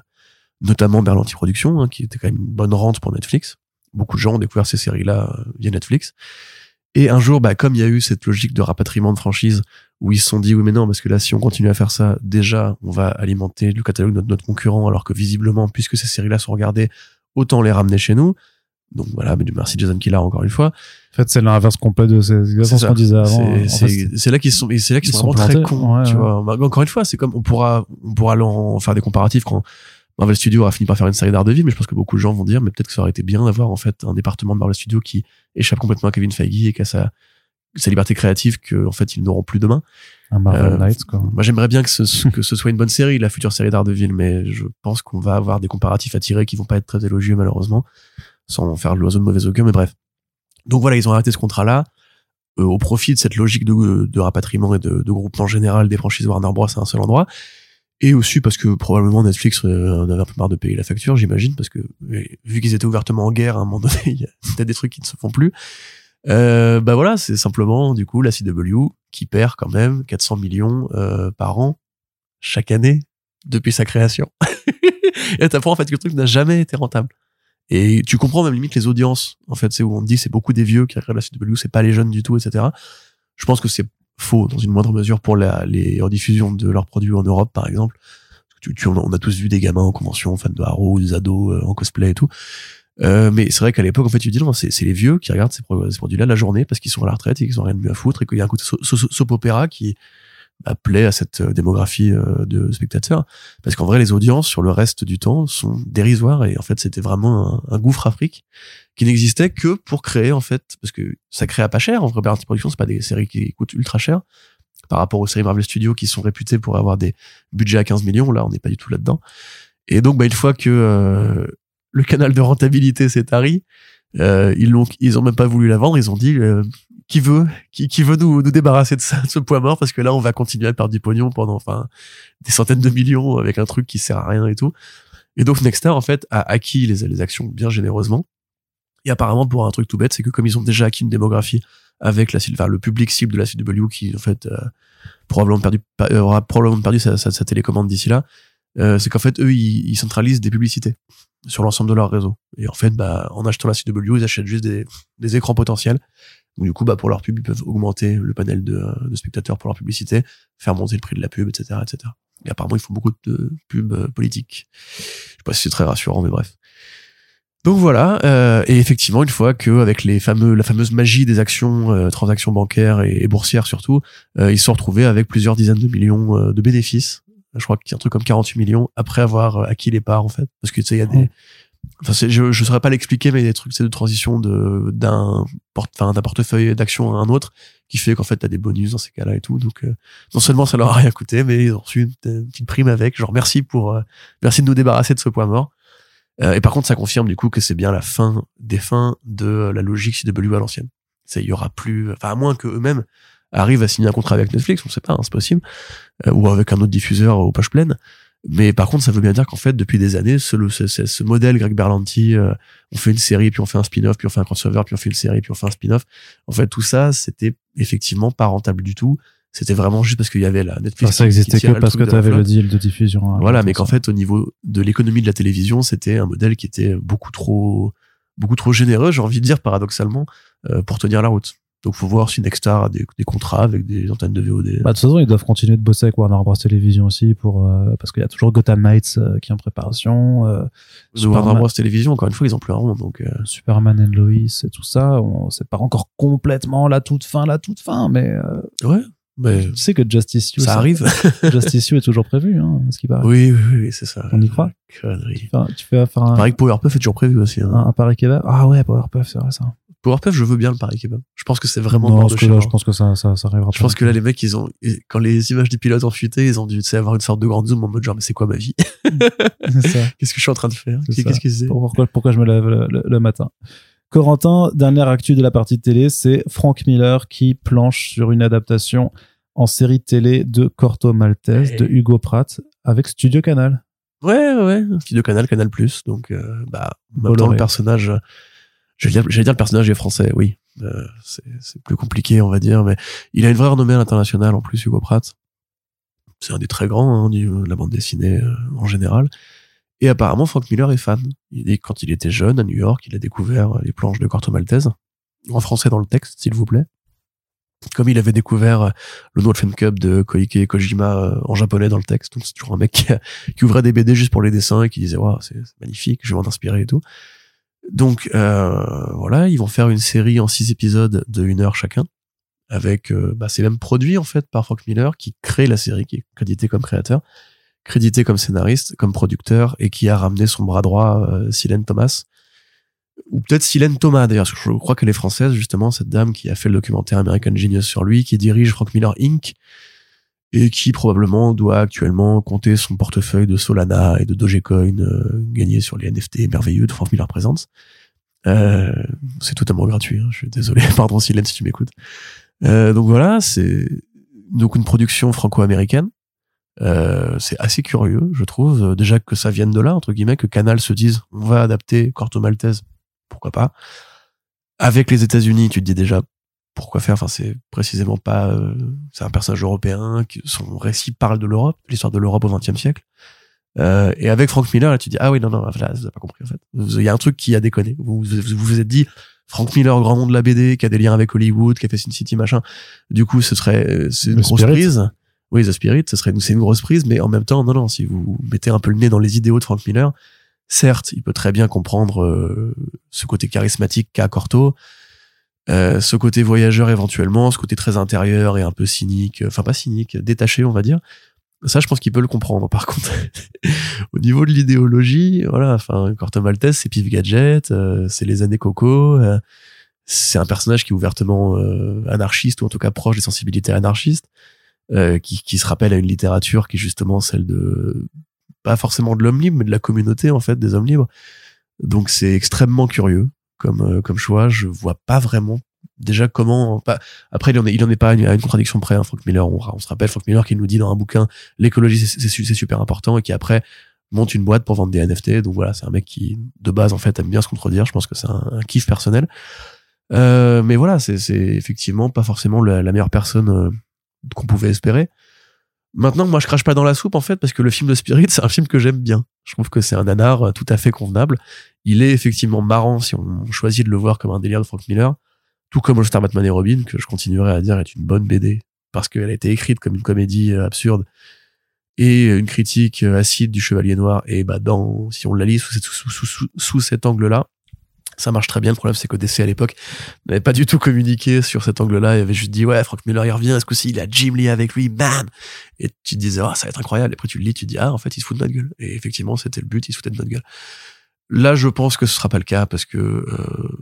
notamment Berlanti Productions, hein, qui était quand même une bonne rente pour Netflix. Beaucoup de gens ont découvert ces séries-là euh, via Netflix. Et un jour, bah, comme il y a eu cette logique de rapatriement de franchise où ils se sont dit oui mais non parce que là si on continue à faire ça déjà on va alimenter le catalogue de notre, notre concurrent alors que visiblement puisque ces séries là sont regardées autant les ramener chez nous Donc voilà, mais merci Jason Killar encore une fois. En fait, c'est l'inverse complet de ce qu'on disait avant. C'est là qu'ils sont, c'est là qu'ils sont, vraiment très cons. tu vois. Encore une fois, c'est comme on pourra, on pourra en faire des comparatifs quand Marvel Studios a fini par faire une série d'art de vie, mais je pense que beaucoup de gens vont dire, mais peut-être que ça aurait été bien d'avoir en fait un département de Marvel Studios qui échappe complètement à Kevin Feige et qu'à sa sa liberté créative que en fait ils n'auront plus demain. Un Marvel euh, Knights quoi. Moi j'aimerais bien que ce, [laughs] que ce soit une bonne série, la future série d'Ardeville, mais je pense qu'on va avoir des comparatifs à tirer qui vont pas être très élogieux malheureusement, sans faire l'oiseau de mauvais augure, mais bref. Donc voilà, ils ont arrêté ce contrat-là euh, au profit de cette logique de, de rapatriement et de, de groupement général des franchises Warner Bros à un seul endroit. Et aussi parce que probablement Netflix euh, en avait un peu marre de payer la facture, j'imagine, parce que vu qu'ils étaient ouvertement en guerre à un moment [laughs] donné, il y a des trucs qui ne se font plus. Euh, bah voilà, c'est simplement du coup la CW qui perd quand même 400 millions euh, par an chaque année depuis sa création. [laughs] et t'apprends en fait que le truc n'a jamais été rentable. Et tu comprends même limite les audiences. En fait, c'est où on dit c'est beaucoup des vieux qui regardent la CW, c'est pas les jeunes du tout, etc. Je pense que c'est faux dans une moindre mesure pour la, les rediffusions de leurs produits en Europe, par exemple. Tu, tu, on a tous vu des gamins en convention, fans de Haro, des ados euh, en cosplay et tout. Euh, mais c'est vrai qu'à l'époque, en fait, tu dis non, c'est, les vieux qui regardent ces, produits-là la journée parce qu'ils sont à la retraite et qu'ils ont rien de mieux à foutre et qu'il y a un côté soap opéra qui bah, plaît à cette euh, démographie euh, de spectateurs. Parce qu'en vrai, les audiences sur le reste du temps sont dérisoires et en fait, c'était vraiment un, gouffre Afrique qui n'existait que pour créer, en fait, parce que ça crée à pas cher. En vrai, Party Production, c'est pas des séries qui coûtent ultra cher par rapport aux séries Marvel Studios qui sont réputées pour avoir des budgets à 15 millions. Là, on n'est pas du tout là-dedans. Et donc, bah, une fois que le canal de rentabilité s'est tari. Euh, ils l'ont, ils ont même pas voulu la vendre. Ils ont dit euh, qui veut, qui, qui veut nous, nous débarrasser de ça, de ce point mort, parce que là on va continuer à perdre du pognon pendant enfin des centaines de millions avec un truc qui sert à rien et tout. Et donc Nexstar en fait a acquis les, les actions bien généreusement. Et apparemment pour un truc tout bête, c'est que comme ils ont déjà acquis une démographie avec la enfin, le public cible de la CW qui en fait euh, probablement perdu aura probablement perdu sa, sa, sa télécommande d'ici là, euh, c'est qu'en fait eux ils, ils centralisent des publicités sur l'ensemble de leur réseau. Et en fait, bah, en achetant la CW, ils achètent juste des, des écrans potentiels. Donc, du coup, bah, pour leur pub, ils peuvent augmenter le panel de, de, spectateurs pour leur publicité, faire monter le prix de la pub, etc., etc. Et apparemment, ils font beaucoup de pubs euh, politiques. Je sais pas si c'est très rassurant, mais bref. Donc voilà, euh, et effectivement, une fois que avec les fameux, la fameuse magie des actions, euh, transactions bancaires et, boursières surtout, euh, ils se sont retrouvés avec plusieurs dizaines de millions euh, de bénéfices je crois qu'il y a un truc comme 48 millions après avoir euh, acquis les parts en fait parce que tu sais il y a des enfin je je saurais pas l'expliquer mais il y a des trucs c'est de transition de d'un portefeuille d'action à un autre qui fait qu'en fait tu as des bonus dans ces cas-là et tout. Donc euh, non seulement ça leur a rien coûté mais ils ont reçu une, petite prime avec. Genre merci pour euh, merci de nous débarrasser de ce point mort. Et par contre ça confirme du coup que c'est bien la fin des fins de la logique CW à l'ancienne. Il y aura plus enfin à moins que eux-mêmes arrive à signer un contrat avec Netflix, on sait pas, hein, c'est possible, euh, ou avec un autre diffuseur aux pages pleines. Mais par contre, ça veut bien dire qu'en fait, depuis des années, ce, ce, ce modèle Greg Berlanti, euh, on fait une série, puis on fait un spin-off, puis on fait un crossover, puis on fait une série, puis on fait un spin-off. En fait, tout ça, c'était effectivement pas rentable du tout. C'était vraiment juste parce qu'il y avait la Netflix. ça existait que parce que tu avais le deal de diffusion. Hein, voilà, mais qu'en fait, au niveau de l'économie de la télévision, c'était un modèle qui était beaucoup trop, beaucoup trop généreux, j'ai envie de dire paradoxalement, euh, pour tenir la route. Donc faut voir si Nexstar a des, des, contrats avec des antennes de VOD. Bah, de toute façon, ils doivent continuer de bosser avec Warner Bros Television aussi pour euh, parce qu'il y a toujours Gotham Knights euh, qui est en préparation. Euh, Warner Bros Television, encore une fois, ils ont plus un rond. Donc. Superman and Lois et tout ça, on sait pas encore complètement la toute fin, la toute fin, mais ouais. Mais tu sais que Justice You, ça, arrive. [laughs] Justice You est toujours prévu, hein, ce qui paraît. Oui, oui, oui, c'est ça. On y croit. Connerie. Tu fais, faire un. Pareil que Powerpuff est toujours prévu aussi. Hein. Un, un Kebab. Ah ouais, Powerpuff, c'est vrai ça. Powerpuff, je veux bien le Paris Kebab. Je pense que c'est vraiment non, que là, je pense que ça, ça, ça arrivera. Je pense que là, les mecs, ils ont, quand les images du pilote ont fuité, ils ont dû, avoir une sorte de grande zoom en mode genre, mais c'est quoi ma vie? [laughs] Qu'est-ce que je suis en train de faire? Qu'est-ce que c'est? Pourquoi, pourquoi je me lève le, le, matin? Corentin, dernière actu de la partie de télé, c'est Frank Miller qui planche sur une adaptation en série télé de Corto Maltese de Hugo Pratt avec Studio Canal. Ouais, ouais, Studio Canal, Canal Plus. Donc, euh, bah, maintenant le personnage, j'allais dire, dire le personnage est français, oui. Euh, c'est plus compliqué, on va dire, mais il a une vraie renommée à l'international en plus, Hugo Pratt. C'est un des très grands hein, de la bande dessinée euh, en général. Et apparemment, Frank Miller est fan. Il dit que quand il était jeune à New York, il a découvert les planches de Corto Maltese, en français dans le texte, s'il vous plaît. Comme il avait découvert euh, le No Fan Cup de Koike Kojima en japonais dans le texte, donc c'est toujours un mec qui, ouvrait des BD juste pour les dessins et qui disait waouh c'est magnifique, je vais m'en inspirer et tout. Donc euh, voilà, ils vont faire une série en six épisodes de une heure chacun, avec euh, bah, c'est même produit en fait par Frank Miller qui crée la série, qui est crédité comme créateur, crédité comme scénariste, comme producteur et qui a ramené son bras droit, euh, Thomas, ou peut-être Silène Thomas d'ailleurs, je crois qu'elle est française justement cette dame qui a fait le documentaire American Genius sur lui, qui dirige Frank Miller Inc et qui probablement doit actuellement compter son portefeuille de Solana et de Dogecoin euh, gagné sur les NFT merveilleux de Frank Miller Presents. Euh, c'est totalement gratuit, hein, je suis désolé, [laughs] pardon Silène si tu m'écoutes. Euh, donc voilà, c'est donc une production franco-américaine. Euh, c'est assez curieux, je trouve, déjà que ça vienne de là, entre guillemets, que Canal se dise on va adapter Corto Maltese, pourquoi pas. Avec les États-Unis, tu te dis déjà pourquoi faire Enfin, c'est précisément pas. Euh, c'est un personnage européen. Qui, son récit parle de l'Europe, l'histoire de l'Europe au XXe siècle. Euh, et avec Frank Miller, là, tu dis ah oui non non, voilà, vous avez pas compris en fait. Il y a un truc qui a déconné. Vous vous vous, êtes dit Frank Miller, grand nom de la BD, qui a des liens avec Hollywood, qui a fait Sin City machin. Du coup, ce serait c'est une grosse prise. Oui, The Spirit, ce serait c'est une grosse prise, mais en même temps, non non, si vous mettez un peu le nez dans les idéaux de Frank Miller, certes, il peut très bien comprendre euh, ce côté charismatique qu'a Corto, euh, ce côté voyageur éventuellement, ce côté très intérieur et un peu cynique, enfin pas cynique, détaché on va dire. Ça, je pense qu'il peut le comprendre. Par contre, [laughs] au niveau de l'idéologie, voilà, enfin, Corto Maltese, c'est Pif Gadget, euh, c'est les années Coco, euh, c'est un personnage qui est ouvertement anarchiste ou en tout cas proche des sensibilités anarchistes, qui, qui se rappelle à une littérature qui est justement celle de pas forcément de l'homme libre, mais de la communauté en fait des hommes libres. Donc c'est extrêmement curieux comme euh, comme choix. Je vois pas vraiment déjà comment. Pas, après, il en est, il en est pas à une, contradiction près. Hein, Frank Miller, on, on, se rappelle Frank Miller qui nous dit dans un bouquin l'écologie c'est super important et qui après monte une boîte pour vendre des NFT. Donc voilà, c'est un mec qui de base en fait aime bien se contredire. Je pense que c'est un, kiff personnel. Euh, mais voilà, c'est effectivement pas forcément la, meilleure personne euh, qu'on pouvait espérer. Maintenant, moi, je crache pas dans la soupe, en fait, parce que le film de Spirit, c'est un film que j'aime bien. Je trouve que c'est un nanar euh, tout à fait convenable. Il est effectivement marrant si on choisit de le voir comme un délire de Frank Miller, tout comme All Star Batman et Robin, que je continuerai à dire est une bonne BD, parce qu'elle a été écrite comme une comédie euh, absurde et une critique euh, acide du Chevalier Noir. Et bah, dans, si on la lit sous, cet angle-là, ça marche très bien. Le problème, c'est qu'ODC à l'époque n'avait pas du tout communiqué sur cet angle-là. Il avait juste dit, ouais, Frank Miller, il revient. Est-ce que si il a Jim Lee avec lui? Bam! Et tu te disais, oh, ça va être incroyable. Et après, tu le lis, tu dis, ah, en fait, il se fout de notre gueule. Et effectivement, c'était le but, il se foutait de notre gueule. Là, je pense que ce sera pas le cas parce que, euh,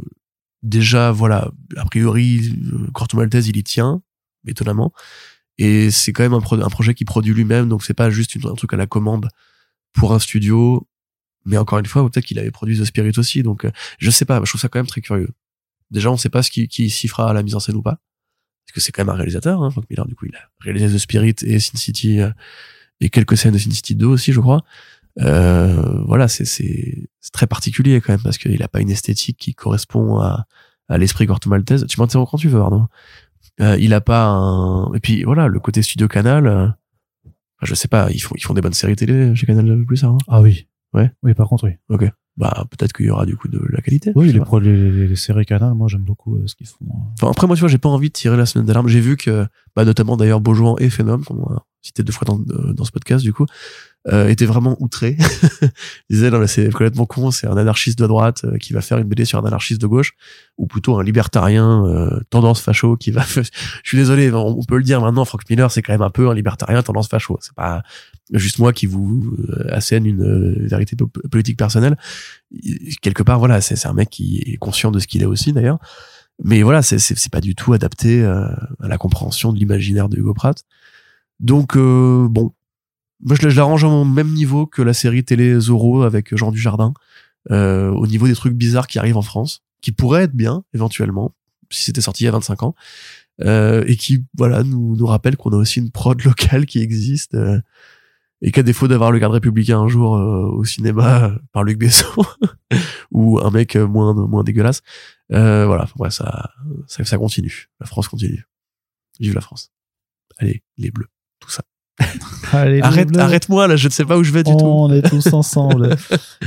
déjà, voilà, a priori, Corto Maltese, il y tient, étonnamment. Et c'est quand même un, projet qui produit lui-même, donc c'est pas juste un truc à la commande pour un studio mais encore une fois, peut-être qu'il avait produit The Spirit aussi. Donc, euh, je sais pas. Je trouve ça quand même très curieux. Déjà, on sait pas ce qui, qui s'y fera à la mise en scène ou pas. Parce que c'est quand même un réalisateur, hein, Frank Miller. Du coup, il a réalisé The Spirit et Sin City euh, et quelques scènes de Sin City 2 aussi, je crois. Euh, voilà, c'est c'est très particulier quand même parce qu'il a pas une esthétique qui correspond à, à l'esprit Corto Maltese. Tu m'interromps quand tu veux, Arnaud. Euh, il a pas un et puis voilà le côté studio Canal. Euh, je sais pas, ils font ils font des bonnes séries télé chez Canal Plus, Arnaud. Ah oui. Ouais. Oui, par contre, oui. Ok. Bah, peut-être qu'il y aura du coup de la qualité. Oui, les, les, les, séries Canal, moi, j'aime beaucoup euh, ce qu'ils font. Euh. Enfin, après, moi, tu vois, j'ai pas envie de tirer la semaine d'alarme. J'ai vu que, bah, notamment d'ailleurs, Beaujouan et Phénom, qu'on a cité deux fois dans, euh, dans ce podcast, du coup, euh, était vraiment outré. [laughs] il disait non mais c'est complètement con, c'est un anarchiste de droite euh, qui va faire une BD sur un anarchiste de gauche, ou plutôt un libertarien euh, tendance facho qui va. [laughs] Je suis désolé, on peut le dire maintenant. Frank Miller c'est quand même un peu un libertarien tendance facho. C'est pas juste moi qui vous assène une vérité politique personnelle. Quelque part voilà, c'est un mec qui est conscient de ce qu'il est aussi d'ailleurs. Mais voilà, c'est pas du tout adapté à la compréhension de l'imaginaire de Hugo Pratt. Donc bon, moi, je, l'arrange au même niveau que la série télé Zorro avec Jean Dujardin, euh, au niveau des trucs bizarres qui arrivent en France, qui pourraient être bien, éventuellement, si c'était sorti il y a 25 ans, euh, et qui, voilà, nous, nous rappelle qu'on a aussi une prod [laughs] locale qui existe, euh, et qu'à défaut d'avoir le garde républicain un jour euh, au cinéma par Luc Besson, [laughs] ou un mec moins, moins dégueulasse, euh, voilà, ouais, ça, ça, ça continue. La France continue. Vive la France. Allez, les bleus, [laughs] ça. arrête, arrête-moi là, je ne sais pas où je vais du tout. On est tous [laughs] ensemble.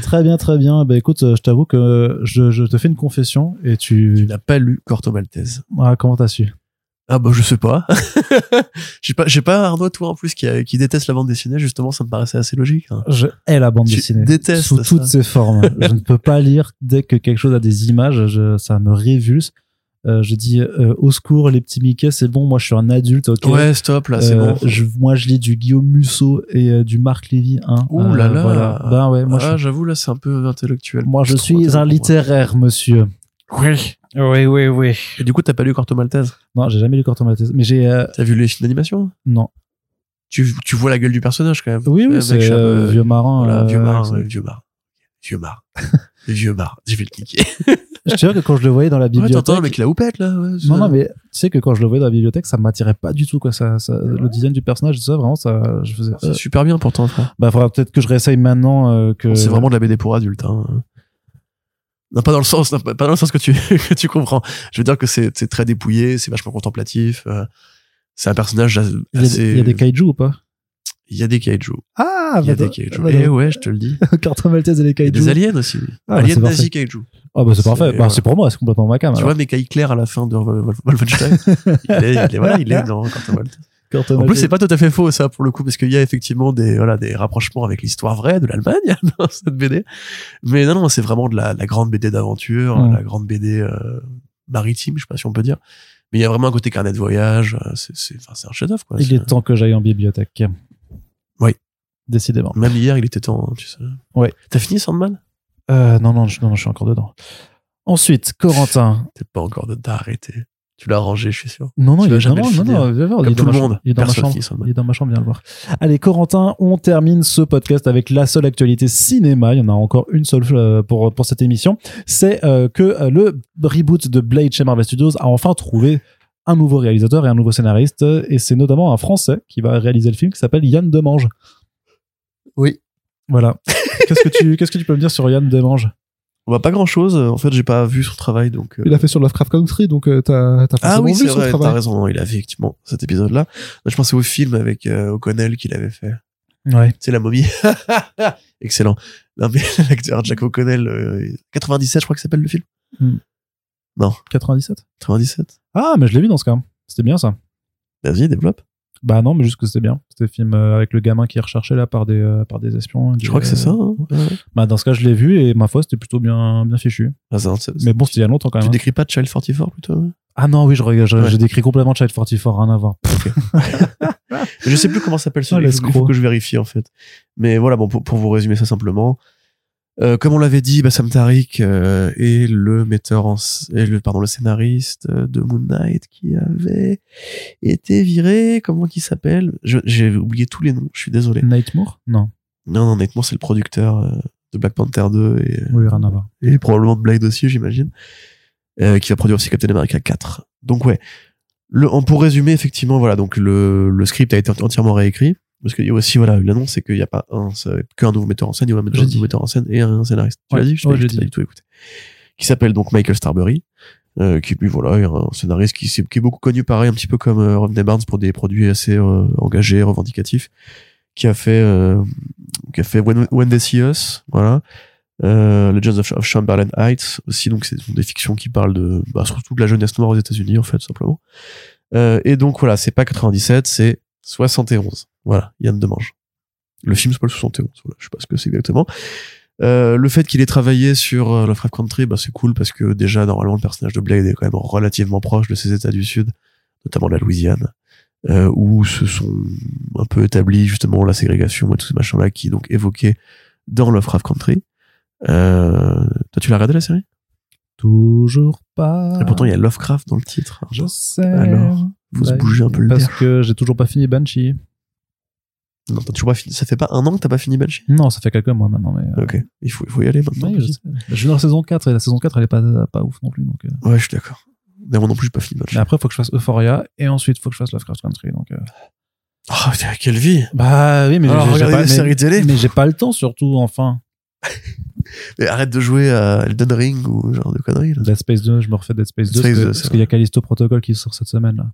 très bien, très bien. Bah écoute, je t'avoue que je, je, te fais une confession et tu. Tu n'as pas lu Corto Maltese. Ah, comment t'as su? Ah bah je sais pas. [laughs] j'ai pas j'ai pas Arnaud toi en plus qui, a- qui déteste la bande dessinée justement ça me paraissait assez logique. hein. Je hais la bande Tu dessinée. détestes Sous ça. toutes ses formes. je ne peux pas lire dès que quelque chose a des images, je- ça me révulse. Euh, je dis euh, au secours les petits Mickey, c'est bon, moi je suis un adulte, ok? Ouais stop là c'est Euh, bon. je, moi je lis du Guillaume Musso et euh, du Marc Lévy. Hein, Ouh Euh, là là. Voilà. Ben ouais, moi ah, j'avoue là c'est un peu intellectuel. moi je suis un moi. littéraire, monsieur. Oui. Oui, oui, oui. Et du coup t'as pas lu Corto Maltese? Non, j'ai jamais lu Corto Maltese, mais j'ai euh, T'as vu les films d'animation? Non. tu, tu vois la gueule du personnage quand même. Oui, oui, c'est euh, vieux marin. Voilà, euh, vieux marin, ouais, vieux marin. Vieux marin. [laughs] vieux marin. Je vais le cliquer. [laughs] Je te jure que quand je le voyais dans la Ouais, bibliothèque, t'entends le mec la houppette là. ouais, Non, non, mais tu sais que quand je le voyais dans la bibliothèque, ça m'attirait pas du tout, quoi. Ça, ça, le design du personnage, ça, vraiment, ça, je faisais. C'est euh, super bien pourtant frère. bah, faudra peut-être que je réessaye maintenant euh, que. C'est vraiment de la BD pour adultes. Hein. Non, pas dans le sens, non, pas dans le sens que tu, [laughs] que tu comprends. Je veux dire que c'est, c'est très dépouillé, c'est vachement contemplatif. euh, c'est un personnage assez. Il y, a, des- il y a des kaiju ou pas? Il y a des kaiju. Ah, Il y a bah, des kaiju. bah, Eh bah, ouais, je te le dis. [laughs] Carton Maltese et les kaiju. des aliens aussi. Ah, bah, aliens c'est nazis kaiju. Ah, bah, c'est parfait. C'est- Bah, pour moi, c'est complètement ma cam. Tu vois, mais Claire à la fin de Wolfenstein, [laughs] il est, il est, voilà, il est dans Quantum Maltese. En plus, c'est pas tout à fait faux, ça, pour le coup, parce qu'il y a effectivement des, voilà, des rapprochements avec l'histoire vraie de l'Allemagne [laughs] dans cette BD. Mais non, non, c'est vraiment de la, la grande BD d'aventure, la grande BD euh, maritime, je sais pas si on peut dire. Mais il y a vraiment un côté carnet de voyage. euh, C'est, c'est, enfin, c'est un chef-d'œuvre, quoi. Il est temps que j'aille en bibliothèque. Décidément. Même hier, il était temps, hein, tu sais. Ouais. T'as fini Sandman? Euh, non, non, je, non, non, je suis encore dedans. Ensuite, Corentin. [laughs] T'es pas encore de, t'as arrêté. Tu l'as rangé, je suis sûr. Non, non, Tu il est, jamais non, non, non, il Comme est tout dans le ma monde. chambre. Il est dans ma chambre. Il est dans ma chambre, viens le voir. Allez, Corentin, on termine ce podcast avec la seule actualité cinéma. Il y en a encore une seule euh, pour, pour cette émission. C'est euh, que euh, le reboot de Blade chez Marvel Studios a enfin trouvé un nouveau réalisateur et un nouveau scénariste. Et c'est notamment un Français qui va réaliser le film qui s'appelle Yann Demange. Oui. Voilà. qu'est-ce que tu [laughs] qu'est-ce que tu peux me dire sur Yann Demange? On voit pas grand chose. En fait, j'ai pas vu son travail, donc. euh, Il a fait sur Lovecraft Country, donc euh, t'as t'as Ah oui, vu c'est son vrai, t'as travail. raison. Il a fait effectivement cet épisode-là. Je pensais au film avec euh, O'Connell qu'il avait fait. Ouais. C'est la momie. [laughs] Excellent. Non mais [laughs] l'acteur Jack O'Connell, euh, 97, je crois que s'appelle le film. 97. 97. Ah, mais je l'ai vu dans ce cas. C'était bien ça. Vas-y, développe. Bah non, mais juste que c'était bien. C'était le film euh, avec le gamin qui est recherché là par des, euh, par des espions. Je crois que c'est ça. Hein. Ouais. Bah dans ce cas, je l'ai vu et ma foi, c'était plutôt bien, bien fichu. Ah, Mais bon, c'était il y a longtemps quand tu même. hein. décris pas Child 44 plutôt Ah non, oui, je je- Ouais. j'ai décrit complètement Child 44, rien à voir. [laughs] [laughs] Je sais plus comment s'appelle Ah, celui il faut que je vérifie en fait. Mais voilà, bon, pour, pour vous résumer ça simplement. Euh, comme on l'avait dit, Bassam Tariq euh, est le metteur en est le pardon le scénariste euh, de Moon Knight qui avait été viré. Comment qu'il s'appelle? J'ai oublié tous les noms. Je suis désolé. Nightmare Non. Non, non, honnêtement, c'est le producteur euh, de Black Panther 2 et, Oui, rien à voir. et probablement de Blade aussi, j'imagine, qui va produire aussi Captain America 4. Donc ouais, le, pour résumer, effectivement, voilà, donc le, le script a été entièrement réécrit. Parce qu'il y a aussi, voilà, l'annonce, c'est qu'il n'y a pas un, qu'un nouveau metteur en scène, il y aura un dit. nouveau metteur en scène et un scénariste. Tu Ouais, l'as dit? Je ouais, dit. du tout écouté. Qui s'appelle donc Michael Starbury, euh, qui, lui, voilà, est un scénariste qui, est beaucoup connu, pareil, un petit peu comme euh, Rodney Barnes pour des produits assez euh, engagés, revendicatifs, qui a fait, euh, qui a fait When, When They See Us, voilà, euh, Legends of, of Chamberlain Heights aussi, donc c'est sont des fictions qui parlent de, bah, surtout de la jeunesse noire aux États-Unis, en fait, simplement. Et donc, voilà, c'est pas 97, c'est 71. Voilà, Yann Demange. Le film s'appelle 71, voilà, je sais pas ce que c'est exactement. Euh, le fait qu'il ait travaillé sur euh, Lovecraft Country, bah, c'est cool parce que déjà, normalement, le personnage de Blade est quand même relativement proche de ces États du Sud, notamment de la Louisiane, euh, où se sont un peu établis justement la ségrégation et tous ces machins-là qui est donc évoqués dans Lovecraft Country. Euh, toi, tu l'as regardé la série? Toujours pas. Et pourtant, il y a Lovecraft dans le titre. Je sais. Alors, faut se Bah, bouger un peu le Parce nerf. que j'ai toujours pas fini Banshee. Non, t'as toujours pas fini. Ça fait pas un an que t'as pas fini Banshee Non, ça fait quelques mois maintenant, mais. euh, Ok, il faut, il faut y aller maintenant. oui, je, sais. je suis dans la saison 4 et la saison 4 elle est pas, pas ouf non plus. Donc, euh. Ouais, je suis d'accord. Mais moi non plus, j'ai pas fini Banshee. Mais après, il faut que je fasse Euphoria et ensuite, il faut que je fasse Lovecraft Country. Donc, euh. Oh, quelle vie Bah oui, mais j'ai- pas, mais- séries télé. Mais j'ai pas le temps surtout, enfin. [laughs] Mais arrête de jouer à Elden Ring ou genre de conneries. Là. Dead Space 2, je me refais Dead Space 2 Space parce que- 2, parce c'est qu'il y a Callisto Protocol qui sort cette semaine là.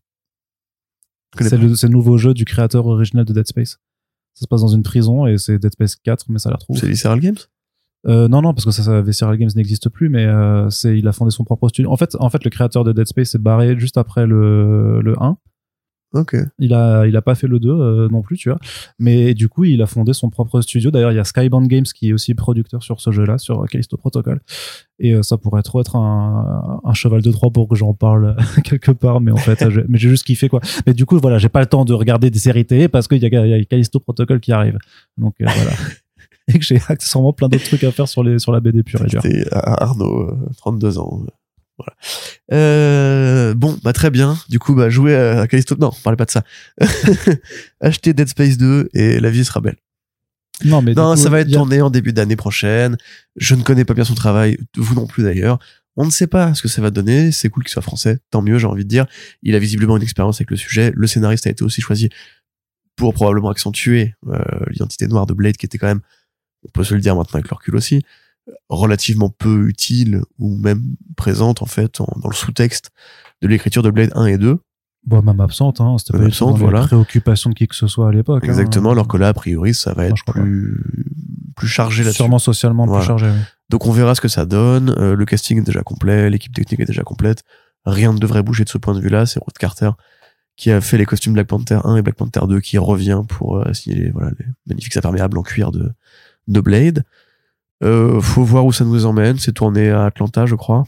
C'est le, c'est le nouveau jeu du créateur original de Dead Space. Ça se passe dans une prison et c'est Dead Space 4, mais ça a l'air trop. ouf. C'est Visceral Games Euh, non, non, parce que ça, ça Visceral Games n'existe plus, mais euh, c'est, il a fondé son propre studio. En fait, en fait, le créateur de Dead Space s'est barré juste après le, le 1. Il a, il a pas fait le 2 euh, non plus, tu vois. Mais du coup, il a fondé son propre studio. D'ailleurs, il y a Skybound Games qui est aussi producteur sur ce jeu-là, sur Callisto Protocol. Et euh, ça pourrait trop être un, un cheval de Troie pour que j'en parle [laughs] quelque part. Mais en fait, je- mais j'ai juste kiffé, quoi. Mais du coup, voilà, j'ai pas le temps de regarder des séries télé parce qu'il y y a Callisto Protocol qui arrive. Donc, euh, voilà. [laughs] Et que j'ai [laughs] accessoirement plein d'autres trucs à faire sur, les, sur la BD pure et dure. Arnaud, euh, 32 ans. Euh, Voilà. Euh, bon, bah très bien. Du coup, bah jouer à Callisto. Non, parlez pas de ça. [laughs] Acheter Dead Space 2 et la vie sera belle. Non, mais Non, coup, ça va être a- tourné en début d'année prochaine. Je ne connais pas bien son travail, vous non plus d'ailleurs. On ne sait pas ce que ça va donner. C'est cool qu'il soit français, tant mieux, j'ai envie de dire. Il a visiblement une expérience avec le sujet. Le scénariste a été aussi choisi pour probablement accentuer euh, l'identité noire de Blade, qui était quand même, on peut se le dire maintenant avec le recul aussi, relativement peu utile ou même présente en fait en- dans le sous-texte de l'écriture de Blade 1 et 2. Bon, même absente, hein. C'était pas absente, voilà. préoccupations de qui que ce soit à l'époque. hein. Exactement, alors que là, a priori, ça va Non, être plus, plus chargé là-dessus. Sûrement socialement Voilà. plus chargé. oui. Donc on verra ce que ça donne. Euh, le casting est déjà complet, l'équipe technique est déjà complète. Rien ne devrait bouger de ce point de vue-là. C'est Ruth Carter qui a fait les costumes Black Panther 1 et Black Panther 2 qui revient pour euh, signer les, voilà, les magnifiques imperméables en cuir de, de Blade. Euh, faut voir où ça nous emmène. C'est tourné à Atlanta, je crois.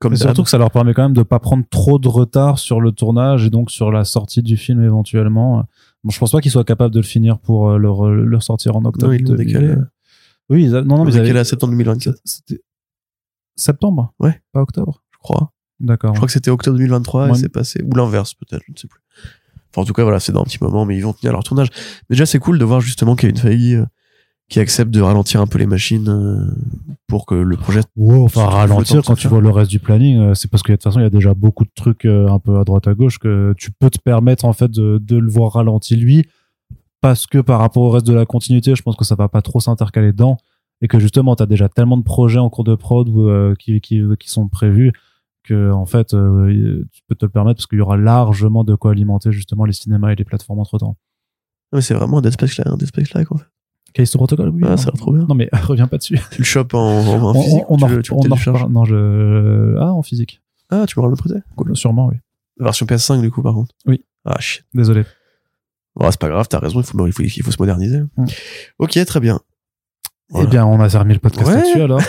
Comme surtout que ça leur permet quand même de pas prendre trop de retard sur le tournage et donc sur la sortie du film éventuellement. Bon, je pense pas qu'ils soient capables de le finir pour euh, le, re- le sortir en octobre. Non, ils 2000. décalent. Oui, ils a- non, non, mais ils Décalé avaient- à septembre 2024, C'était septembre? Ouais. Pas octobre? je crois. D'accord. Je crois que c'était octobre 2023 et Ouais. c'est passé. Ou l'inverse, peut-être, je ne sais plus. Enfin, en tout cas, voilà, c'est dans un petit moment, mais ils vont tenir leur tournage. Mais déjà, c'est cool de voir justement qu'il y qui accepte de ralentir un peu les machines euh, pour que le projet. Enfin ralentir quand tu vois le reste du planning, euh, c'est parce que de toute façon il y a déjà beaucoup de trucs euh, un peu à droite à gauche que tu peux te permettre en fait de, de le voir ralenti lui parce que par rapport au reste de la continuité, je pense que ça va pas trop s'intercaler dedans et que justement tu as déjà tellement de projets en cours de prod euh, qui, qui, qui sont prévus que en fait euh, tu peux te le permettre parce qu'il y aura largement de quoi alimenter justement les cinémas et les plateformes entre temps. C'est vraiment un Dead Space Like, un Dead Space Like, en fait. Callisto Protocol, oui. Ah, non. ça a l'air trop bien. Non mais [laughs] reviens pas dessus. Tu le chopes en, en, en On, physique on, ou en, tu, le- on en. Non, je ah en physique. Ah, tu me le prêter Cool. Sûrement, oui. La version PS5, du coup, par contre. Oui. Ah, shit. Désolé. Bon, c'est pas grave, t'as raison, il faut, il faut, il faut se moderniser. Mm. Ok, très bien. Voilà. Eh bien, on a fermé le podcast Ouais. là-dessus alors.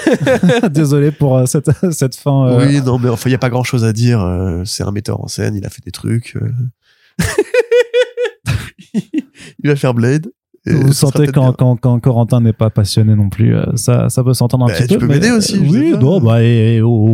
[laughs] [laughs] Désolé pour euh, cette, cette fin. euh, Oui, non, mais enfin, il y a pas grand chose à dire. euh, c'est un metteur en scène, il a fait des trucs. il va faire Blade. Vous sentez quand, quand, quand Corentin n'est pas passionné non plus, euh, ça, ça peut s'entendre un Bah, petit tu peu. peux mais- m'aider aussi, Oui, non, bah, et, et- oh, oh,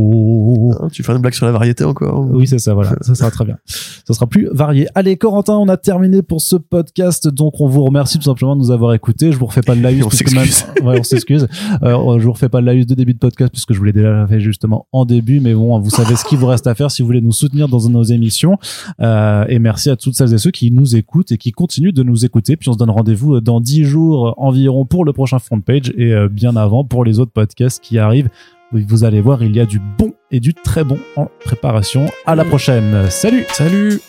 oh, oh. Hein, tu fais une blague sur la variété encore ou- Oui, c'est ça, voilà. [laughs] Ça sera très bien. Ça sera plus varié. Allez, Corentin, on a terminé pour ce podcast. Donc, on vous remercie tout simplement de nous avoir écoutés. Je vous refais pas le laïus. [laughs] On s'excuse. même- Ouais, on s'excuse. [laughs] Euh, je vous refais pas le laïus de début de podcast puisque je vous l'ai déjà fait justement en début. Mais bon, vous savez ce qu'il vous reste à faire si vous voulez nous soutenir dans nos émissions. Euh, et merci à toutes celles et ceux qui nous écoutent et qui continuent de nous écouter. Puis on se donne rendez-vous dans 10 jours environ pour le prochain front page et euh, bien avant pour les autres podcasts qui arrivent. Vous allez voir, il y a du bon et du très bon en préparation. À la prochaine. Salut! Salut